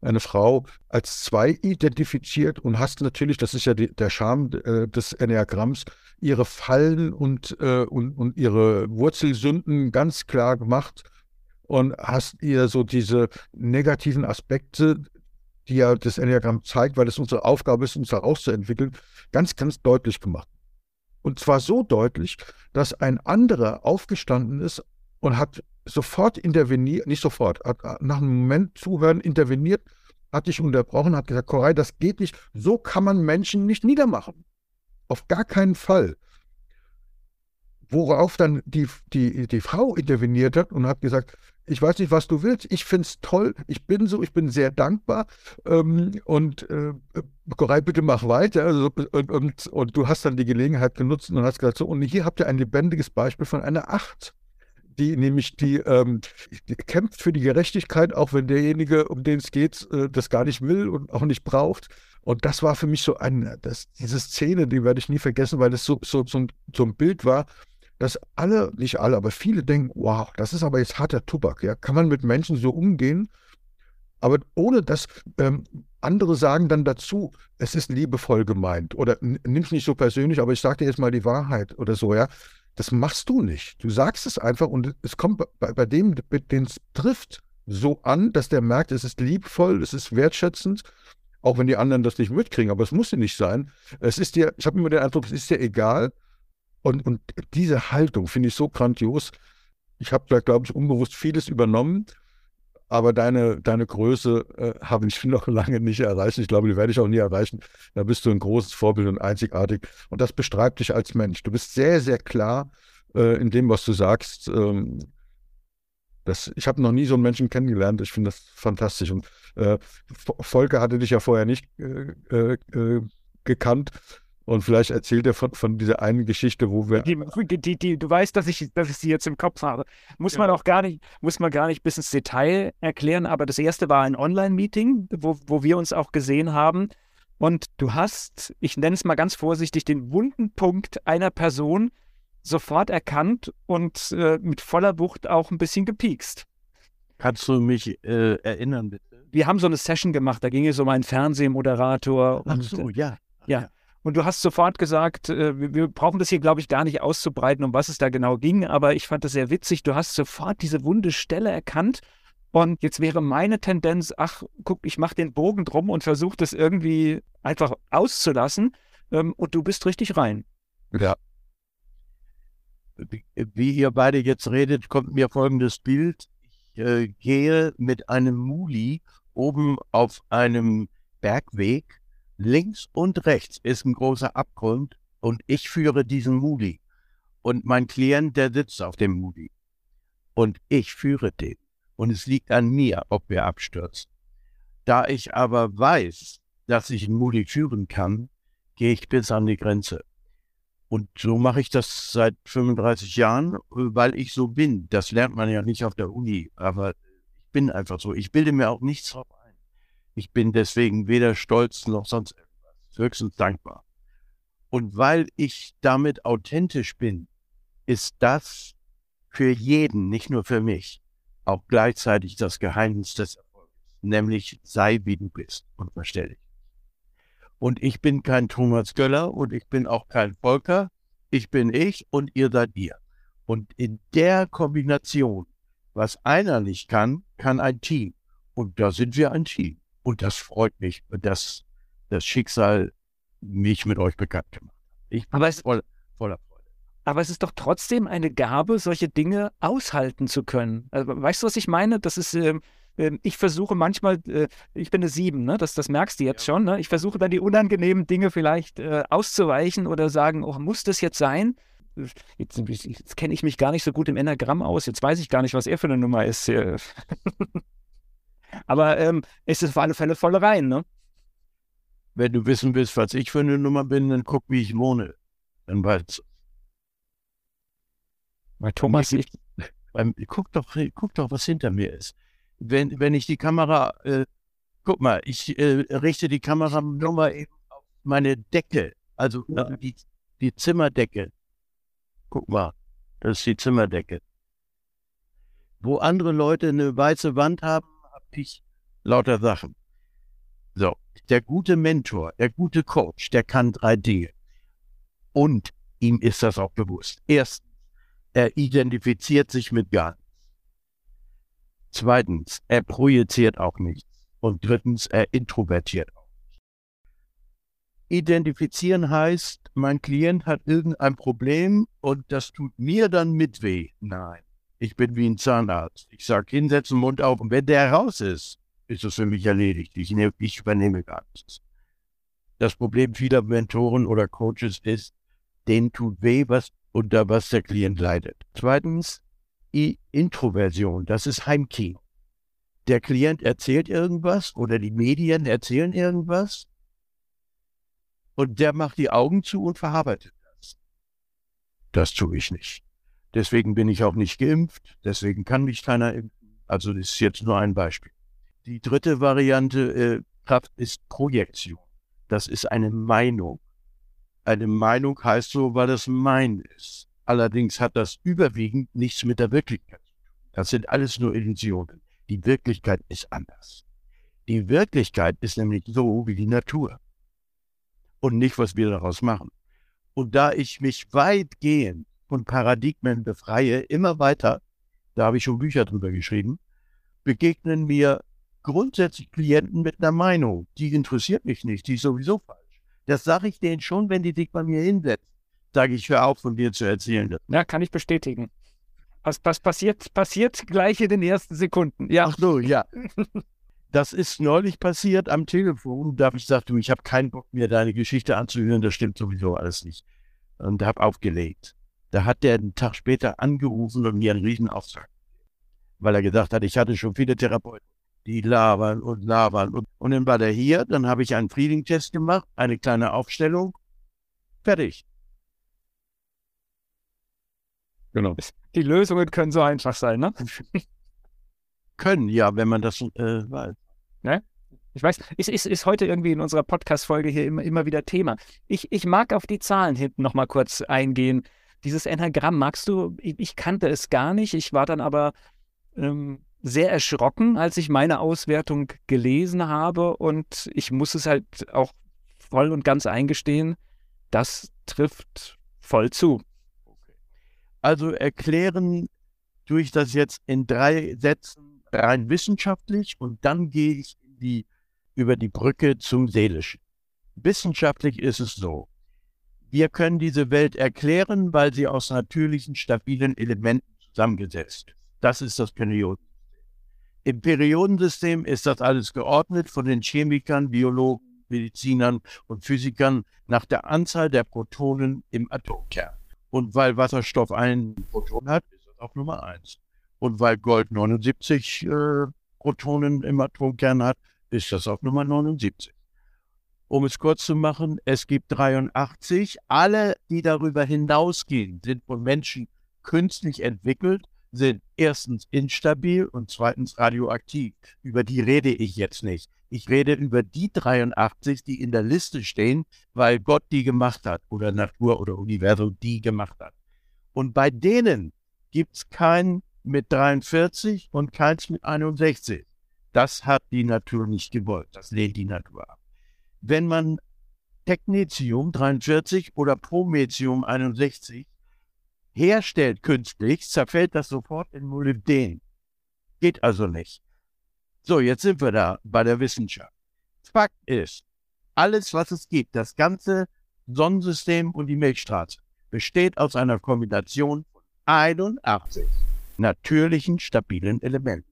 eine Frau als zwei identifiziert und hast natürlich, das ist ja die, der Charme äh, des Enneagramms, ihre Fallen und, äh, und, und ihre Wurzelsünden ganz klar gemacht und hast ihr so diese negativen Aspekte, die ja das Enneagramm zeigt, weil es unsere Aufgabe ist, uns herauszuentwickeln, ganz, ganz deutlich gemacht. Und zwar so deutlich, dass ein anderer aufgestanden ist und hat sofort interveniert, nicht sofort, hat nach einem Moment zuhören, interveniert, hat dich unterbrochen, hat gesagt, Koray, das geht nicht, so kann man Menschen nicht niedermachen. Auf gar keinen Fall. Worauf dann die, die, die Frau interveniert hat und hat gesagt, ich weiß nicht, was du willst, ich finde es toll, ich bin so, ich bin sehr dankbar ähm, und äh, Koray, bitte mach weiter. Also, und, und, und, du hast dann die Gelegenheit genutzt und hast gesagt, so, und hier habt ihr ein lebendiges Beispiel von einer Acht die nämlich die, ähm, die, kämpft für die Gerechtigkeit, auch wenn derjenige, um den es geht, äh, das gar nicht will und auch nicht braucht. Und das war für mich so ein, das, diese Szene, die werde ich nie vergessen, weil das so, so, so, ein, so ein Bild war, dass alle, nicht alle, aber viele denken, wow, das ist aber jetzt harter Tubak, ja. Kann man mit Menschen so umgehen? Aber ohne dass ähm, andere sagen dann dazu, es ist liebevoll gemeint oder nimm es nicht so persönlich, aber ich sage dir jetzt mal die Wahrheit oder so, ja. Das machst du nicht. Du sagst es einfach und es kommt bei, bei dem, den es trifft, so an, dass der merkt, es ist liebvoll, es ist wertschätzend, auch wenn die anderen das nicht mitkriegen, aber es muss ja nicht sein. Es ist dir, ich habe immer den Eindruck, es ist dir egal. Und, und diese Haltung finde ich so grandios. Ich habe da, glaube ich, unbewusst vieles übernommen aber deine, deine Größe äh, habe ich noch lange nicht erreicht. Ich glaube, die werde ich auch nie erreichen. Da bist du ein großes Vorbild und einzigartig. Und das beschreibt dich als Mensch. Du bist sehr, sehr klar äh, in dem, was du sagst. Ähm, das, ich habe noch nie so einen Menschen kennengelernt. Ich finde das fantastisch. Und äh, Volker hatte dich ja vorher nicht äh, äh, äh, gekannt. Und vielleicht erzählt er von, von dieser einen Geschichte, wo wir. Die, die, die, du weißt, dass ich, dass ich sie jetzt im Kopf habe. Muss ja. man auch gar nicht, muss man gar nicht bis ins Detail erklären, aber das erste war ein Online-Meeting, wo, wo wir uns auch gesehen haben. Und du hast, ich nenne es mal ganz vorsichtig, den wunden Punkt einer Person sofort erkannt und äh, mit voller Wucht auch ein bisschen gepiekst. Kannst du mich äh, erinnern, bitte? Wir haben so eine Session gemacht, da ging es um einen Fernsehmoderator. Ach so, und, ja. Ja, und du hast sofort gesagt, äh, wir, brauchen das hier, glaube ich, gar nicht auszubreiten, um was es da genau ging, aber ich fand das sehr witzig. Du hast sofort diese wunde Stelle erkannt. Und jetzt wäre meine Tendenz, ach, guck, ich mache den Bogen drum und versuche das irgendwie einfach auszulassen. Ähm, und du bist richtig rein. Ja. Wie ihr beide jetzt redet, kommt mir folgendes Bild. Ich äh, gehe mit einem Muli oben auf einem Bergweg Links und rechts ist ein großer Abgrund und ich führe diesen Moody. Und mein Klient, der sitzt auf dem Moody. Und ich führe den. Und es liegt an mir, ob wir abstürzen. Da ich aber weiß, dass ich einen Moody führen kann, gehe ich bis an die Grenze. Und so mache ich das seit 35 Jahren, weil ich so bin. Das lernt man ja nicht auf der Uni, aber ich bin einfach so. Ich bilde mir auch nichts drauf ich bin deswegen weder stolz noch sonst etwas, höchstens dankbar. Und weil ich damit authentisch bin, ist das für jeden, nicht nur für mich, auch gleichzeitig das Geheimnis des Erfolgs, nämlich sei wie du bist und verstell dich. Und ich bin kein Thomas Göller und ich bin auch kein Volker, ich bin ich und ihr seid ihr. Und in der Kombination, was einer nicht kann, kann ein Team. Und da sind wir ein Team. Und das freut mich, dass das Schicksal mich mit euch bekannt gemacht hat. Ich bin aber es, voll, voller Freude. Aber es ist doch trotzdem eine Gabe, solche Dinge aushalten zu können. Also, weißt du, was ich meine? Das ist, äh, ich versuche manchmal, äh, ich bin eine Sieben, ne? das, das merkst du jetzt ja. schon. Ne? Ich versuche dann die unangenehmen Dinge vielleicht äh, auszuweichen oder sagen, oh, muss das jetzt sein? Jetzt, jetzt kenne ich mich gar nicht so gut im Enneagramm aus. Jetzt weiß ich gar nicht, was er für eine Nummer ist. Aber ähm, es ist auf alle Fälle voll rein, ne? Wenn du wissen willst, was ich für eine Nummer bin, dann guck, wie ich wohne. Dann weißt du. Bei Thomas, ich, beim, guck, doch, guck doch, was hinter mir ist. Wenn, wenn ich die Kamera, äh, guck mal, ich äh, richte die Kamera nur mal eben auf meine Decke, also ja. die, die Zimmerdecke. Guck mal, das ist die Zimmerdecke. Wo andere Leute eine weiße Wand haben, ich lauter Sachen. So, der gute Mentor, der gute Coach, der kann drei Dinge. Und ihm ist das auch bewusst. Erstens, er identifiziert sich mit gar nichts. Zweitens, er projiziert auch nichts. Und drittens, er introvertiert auch nicht. Identifizieren heißt, mein Klient hat irgendein Problem und das tut mir dann mit weh. Nein. Ich bin wie ein Zahnarzt. Ich sage, hinsetzen, Mund auf. Und wenn der raus ist, ist es für mich erledigt. Ich, ne, ich übernehme gar nichts. Das Problem vieler Mentoren oder Coaches ist, denen tut weh, was unter was der Klient leidet. Zweitens, die Introversion. Das ist Heimkino. Der Klient erzählt irgendwas oder die Medien erzählen irgendwas und der macht die Augen zu und verarbeitet das. Das tue ich nicht. Deswegen bin ich auch nicht geimpft. Deswegen kann mich keiner impfen. Also das ist jetzt nur ein Beispiel. Die dritte Variante äh, Kraft ist Projektion. Das ist eine Meinung. Eine Meinung heißt so, weil es mein ist. Allerdings hat das überwiegend nichts mit der Wirklichkeit zu tun. Das sind alles nur Illusionen. Die Wirklichkeit ist anders. Die Wirklichkeit ist nämlich so wie die Natur und nicht, was wir daraus machen. Und da ich mich weitgehend von Paradigmen befreie, immer weiter, da habe ich schon Bücher drüber geschrieben, begegnen mir grundsätzlich Klienten mit einer Meinung, die interessiert mich nicht, die ist sowieso falsch. Das sage ich denen schon, wenn die sich bei mir hinsetzen. Sage ich, hör auf, von dir zu erzählen. Ja, kann ich bestätigen. Was, was passiert, passiert gleich in den ersten Sekunden. Ja. Ach so, ja. Das ist neulich passiert am Telefon. Da habe ich gesagt, du, ich habe keinen Bock mir deine Geschichte anzuhören, das stimmt sowieso alles nicht. Und habe aufgelegt. Da hat der einen Tag später angerufen und mir einen Riesenauftrag. Weil er gesagt hat, ich hatte schon viele Therapeuten, die labern und labern. Und, und dann war der hier, dann habe ich einen Frieding-Test gemacht, eine kleine Aufstellung. Fertig. Genau. Die Lösungen können so einfach sein, ne? können, ja, wenn man das äh, weiß. Ne? Ich weiß, ist, ist, ist heute irgendwie in unserer Podcast-Folge hier immer, immer wieder Thema. Ich, ich mag auf die Zahlen hinten nochmal kurz eingehen. Dieses Enneagramm, magst du? Ich, ich, kannte es gar nicht. Ich war dann aber ähm, sehr erschrocken, als ich meine Auswertung gelesen habe. Und ich muss es halt auch voll und ganz eingestehen, das trifft voll zu. Also erklären tue ich das jetzt in drei Sätzen rein wissenschaftlich und dann gehe ich die, über die Brücke zum Seelischen. Wissenschaftlich ist es so. Wir können diese Welt erklären, weil sie aus natürlichen, stabilen Elementen zusammengesetzt ist. Das ist das Periodensystem. Im Periodensystem ist das alles geordnet von den Chemikern, Biologen, Medizinern und Physikern nach der Anzahl der Protonen im Atomkern. Und weil Wasserstoff einen Proton hat, ist das auch Nummer eins. Und weil Gold 79 äh, Protonen im Atomkern hat, ist das auf Nummer 79. Um es kurz zu machen, es gibt 83. Alle, die darüber hinausgehen, sind von Menschen künstlich entwickelt, sind erstens instabil und zweitens radioaktiv. Über die rede ich jetzt nicht. Ich rede über die 83, die in der Liste stehen, weil Gott die gemacht hat oder Natur oder Universum die gemacht hat. Und bei denen gibt es kein mit 43 und keins mit 61. Das hat die Natur nicht gewollt. Das lehnt die Natur ab. Wenn man Technetium 43 oder Prometium 61 herstellt künstlich, zerfällt das sofort in Molybden. Geht also nicht. So, jetzt sind wir da bei der Wissenschaft. Fakt ist, alles, was es gibt, das ganze Sonnensystem und die Milchstraße, besteht aus einer Kombination von 81 natürlichen, stabilen Elementen.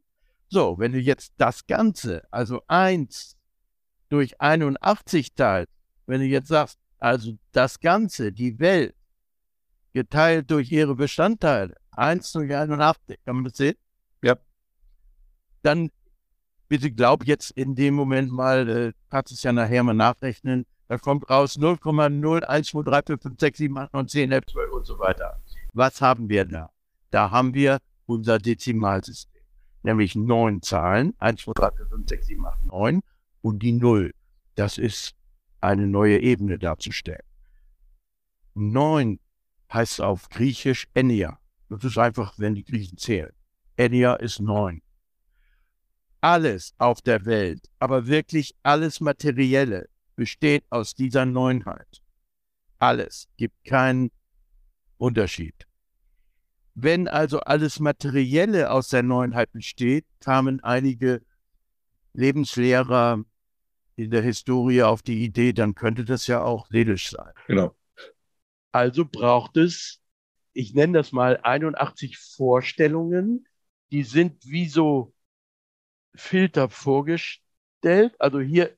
So, wenn du jetzt das Ganze, also 1 durch 81 teilst, wenn du jetzt sagst, also das Ganze, die Welt, geteilt durch ihre Bestandteile, 1 durch 81, kann man das sehen? Ja. Dann bitte glaub jetzt in dem Moment mal, äh, kannst es ja nachher mal nachrechnen, da kommt raus 0,012355678 und so weiter. Was haben wir da? Da haben wir unser Dezimalsystem. Nämlich neun Zahlen, 1, 2, 3, 4, 5, 6, 7, 8, 9 und die Null. Das ist eine neue Ebene darzustellen. Neun heißt auf Griechisch Enia. Das ist einfach, wenn die Griechen zählen. Enia ist neun. Alles auf der Welt, aber wirklich alles Materielle, besteht aus dieser Neunheit. Alles, gibt keinen Unterschied. Wenn also alles Materielle aus der Neunheit besteht, kamen einige Lebenslehrer in der Historie auf die Idee, dann könnte das ja auch seelisch sein. Genau. Also braucht es, ich nenne das mal 81 Vorstellungen, die sind wie so Filter vorgestellt. Also hier,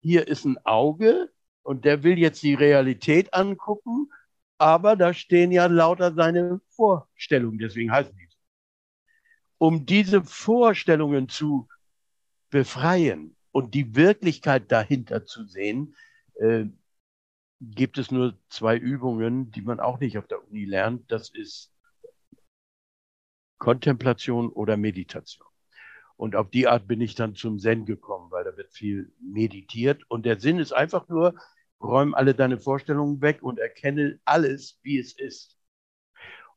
hier ist ein Auge und der will jetzt die Realität angucken aber da stehen ja lauter seine Vorstellungen, deswegen heißen die so. Um diese Vorstellungen zu befreien und die Wirklichkeit dahinter zu sehen, äh, gibt es nur zwei Übungen, die man auch nicht auf der Uni lernt. Das ist Kontemplation oder Meditation. Und auf die Art bin ich dann zum Zen gekommen, weil da wird viel meditiert. Und der Sinn ist einfach nur, räum alle deine Vorstellungen weg und erkenne alles, wie es ist.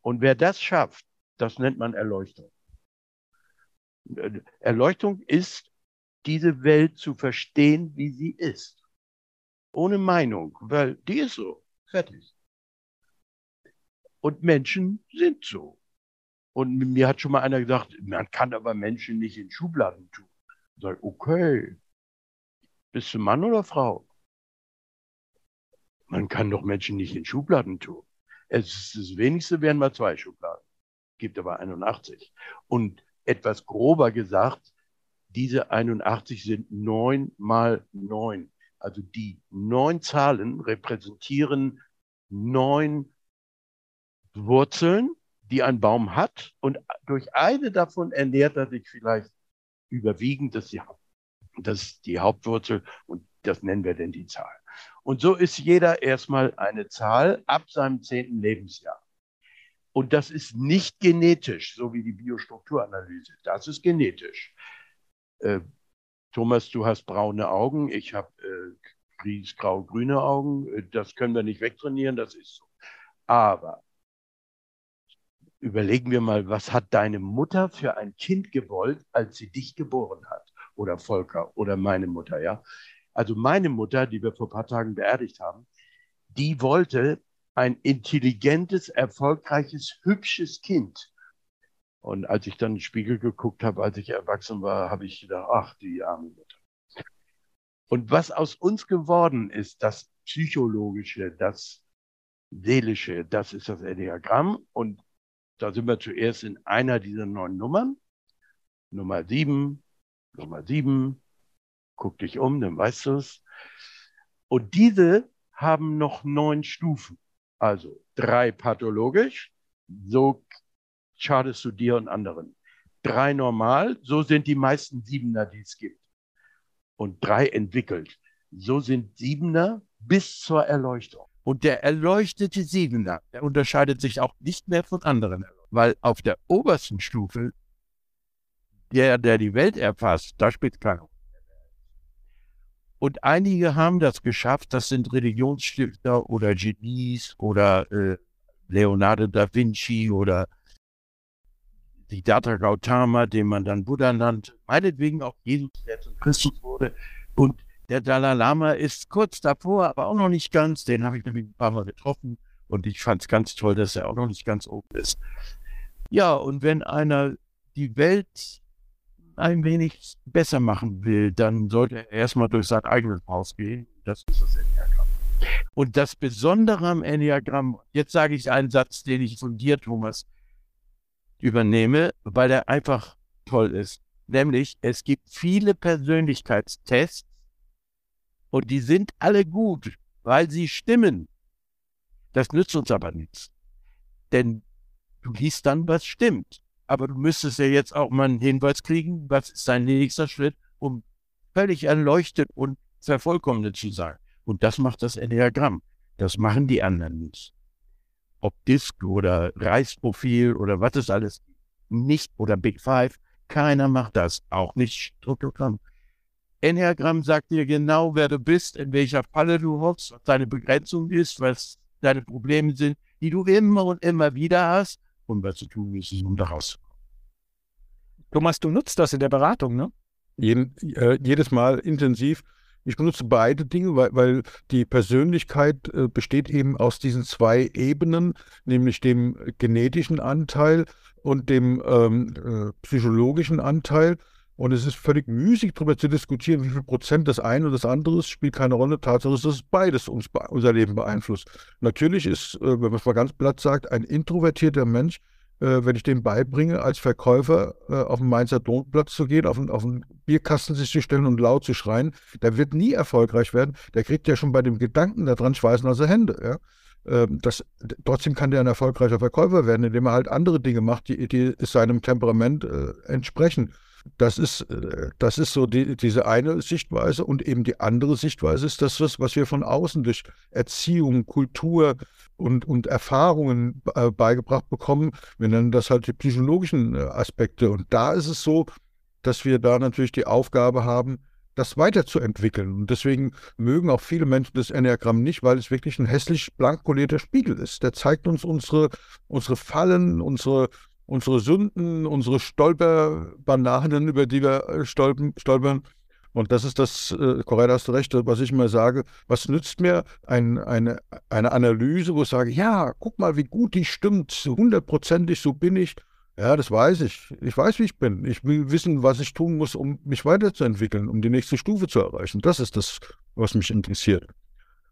Und wer das schafft, das nennt man Erleuchtung. Erleuchtung ist diese Welt zu verstehen, wie sie ist. Ohne Meinung, weil die ist so. Fertig. Und Menschen sind so. Und mir hat schon mal einer gesagt, man kann aber Menschen nicht in Schubladen tun. Ich sage, okay, bist du Mann oder Frau? Man kann doch Menschen nicht in Schubladen tun. Es ist das wenigste wären mal zwei Schubladen. Gibt aber 81. Und etwas grober gesagt, diese 81 sind neun mal neun. Also die neun Zahlen repräsentieren neun Wurzeln, die ein Baum hat. Und durch eine davon ernährt er sich vielleicht überwiegend. Das ist die Hauptwurzel und das nennen wir denn die Zahl. Und so ist jeder erstmal eine Zahl ab seinem zehnten Lebensjahr. Und das ist nicht genetisch, so wie die Biostrukturanalyse. Das ist genetisch. Äh, Thomas, du hast braune Augen, ich habe äh, grau-grüne Augen. Äh, das können wir nicht wegtrainieren, das ist so. Aber überlegen wir mal, was hat deine Mutter für ein Kind gewollt, als sie dich geboren hat? Oder Volker oder meine Mutter, ja? Also meine Mutter, die wir vor ein paar Tagen beerdigt haben, die wollte ein intelligentes, erfolgreiches, hübsches Kind. Und als ich dann in den Spiegel geguckt habe, als ich erwachsen war, habe ich gedacht, ach, die arme Mutter. Und was aus uns geworden ist, das Psychologische, das Seelische, das ist das Enneagramm. Und da sind wir zuerst in einer dieser neun Nummern. Nummer sieben, Nummer sieben, guck dich um, dann weißt du es. Und diese haben noch neun Stufen. Also drei pathologisch, so schadest du dir und anderen. Drei normal, so sind die meisten Siebener, die es gibt. Und drei entwickelt, so sind Siebener bis zur Erleuchtung. Und der erleuchtete Siebener, der unterscheidet sich auch nicht mehr von anderen, weil auf der obersten Stufe, der, der die Welt erfasst, da spielt keine. Und einige haben das geschafft, das sind Religionsstifter oder Genies oder äh, Leonardo da Vinci oder Siddhartha Gautama, den man dann Buddha nannte, meinetwegen auch Jesus, der zum Christus wurde. Und der Dalai Lama ist kurz davor, aber auch noch nicht ganz. Den habe ich nämlich ein paar Mal getroffen und ich fand es ganz toll, dass er auch noch nicht ganz oben ist. Ja, und wenn einer die Welt ein wenig besser machen will, dann sollte er erstmal durch sein eigenes Haus gehen. Das ist das Enneagramm. Und das Besondere am Enneagramm, jetzt sage ich einen Satz, den ich von dir, Thomas, übernehme, weil er einfach toll ist. Nämlich, es gibt viele Persönlichkeitstests und die sind alle gut, weil sie stimmen. Das nützt uns aber nichts. Denn du liest dann, was stimmt aber du müsstest ja jetzt auch mal einen Hinweis kriegen, was ist dein nächster Schritt, um völlig erleuchtet und vervollkommnet zu sein. Und das macht das Enneagramm. Das machen die anderen nicht. Ob Disk oder Reisprofil oder was es alles nicht oder Big Five, keiner macht das. Auch nicht Struktogramm. Enneagramm sagt dir genau, wer du bist, in welcher Falle du hockst, was deine Begrenzung ist, was deine Probleme sind, die du immer und immer wieder hast und was zu tun ist, um da rauszukommen. Thomas, du nutzt das in der Beratung, ne? Jeden, äh, jedes Mal intensiv. Ich benutze beide Dinge, weil, weil die Persönlichkeit äh, besteht eben aus diesen zwei Ebenen, nämlich dem genetischen Anteil und dem ähm, äh, psychologischen Anteil. Und es ist völlig müßig, darüber zu diskutieren, wie viel Prozent das eine und das andere ist, spielt keine Rolle. Tatsache ist, dass beides uns, unser Leben beeinflusst. Natürlich ist, äh, wenn man es mal ganz platt sagt, ein introvertierter Mensch äh, wenn ich dem beibringe, als Verkäufer äh, auf den Mainzer Domplatz zu gehen, auf den, auf den Bierkasten sich zu stellen und laut zu schreien, der wird nie erfolgreich werden. Der kriegt ja schon bei dem Gedanken daran Schweißen aus der Hände. Ja? Ähm, das, trotzdem kann der ein erfolgreicher Verkäufer werden, indem er halt andere Dinge macht, die, die seinem Temperament äh, entsprechen. Das ist, äh, das ist so die, diese eine Sichtweise und eben die andere Sichtweise ist das, was, wir von außen durch Erziehung, Kultur und, und Erfahrungen äh, beigebracht bekommen. Wir nennen das halt die psychologischen äh, Aspekte. Und da ist es so, dass wir da natürlich die Aufgabe haben, das weiterzuentwickeln. Und deswegen mögen auch viele Menschen das Enneagramm nicht, weil es wirklich ein hässlich blank polierter Spiegel ist. Der zeigt uns unsere, unsere Fallen, unsere unsere Sünden, unsere Stolperbananen, über die wir äh, stolpern, stolpern. Und das ist das, äh, Correa, hast du recht, was ich immer sage, was nützt mir ein, eine, eine Analyse, wo ich sage, ja, guck mal, wie gut die stimmt, hundertprozentig, so bin ich. Ja, das weiß ich. Ich weiß, wie ich bin. Ich will wissen, was ich tun muss, um mich weiterzuentwickeln, um die nächste Stufe zu erreichen. Das ist das, was mich interessiert.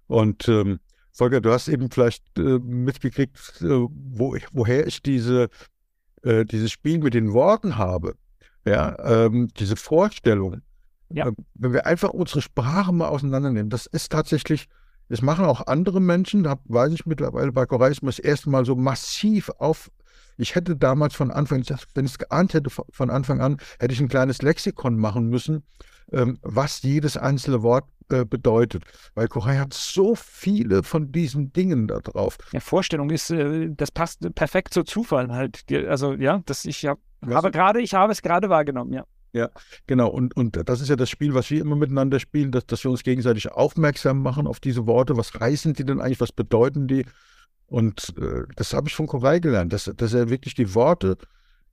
Und ähm, Volker, du hast eben vielleicht äh, mitgekriegt, äh, wo ich, woher ich diese, äh, dieses Spiel mit den Worten habe. Ja, ähm, diese Vorstellung. Ja. Ähm, wenn wir einfach unsere Sprache mal auseinandernehmen, das ist tatsächlich, das machen auch andere Menschen, da weiß ich mittlerweile bei Koreismus das erste Mal so massiv auf. Ich hätte damals von Anfang, wenn ich es geahnt hätte von Anfang an, hätte ich ein kleines Lexikon machen müssen, ähm, was jedes einzelne Wort äh, bedeutet. Weil Korea hat so viele von diesen Dingen da drauf. Ja, Vorstellung ist, äh, das passt perfekt zu Zufall halt. Also ja, das ich hab, habe gerade, ich habe es gerade wahrgenommen, ja. Ja, genau. Und, und das ist ja das Spiel, was wir immer miteinander spielen, dass, dass wir uns gegenseitig aufmerksam machen auf diese Worte. Was heißen die denn eigentlich? Was bedeuten die? Und äh, das habe ich von Koray gelernt, dass, dass er wirklich die Worte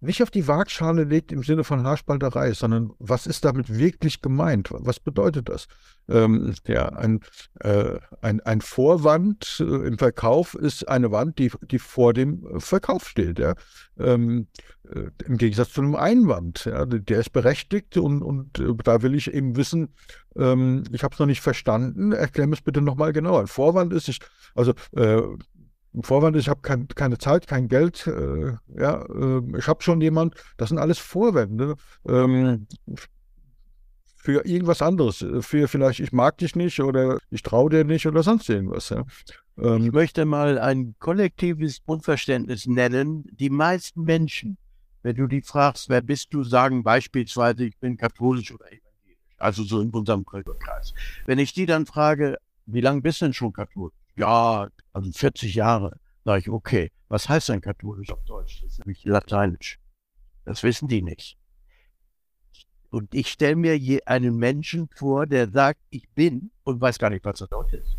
nicht auf die Waagschale legt im Sinne von Haarspalterei, sondern was ist damit wirklich gemeint? Was bedeutet das? Ähm, ja, ein, äh, ein, ein Vorwand äh, im Verkauf ist eine Wand, die, die vor dem Verkauf steht. Ja? Ähm, äh, Im Gegensatz zu einem Einwand. Ja? Der ist berechtigt und, und äh, da will ich eben wissen, ähm, ich habe es noch nicht verstanden, erklär mir es bitte nochmal genauer. Ein Vorwand ist, ich, also äh, Vorwand ich habe kein, keine Zeit, kein Geld, äh, ja, äh, ich habe schon jemand, das sind alles Vorwände ähm, für irgendwas anderes, für vielleicht ich mag dich nicht oder ich traue dir nicht oder sonst irgendwas. Ja. Ähm, ich möchte mal ein kollektives Unverständnis nennen. Die meisten Menschen, wenn du die fragst, wer bist du, sagen beispielsweise, ich bin katholisch oder evangelisch, also so in unserem Kreis. Wenn ich die dann frage, wie lange bist du denn schon katholisch? Ja, also 40 Jahre. Sag ich, okay, was heißt denn katholisch auf Deutsch? Das ist nämlich lateinisch. Das wissen die nicht. Und ich stelle mir je einen Menschen vor, der sagt, ich bin und weiß gar nicht, was das Deutsch ist.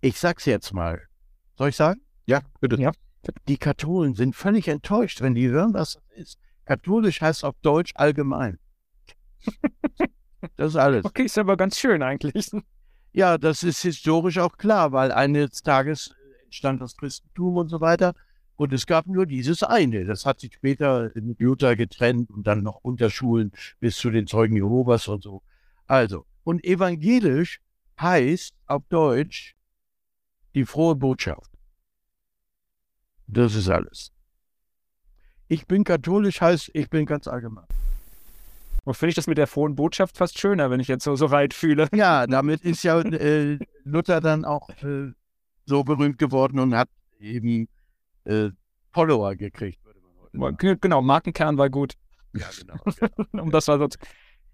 Ich sag's jetzt mal. Soll ich sagen? Ja, bitte. Ja. Die Katholen sind völlig enttäuscht, wenn die hören, was das ist. Katholisch heißt auf Deutsch allgemein. das ist alles. Okay, ist aber ganz schön eigentlich. Ja, das ist historisch auch klar, weil eines Tages entstand das Christentum und so weiter. Und es gab nur dieses eine. Das hat sich später mit Luther getrennt und dann noch Unterschulen bis zu den Zeugen Jehovas und so. Also, und evangelisch heißt auf Deutsch die frohe Botschaft. Das ist alles. Ich bin katholisch heißt, ich bin ganz allgemein. Und finde ich das mit der frohen Botschaft fast schöner, wenn ich jetzt so, so weit fühle. Ja, damit ist ja äh, Luther dann auch äh, so berühmt geworden und hat eben äh, Follower gekriegt, würde man heute sagen. Genau, Markenkern war gut. Ja, genau. genau. um das war sonst.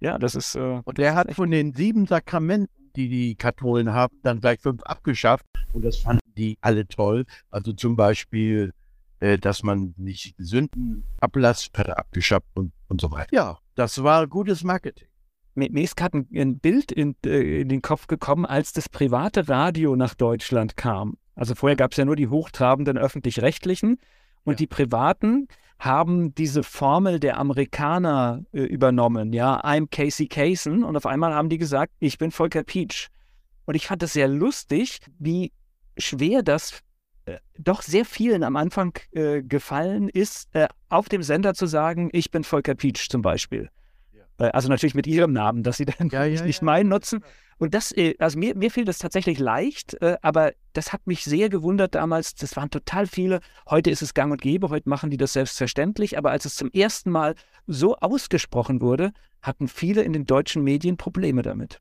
Ja, das ist. Äh, und er hat von den sieben Sakramenten, die die Katholen haben, dann gleich fünf abgeschafft. Und das fanden die alle toll. Also zum Beispiel, äh, dass man nicht Sünden ablasst, hat er abgeschafft und, und so weiter. Ja, das war gutes Marketing. Mir, ist gerade ein, ein, Bild in, äh, in, den Kopf gekommen, als das private Radio nach Deutschland kam. Also vorher gab es ja nur die hochtrabenden öffentlich-rechtlichen und ja. die privaten haben diese Formel der Amerikaner äh, übernommen. Ja, I'm Casey Kasem und auf einmal haben die gesagt, ich bin Volker Peach. Und ich fand es sehr lustig, wie schwer das doch sehr vielen am Anfang äh, gefallen ist, äh, auf dem Sender zu sagen, ich bin Volker Peach zum Beispiel. Ja. Äh, also natürlich mit ihrem Namen, dass sie dann ja, ja, nicht meinen nutzen. Und das, äh, also mir, mir fiel das tatsächlich leicht, äh, aber das hat mich sehr gewundert damals. Das waren total viele. Heute ist es gang und gäbe, heute machen die das selbstverständlich. Aber als es zum ersten Mal so ausgesprochen wurde, hatten viele in den deutschen Medien Probleme damit.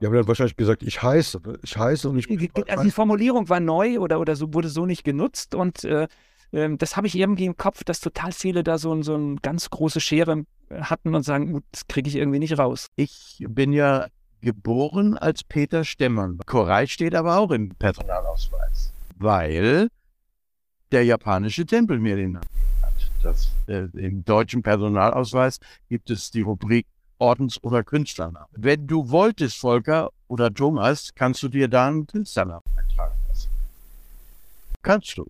Ja, aber er hat wahrscheinlich gesagt, ich heiße, ich heiße und ich. Also die Formulierung war neu oder, oder so wurde so nicht genutzt und äh, äh, das habe ich irgendwie im Kopf, dass total viele da so, so eine ganz große Schere hatten und sagen, das kriege ich irgendwie nicht raus. Ich bin ja geboren als Peter Stemmern. Koray steht aber auch im Personalausweis, weil der japanische Tempel mir den hat. Das, äh, Im deutschen Personalausweis gibt es die Rubrik Ordens- oder Künstlernamen. Wenn du wolltest, Volker oder Thomas, kannst du dir da einen Künstlernamen eintragen lassen. Kannst du.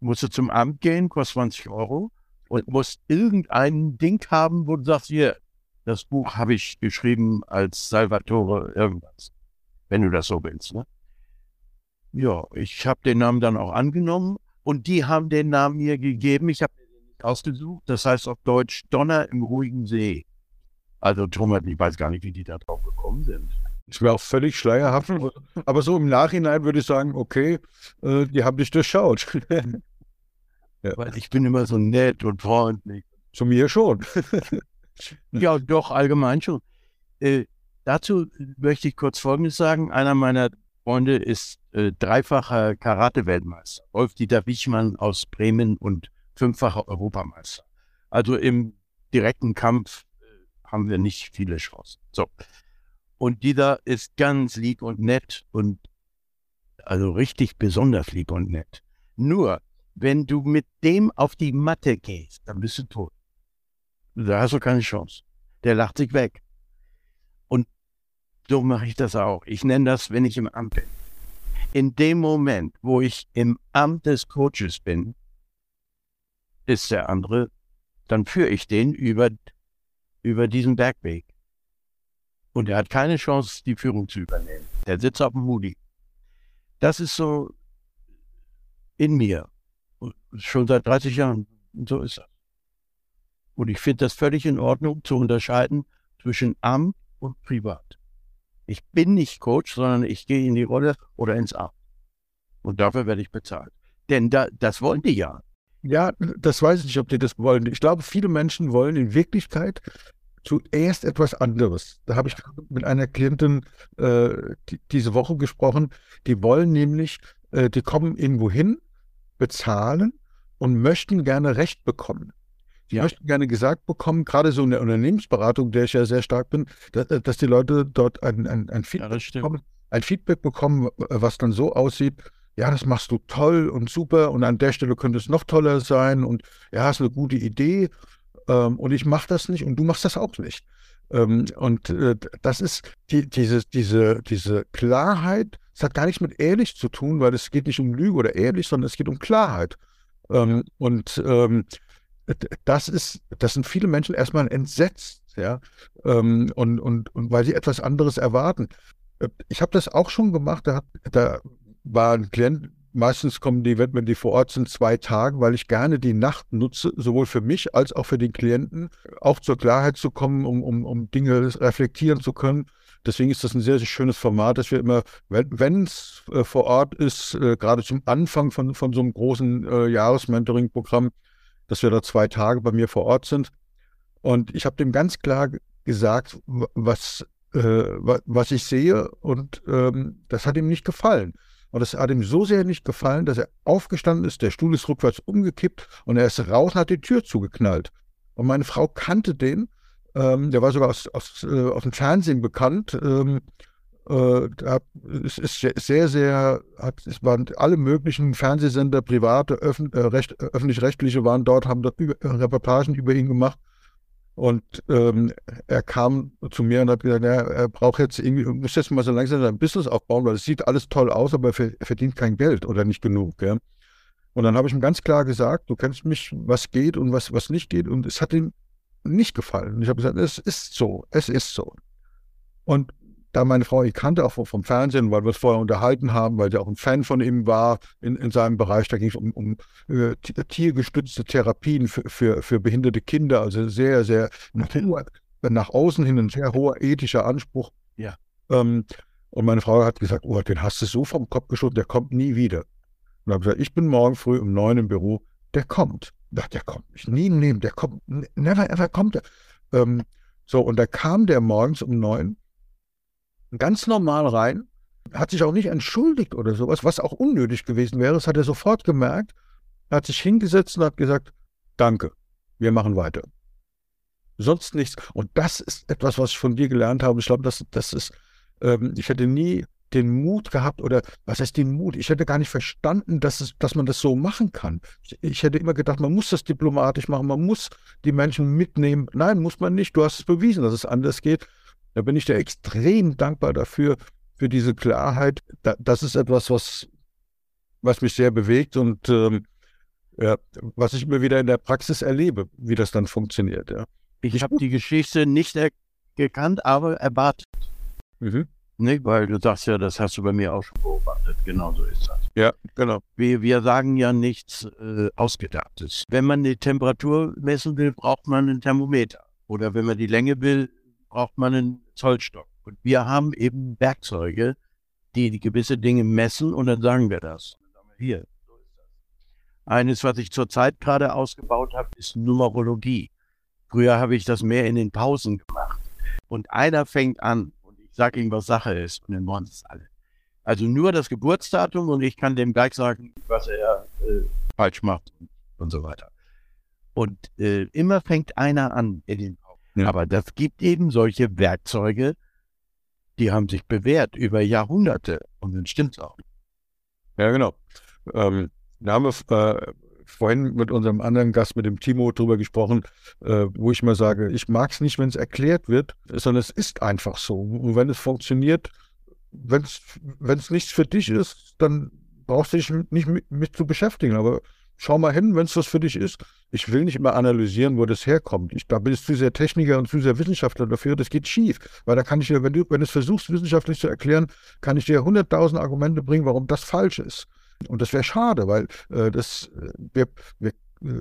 Musst du zum Amt gehen, kostet 20 Euro und musst irgendein Ding haben, wo du sagst, hier, Das Buch habe ich geschrieben als Salvatore irgendwas, wenn du das so willst. Ne? Ja, ich habe den Namen dann auch angenommen und die haben den Namen mir gegeben. Ich habe den ausgesucht. Das heißt auf Deutsch Donner im ruhigen See. Also Thomas, ich weiß gar nicht, wie die da drauf gekommen sind. Ich wäre auch völlig schleierhaft. Aber so im Nachhinein würde ich sagen, okay, äh, die haben dich durchschaut. ja. Weil ich bin immer so nett und freundlich. Zu mir schon. ja, doch, allgemein schon. Äh, dazu möchte ich kurz Folgendes sagen. Einer meiner Freunde ist äh, dreifacher Karate-Weltmeister. Wolf-Dieter Wichmann aus Bremen und fünffacher Europameister. Also im direkten Kampf haben wir nicht viele Chancen. So. Und dieser ist ganz lieb und nett und also richtig besonders lieb und nett. Nur, wenn du mit dem auf die Matte gehst, dann bist du tot. Da hast du keine Chance. Der lacht sich weg. Und so mache ich das auch. Ich nenne das, wenn ich im Amt bin. In dem Moment, wo ich im Amt des Coaches bin, ist der andere, dann führe ich den über über diesen Bergweg. Und er hat keine Chance, die Führung zu übernehmen. Der sitzt auf dem Moody. Das ist so in mir. Schon seit 30 Jahren. Und so ist das. Und ich finde das völlig in Ordnung zu unterscheiden zwischen Amt und Privat. Ich bin nicht Coach, sondern ich gehe in die Rolle oder ins Amt. Und dafür werde ich bezahlt. Denn da, das wollen die ja. Ja, das weiß ich nicht, ob die das wollen. Ich glaube, viele Menschen wollen in Wirklichkeit zuerst etwas anderes. Da habe ich mit einer Klientin äh, die, diese Woche gesprochen. Die wollen nämlich, äh, die kommen irgendwo hin, bezahlen und möchten gerne Recht bekommen. Die ja. möchten gerne gesagt bekommen, gerade so in der Unternehmensberatung, der ich ja sehr stark bin, dass, dass die Leute dort ein, ein, ein, Feedback ja, bekommen, ein Feedback bekommen, was dann so aussieht, ja, das machst du toll und super und an der Stelle könnte es noch toller sein und ja, hast eine gute Idee ähm, und ich mache das nicht und du machst das auch nicht. Ähm, und äh, das ist die, diese, diese, diese Klarheit, es hat gar nichts mit ehrlich zu tun, weil es geht nicht um Lüge oder ehrlich, sondern es geht um Klarheit. Ähm, und ähm, das ist, das sind viele Menschen erstmal entsetzt, ja, ähm, und, und, und weil sie etwas anderes erwarten. Äh, ich habe das auch schon gemacht, da, da war ein Klient, meistens kommen die, wenn die vor Ort sind, zwei Tage, weil ich gerne die Nacht nutze, sowohl für mich als auch für den Klienten, auch zur Klarheit zu kommen, um, um, um Dinge reflektieren zu können. Deswegen ist das ein sehr, sehr schönes Format, dass wir immer, wenn es äh, vor Ort ist, äh, gerade zum Anfang von, von so einem großen äh, Jahresmentoring-Programm, dass wir da zwei Tage bei mir vor Ort sind. Und ich habe dem ganz klar gesagt, was, äh, was ich sehe und ähm, das hat ihm nicht gefallen. Und es hat ihm so sehr nicht gefallen, dass er aufgestanden ist, der Stuhl ist rückwärts umgekippt und er ist raus und hat die Tür zugeknallt. Und meine Frau kannte den, ähm, der war sogar aus, aus, äh, aus dem Fernsehen bekannt. Ähm, äh, es ist sehr, sehr, hat, es waren alle möglichen Fernsehsender, private, äh, öffentlich-rechtliche waren dort, haben dort über, Reportagen über ihn gemacht. Und ähm, er kam zu mir und hat gesagt, ja, er braucht jetzt irgendwie, muss jetzt mal so langsam sein Business aufbauen, weil es sieht alles toll aus, aber er verdient kein Geld oder nicht genug. Ja. Und dann habe ich ihm ganz klar gesagt, du kennst mich, was geht und was, was nicht geht. Und es hat ihm nicht gefallen. Und ich habe gesagt, es ist so, es ist so. Und da meine Frau ich kannte, auch vom Fernsehen, weil wir es vorher unterhalten haben, weil sie auch ein Fan von ihm war in, in seinem Bereich. Da ging es um, um äh, tiergestützte Therapien für, für, für behinderte Kinder, also sehr, sehr nach, nach außen hin ein sehr hoher ethischer Anspruch. Ja. Ähm, und meine Frau hat gesagt, oh, den hast du so vom Kopf geschossen, der kommt nie wieder. Und habe gesagt, ich bin morgen früh um neun im Büro, der kommt. Ich der kommt nicht, nie Leben, der kommt, never ever kommt er. Ähm, so, und da kam der morgens um neun ganz normal rein, hat sich auch nicht entschuldigt oder sowas, was auch unnötig gewesen wäre. Das hat er sofort gemerkt, er hat sich hingesetzt und hat gesagt, danke, wir machen weiter. Sonst nichts. Und das ist etwas, was ich von dir gelernt habe. Ich glaube, das, das ist, ähm, ich hätte nie den Mut gehabt oder was heißt den Mut? Ich hätte gar nicht verstanden, dass, es, dass man das so machen kann. Ich, ich, hätte immer gedacht, man muss das diplomatisch machen, man muss die Menschen mitnehmen. Nein, muss man nicht. Du hast es bewiesen, dass es anders geht. Da bin ich dir extrem dankbar dafür, für diese Klarheit. das ist etwas, was, was mich sehr bewegt und ähm, ja, was ich immer wieder in der Praxis erlebe, wie das dann funktioniert. Ja. Ich habe die Geschichte nicht gekannt, aber erwartet. Mhm. Nicht, weil du sagst ja, das hast du bei mir auch schon beobachtet. Genau so ist das. Ja, genau. Wir, wir sagen ja nichts äh, Ausgedachtes. Wenn man die Temperatur messen will, braucht man ein Thermometer. Oder wenn man die Länge will, braucht man einen Zollstock. Und wir haben eben Werkzeuge, die, gewisse Dinge messen und dann sagen wir das. Hier. Eines, was ich zurzeit gerade ausgebaut habe, ist Numerologie. Früher habe ich das mehr in den Pausen gemacht. Und einer fängt an und ich sage ihm, was Sache ist und dann wollen es alle. Also nur das Geburtsdatum und ich kann dem gleich sagen, was er äh, falsch macht und, und, so weiter. Und äh, immer fängt einer an in den. Ja. Aber das gibt eben solche Werkzeuge, die haben sich bewährt über Jahrhunderte und dann stimmt es auch. Ja, genau. Ähm, da haben wir äh, vorhin mit unserem anderen Gast, mit dem Timo, drüber gesprochen, äh, wo ich mal sage, ich mag es nicht, wenn es erklärt wird, sondern es ist einfach so. Und wenn es funktioniert, wenn es nichts für dich ist, dann brauchst du dich nicht mit, mit zu beschäftigen. Aber schau mal hin, wenn es was für dich ist. Ich will nicht immer analysieren, wo das herkommt. Ich, da bin ich zu sehr Techniker und zu sehr Wissenschaftler dafür. Das geht schief. Weil da kann ich dir, wenn du, wenn du es versuchst, wissenschaftlich zu erklären, kann ich dir hunderttausend Argumente bringen, warum das falsch ist. Und das wäre schade, weil äh, das, äh, wir, wir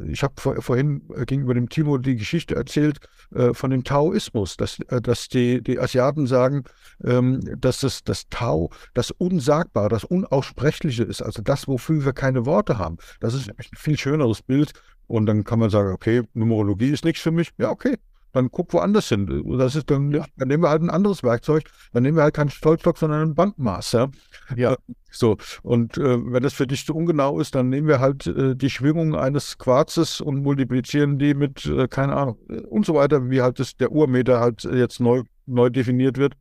ich habe vor, vorhin äh, gegenüber dem Timo die Geschichte erzählt äh, von dem Taoismus, dass, äh, dass die, die Asiaten sagen, ähm, dass das, das Tao das Unsagbare, das Unaussprechliche ist, also das, wofür wir keine Worte haben. Das ist nämlich ein viel schöneres Bild. Und dann kann man sagen, okay, Numerologie ist nichts für mich. Ja, okay, dann guck woanders hin. Das ist dann, ja. dann nehmen wir halt ein anderes Werkzeug. Dann nehmen wir halt keinen Stolzstock, sondern ein Bandmaß. Ja. ja. Äh, so. Und äh, wenn das für dich zu ungenau ist, dann nehmen wir halt äh, die Schwingung eines Quarzes und multiplizieren die mit, äh, keine Ahnung, äh, und so weiter, wie halt das, der Urmeter halt jetzt neu, neu definiert wird.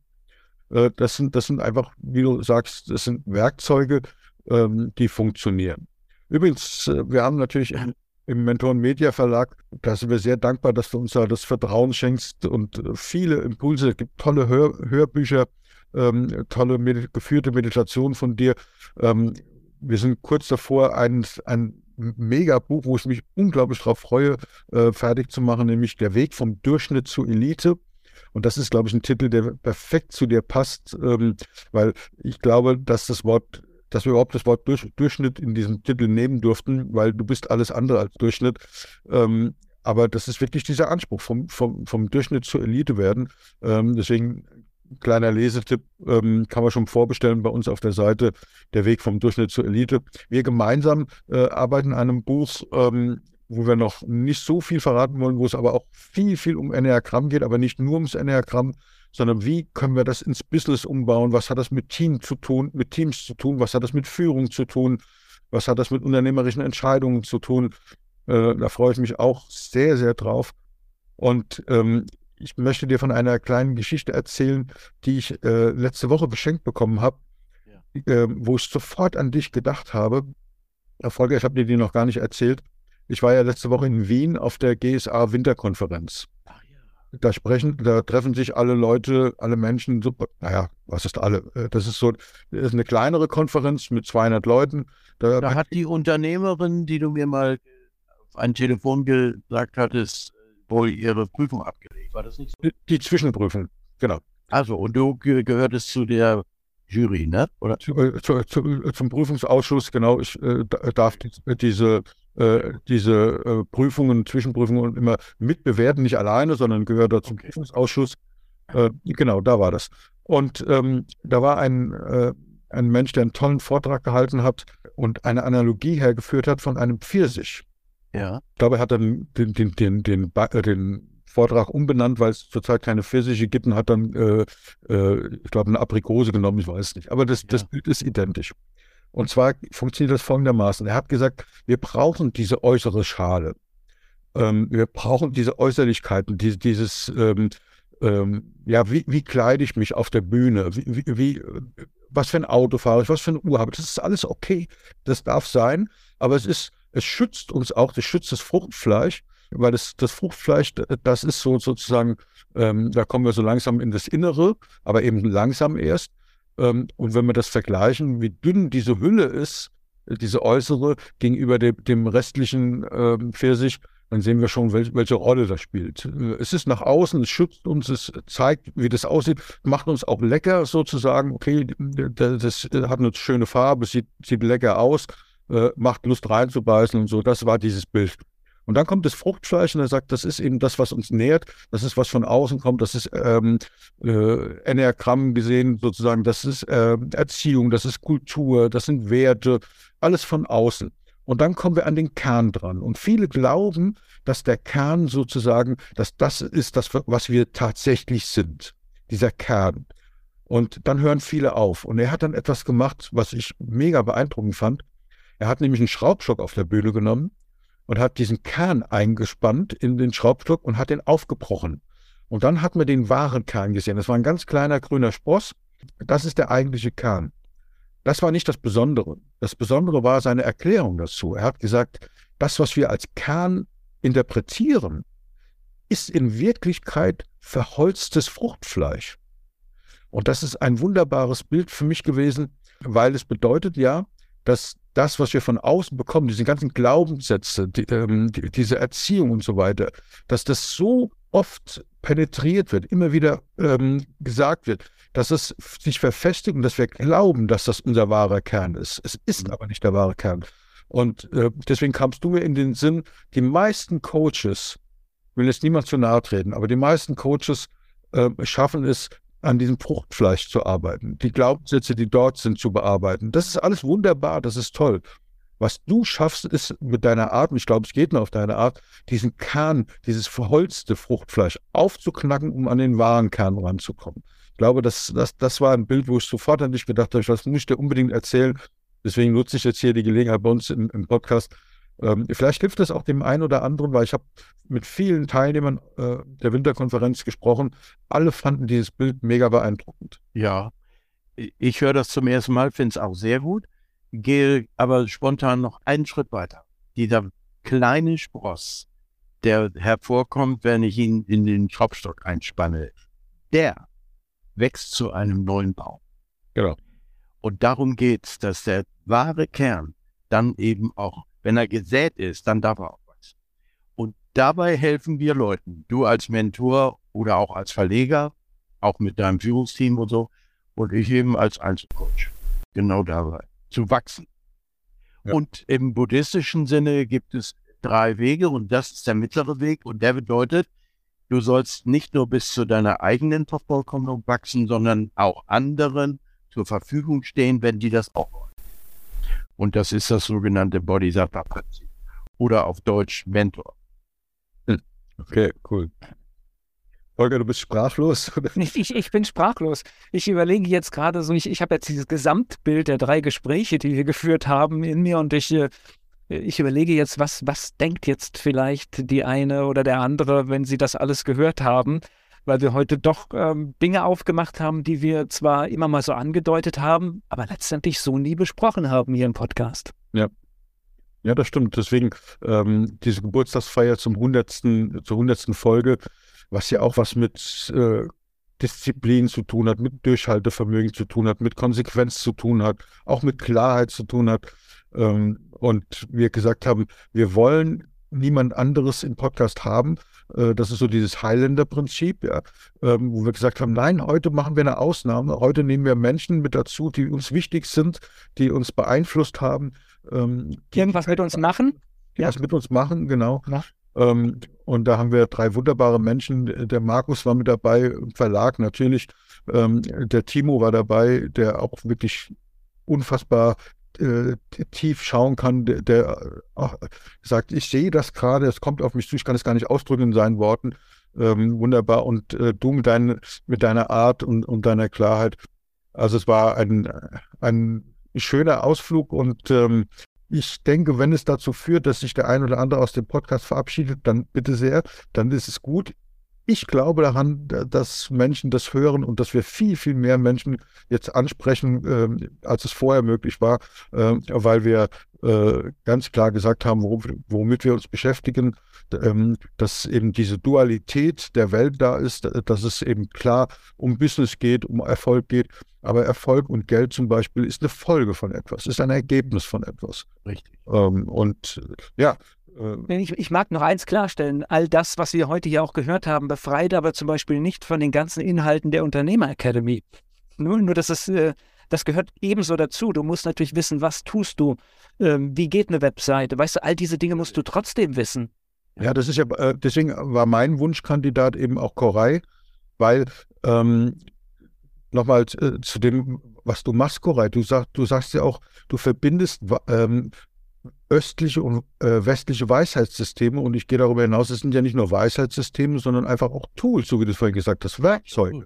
Äh, das sind, das sind einfach, wie du sagst, das sind Werkzeuge, ähm, die funktionieren. Übrigens, wir haben natürlich im Mentoren Media Verlag. Da sind wir sehr dankbar, dass du uns da das Vertrauen schenkst und äh, viele Impulse. Es gibt tolle Hör Hörbücher, ähm, tolle med geführte Meditationen von dir. Ähm, wir sind kurz davor, ein, ein Mega-Buch, wo ich mich unglaublich darauf freue, äh, fertig zu machen, nämlich Der Weg vom Durchschnitt zur Elite. Und das ist, glaube ich, ein Titel, der perfekt zu dir passt, ähm, weil ich glaube, dass das Wort dass wir überhaupt das Wort Durch, Durchschnitt in diesem Titel nehmen durften, weil du bist alles andere als Durchschnitt. Ähm, aber das ist wirklich dieser Anspruch, vom, vom, vom Durchschnitt zur Elite werden. Ähm, deswegen kleiner Lesetipp, ähm, kann man schon vorbestellen bei uns auf der Seite, der Weg vom Durchschnitt zur Elite. Wir gemeinsam äh, arbeiten an einem Buch, ähm, wo wir noch nicht so viel verraten wollen, wo es aber auch viel, viel um Enneagramm geht, aber nicht nur ums Enneagramm, sondern wie können wir das ins Business umbauen? Was hat das mit Team zu tun, mit Teams zu tun? Was hat das mit Führung zu tun? Was hat das mit unternehmerischen Entscheidungen zu tun? Äh, da freue ich mich auch sehr, sehr drauf. Und ähm, ich möchte dir von einer kleinen Geschichte erzählen, die ich äh, letzte Woche geschenkt bekommen habe, ja. äh, wo ich sofort an dich gedacht habe. Erfolge, ich habe dir die noch gar nicht erzählt. Ich war ja letzte Woche in Wien auf der GSA Winterkonferenz da sprechen, da treffen sich alle Leute, alle Menschen, super, naja, was ist alle? Äh, das ist so, das ist eine kleinere Konferenz mit 200 Leuten. Da, da hat die Unternehmerin, die du mir mal auf ein Telefon gesagt hattest, wohl ihre Prüfung abgelegt. War das nicht so? Die Zwischenprüfung, genau. Also, und du gehörtest zu der Jury, ne? Oder? Zu, äh, zu, zu, zum Prüfungsausschuss, genau. Ich äh, darf die, diese äh, diese äh, Prüfungen, Zwischenprüfungen immer mitbewerten, nicht alleine, sondern gehört da zum okay. Prüfungsausschuss. Äh, genau, da war das. Und ähm, da war ein, äh, ein Mensch, der einen tollen Vortrag gehalten hat und eine Analogie hergeführt hat von einem Pfirsich. Ja. Dabei hat er den, den, den, den, den, äh, den Vortrag umbenannt, weil es zurzeit keine Pfirsiche gibt und hat dann, ich glaube, eine Aprikose genommen, ich weiß nicht. Aber das, ja. das Bild ist identisch. Und zwar funktioniert das folgendermaßen. Er hat gesagt, wir brauchen diese äußere Schale. Ähm, wir brauchen diese Äußerlichkeiten, die, dieses, ähm, ähm, ja, wie, wie kleide ich mich auf der Bühne? Wie, wie, was für ein Auto fahre ich? Was für eine Uhr habe ich? Das ist alles okay. Das darf sein. Aber es ist, es schützt uns auch, das schützt das Fruchtfleisch, weil das, das Fruchtfleisch, das ist so sozusagen, ähm, da kommen wir so langsam in das Innere, aber eben langsam erst. Ähm, und wenn wir das vergleichen, wie dünn diese Hülle ist, diese äußere gegenüber dem, dem restlichen ähm, Pfirsich, dann sehen wir schon, welche, welche Rolle das spielt. Es ist nach außen, es schützt uns, es zeigt, wie das aussieht, macht uns auch lecker sozusagen. Okay, das hat eine schöne Farbe, sieht, sieht lecker aus, äh, macht Lust reinzubeißen und so. Das war dieses Bild. Und dann kommt das Fruchtfleisch und er sagt, das ist eben das, was uns nährt, das ist was von außen kommt, das ist ähm, äh, Enneagramm gesehen sozusagen, das ist äh, Erziehung, das ist Kultur, das sind Werte, alles von außen. Und dann kommen wir an den Kern dran. Und viele glauben, dass der Kern sozusagen, dass das ist das, was wir tatsächlich sind. Dieser Kern. Und dann hören viele auf. Und er hat dann etwas gemacht, was ich mega beeindruckend fand. Er hat nämlich einen Schraubstock auf der Bühne genommen und hat diesen Kern eingespannt in den Schraubstock und hat den aufgebrochen. Und dann hat man den wahren Kern gesehen. Das war ein ganz kleiner grüner Spross. Das ist der eigentliche Kern. Das war nicht das Besondere. Das Besondere war seine Erklärung dazu. Er hat gesagt, das, was wir als Kern interpretieren, ist in Wirklichkeit verholztes Fruchtfleisch. Und das ist ein wunderbares Bild für mich gewesen, weil es bedeutet ja, dass das, was wir von außen bekommen, diese ganzen Glaubenssätze, die, ähm, die, diese Erziehung und so weiter, dass das so oft penetriert wird, immer wieder ähm, gesagt wird, dass es sich verfestigt und dass wir glauben, dass das unser wahrer Kern ist. Es ist mhm. aber nicht der wahre Kern. Und äh, deswegen kamst du mir in den Sinn, die meisten Coaches, ich will jetzt niemand zu nahe treten, aber die meisten Coaches äh, schaffen es, an diesem Fruchtfleisch zu arbeiten, die Glaubenssätze, die dort sind, zu bearbeiten. Das ist alles wunderbar, das ist toll. Was du schaffst, ist mit deiner Art, und ich glaube, es geht nur auf deine Art, diesen Kern, dieses verholzte Fruchtfleisch aufzuknacken, um an den wahren Kern ranzukommen. Ich glaube, das, das, das war ein Bild, wo ich sofort an dich gedacht habe, das muss ich dir unbedingt erzählen. Deswegen nutze ich jetzt hier die Gelegenheit bei uns im, im Podcast. Ähm, vielleicht hilft es auch dem einen oder anderen, weil ich habe mit vielen Teilnehmern äh, der Winterkonferenz gesprochen. Alle fanden dieses Bild mega beeindruckend. Ja, ich höre das zum ersten Mal, finde es auch sehr gut, gehe aber spontan noch einen Schritt weiter. Dieser kleine Spross, der hervorkommt, wenn ich ihn in den Schraubstock einspanne, der wächst zu einem neuen Baum. Genau. Und darum geht es, dass der wahre Kern dann eben auch, wenn er gesät ist, dann darf er auch Dabei helfen wir Leuten, du als Mentor oder auch als Verleger, auch mit deinem Führungsteam und so, und ich eben als Einzelcoach. Genau dabei, zu wachsen. Ja. Und im buddhistischen Sinne gibt es drei Wege und das ist der mittlere Weg und der bedeutet, du sollst nicht nur bis zu deiner eigenen Vervollkommnung wachsen, sondern auch anderen zur Verfügung stehen, wenn die das auch wollen. Und das ist das sogenannte Bodhisattva-Prinzip oder auf Deutsch Mentor. Okay, cool. Holger, du bist sprachlos? Ich, ich, bin sprachlos. Ich überlege jetzt gerade so, ich, ich habe jetzt dieses Gesamtbild der drei Gespräche, die wir geführt haben, in mir und ich, äh, ich überlege jetzt, was, was denkt jetzt vielleicht die eine oder der andere, wenn sie das alles gehört haben, weil wir heute doch ähm, Dinge aufgemacht haben, die wir zwar immer mal so angedeutet haben, aber letztendlich so nie besprochen haben hier im Podcast. Ja, ja, das stimmt. Deswegen ähm, diese Geburtstagsfeier zum hundertsten, zur hundertsten Folge, was ja auch was mit äh, Disziplin zu tun hat, mit Durchhaltevermögen zu tun hat, mit Konsequenz zu tun hat, auch mit Klarheit zu tun hat. Ähm, und wir gesagt haben, wir wollen niemand anderes im Podcast haben. Äh, das ist so dieses Highlander-Prinzip, ja, ähm, wo wir gesagt haben, nein, heute machen wir eine Ausnahme. Heute nehmen wir Menschen mit dazu, die uns wichtig sind, die uns beeinflusst haben, ähm, Irgendwas mit uns machen? Ja, was mit uns machen, genau. Ähm, und da haben wir drei wunderbare Menschen. Der Markus war mit dabei, im Verlag natürlich. Der Timo war dabei, der auch wirklich unfassbar äh, tief schauen kann, der, der ach, sagt, ich sehe das gerade, es kommt auf mich zu, ich kann es gar nicht ausdrücken in seinen Worten. Ähm, wunderbar. Und äh, du mit, dein, mit deiner Art und, und deiner Klarheit. Also es war ein, ein schöner Ausflug und ähm, ich denke, wenn es dazu führt, dass sich der ein oder andere aus dem Podcast verabschiedet, dann bitte sehr, dann ist es gut. Ich glaube daran, dass Menschen das hören und dass wir viel, viel mehr Menschen jetzt ansprechen, äh, als es vorher möglich war, äh, weil wir äh, ganz klar gesagt haben, womit wir uns beschäftigen, ähm, dass eben diese Dualität der Welt da ist, dass es eben klar um Business geht, um Erfolg geht. Aber Erfolg und Geld zum Beispiel ist eine Folge von etwas, ist ein Ergebnis von etwas. Richtig. Ähm, und ja, ich, ich, mag noch eins klarstellen. All das, was wir heute hier auch gehört haben, befreit aber zum Beispiel nicht von den ganzen Inhalten der Unternehmer Academy. Nur, nur dass es, äh, das gehört ebenso dazu. Du musst natürlich wissen, was tust du, ähm, wie geht eine Webseite. Weißt du, all diese Dinge musst du trotzdem wissen. Ja, das ist ja, äh, deswegen war mein Wunschkandidat eben auch Koray, weil ähm, nochmal äh, zu dem, was du machst, Koray, du, sag, du sagst ja auch, du verbindest ähm, östliche und äh, westliche Weisheitssysteme. Und ich gehe darüber hinaus, es sind ja nicht nur Weisheitssysteme, sondern einfach auch Tools, so wie du es vorhin gesagt hast, Werkzeuge.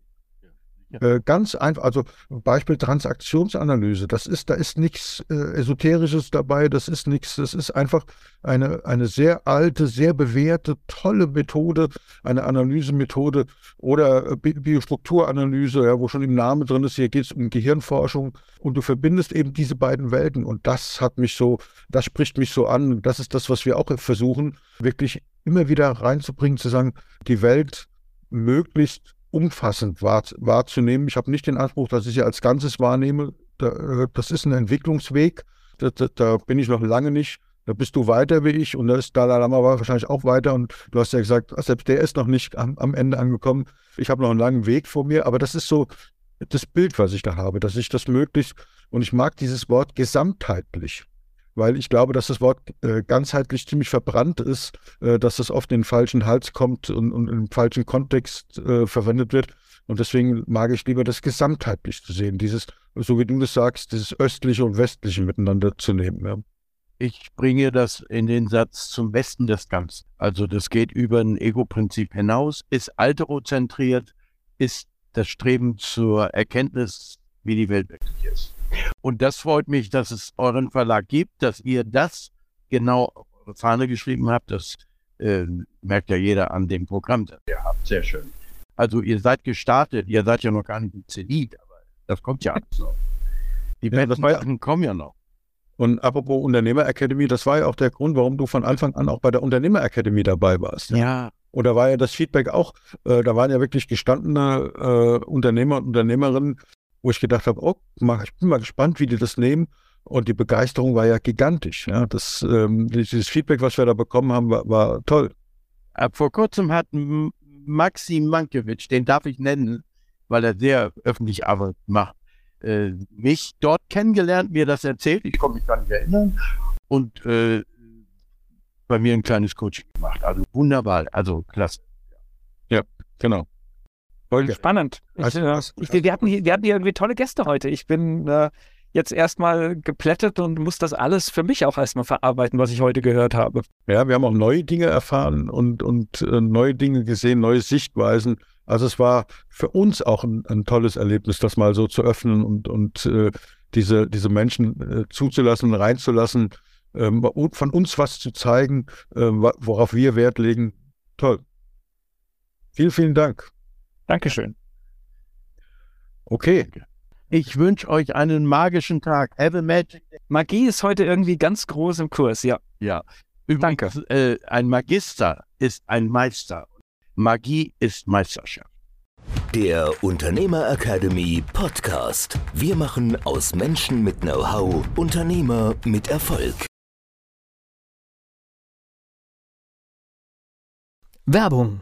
Äh, ganz einfach, also Beispiel Transaktionsanalyse, das ist, da ist nichts äh, Esoterisches dabei, das ist nichts, das ist einfach eine, eine sehr alte, sehr bewährte, tolle Methode, eine Analysemethode oder äh, Bi Biostrukturanalyse, ja, wo schon im Namen drin ist, hier geht es um Gehirnforschung und du verbindest eben diese beiden Welten und das hat mich so, das spricht mich so an, das ist das, was wir auch versuchen, wirklich immer wieder reinzubringen, zu sagen, die Welt möglichst umfassend wahr, wahrzunehmen. Ich habe nicht den Anspruch, dass ich sie als Ganzes wahrnehme. Da, äh, das ist ein Entwicklungsweg. Da, da, da, bin ich noch lange nicht. Da bist du weiter wie ich und da ist Dalai Lama wahrscheinlich auch weiter. Und du hast ja gesagt, selbst der ist noch nicht am, am Ende angekommen. Ich habe noch einen langen Weg vor mir, aber das ist so das Bild, was ich da habe, dass ich das möglichst, und ich mag dieses Wort gesamtheitlich weil ich glaube, dass das Wort äh, ganzheitlich ziemlich verbrannt ist, äh, dass das oft in den falschen Hals kommt und, und im falschen Kontext äh, verwendet wird. Und deswegen mag ich lieber das gesamtheitlich zu sehen, dieses, so wie du das sagst, dieses östliche und westliche miteinander zu nehmen. Ja. Ich bringe das in den Satz zum Westen des Ganzen. Also das geht über ein Ego-Prinzip hinaus, ist alterozentriert, ist das Streben zur Erkenntnis, wie die Welt wirklich ist. Und das freut mich, dass es euren Verlag gibt, dass ihr das genau auf eure Fahne geschrieben habt. Das äh, merkt ja jeder an dem Programm, das ihr habt. Sehr schön. Also ihr seid gestartet, ihr seid ja noch gar nicht im Zenit, aber das kommt ja alles noch. Die ja, besten Sachen kommen ja noch. Und apropos Unternehmer Academy, das war ja auch der Grund, warum du von Anfang an auch bei der Unternehmer Academy dabei warst. Ja. Und da war ja das Feedback auch, äh, da waren ja wirklich gestandene äh, Unternehmer und Unternehmerinnen, wo ich gedacht habe, oh, ich bin mal gespannt, wie die das nehmen. Und die Begeisterung war ja gigantisch. Ja. Das, ähm, dieses Feedback, was wir da bekommen haben, war, war toll. Äh, vor kurzem hat Maxim Mankiewicz, den darf ich nennen, weil er sehr öffentlich Arbeit macht, äh, mich dort kennengelernt, mir das erzählt, ich konnte mich gar nicht erinnern, und äh, bei mir ein kleines Coaching gemacht. Also wunderbar, also klasse. Ja, genau. Voll spannend. Ich, also, äh, ich, wir, hatten hier, wir hatten hier irgendwie tolle Gäste heute. Ich bin äh, jetzt erstmal geplättet und muss das alles für mich auch erstmal verarbeiten, was ich heute gehört habe. Ja, wir haben auch neue Dinge erfahren und, und äh, neue Dinge gesehen, neue Sichtweisen. Also es war für uns auch ein, ein tolles Erlebnis, das mal so zu öffnen und, und äh, diese, diese Menschen äh, zuzulassen, reinzulassen, ähm, von uns was zu zeigen, äh, worauf wir Wert legen. Toll. Vielen, vielen Dank. Dankeschön. Okay. Ich wünsche euch einen magischen Tag. Have a magic day. Magie ist heute irgendwie ganz groß im Kurs, ja. Ja. Übrigens, Danke. Äh, ein Magister ist ein Meister. Magie ist Meisterschaft. Der Unternehmer Academy Podcast. Wir machen aus Menschen mit Know-how Unternehmer mit Erfolg. Werbung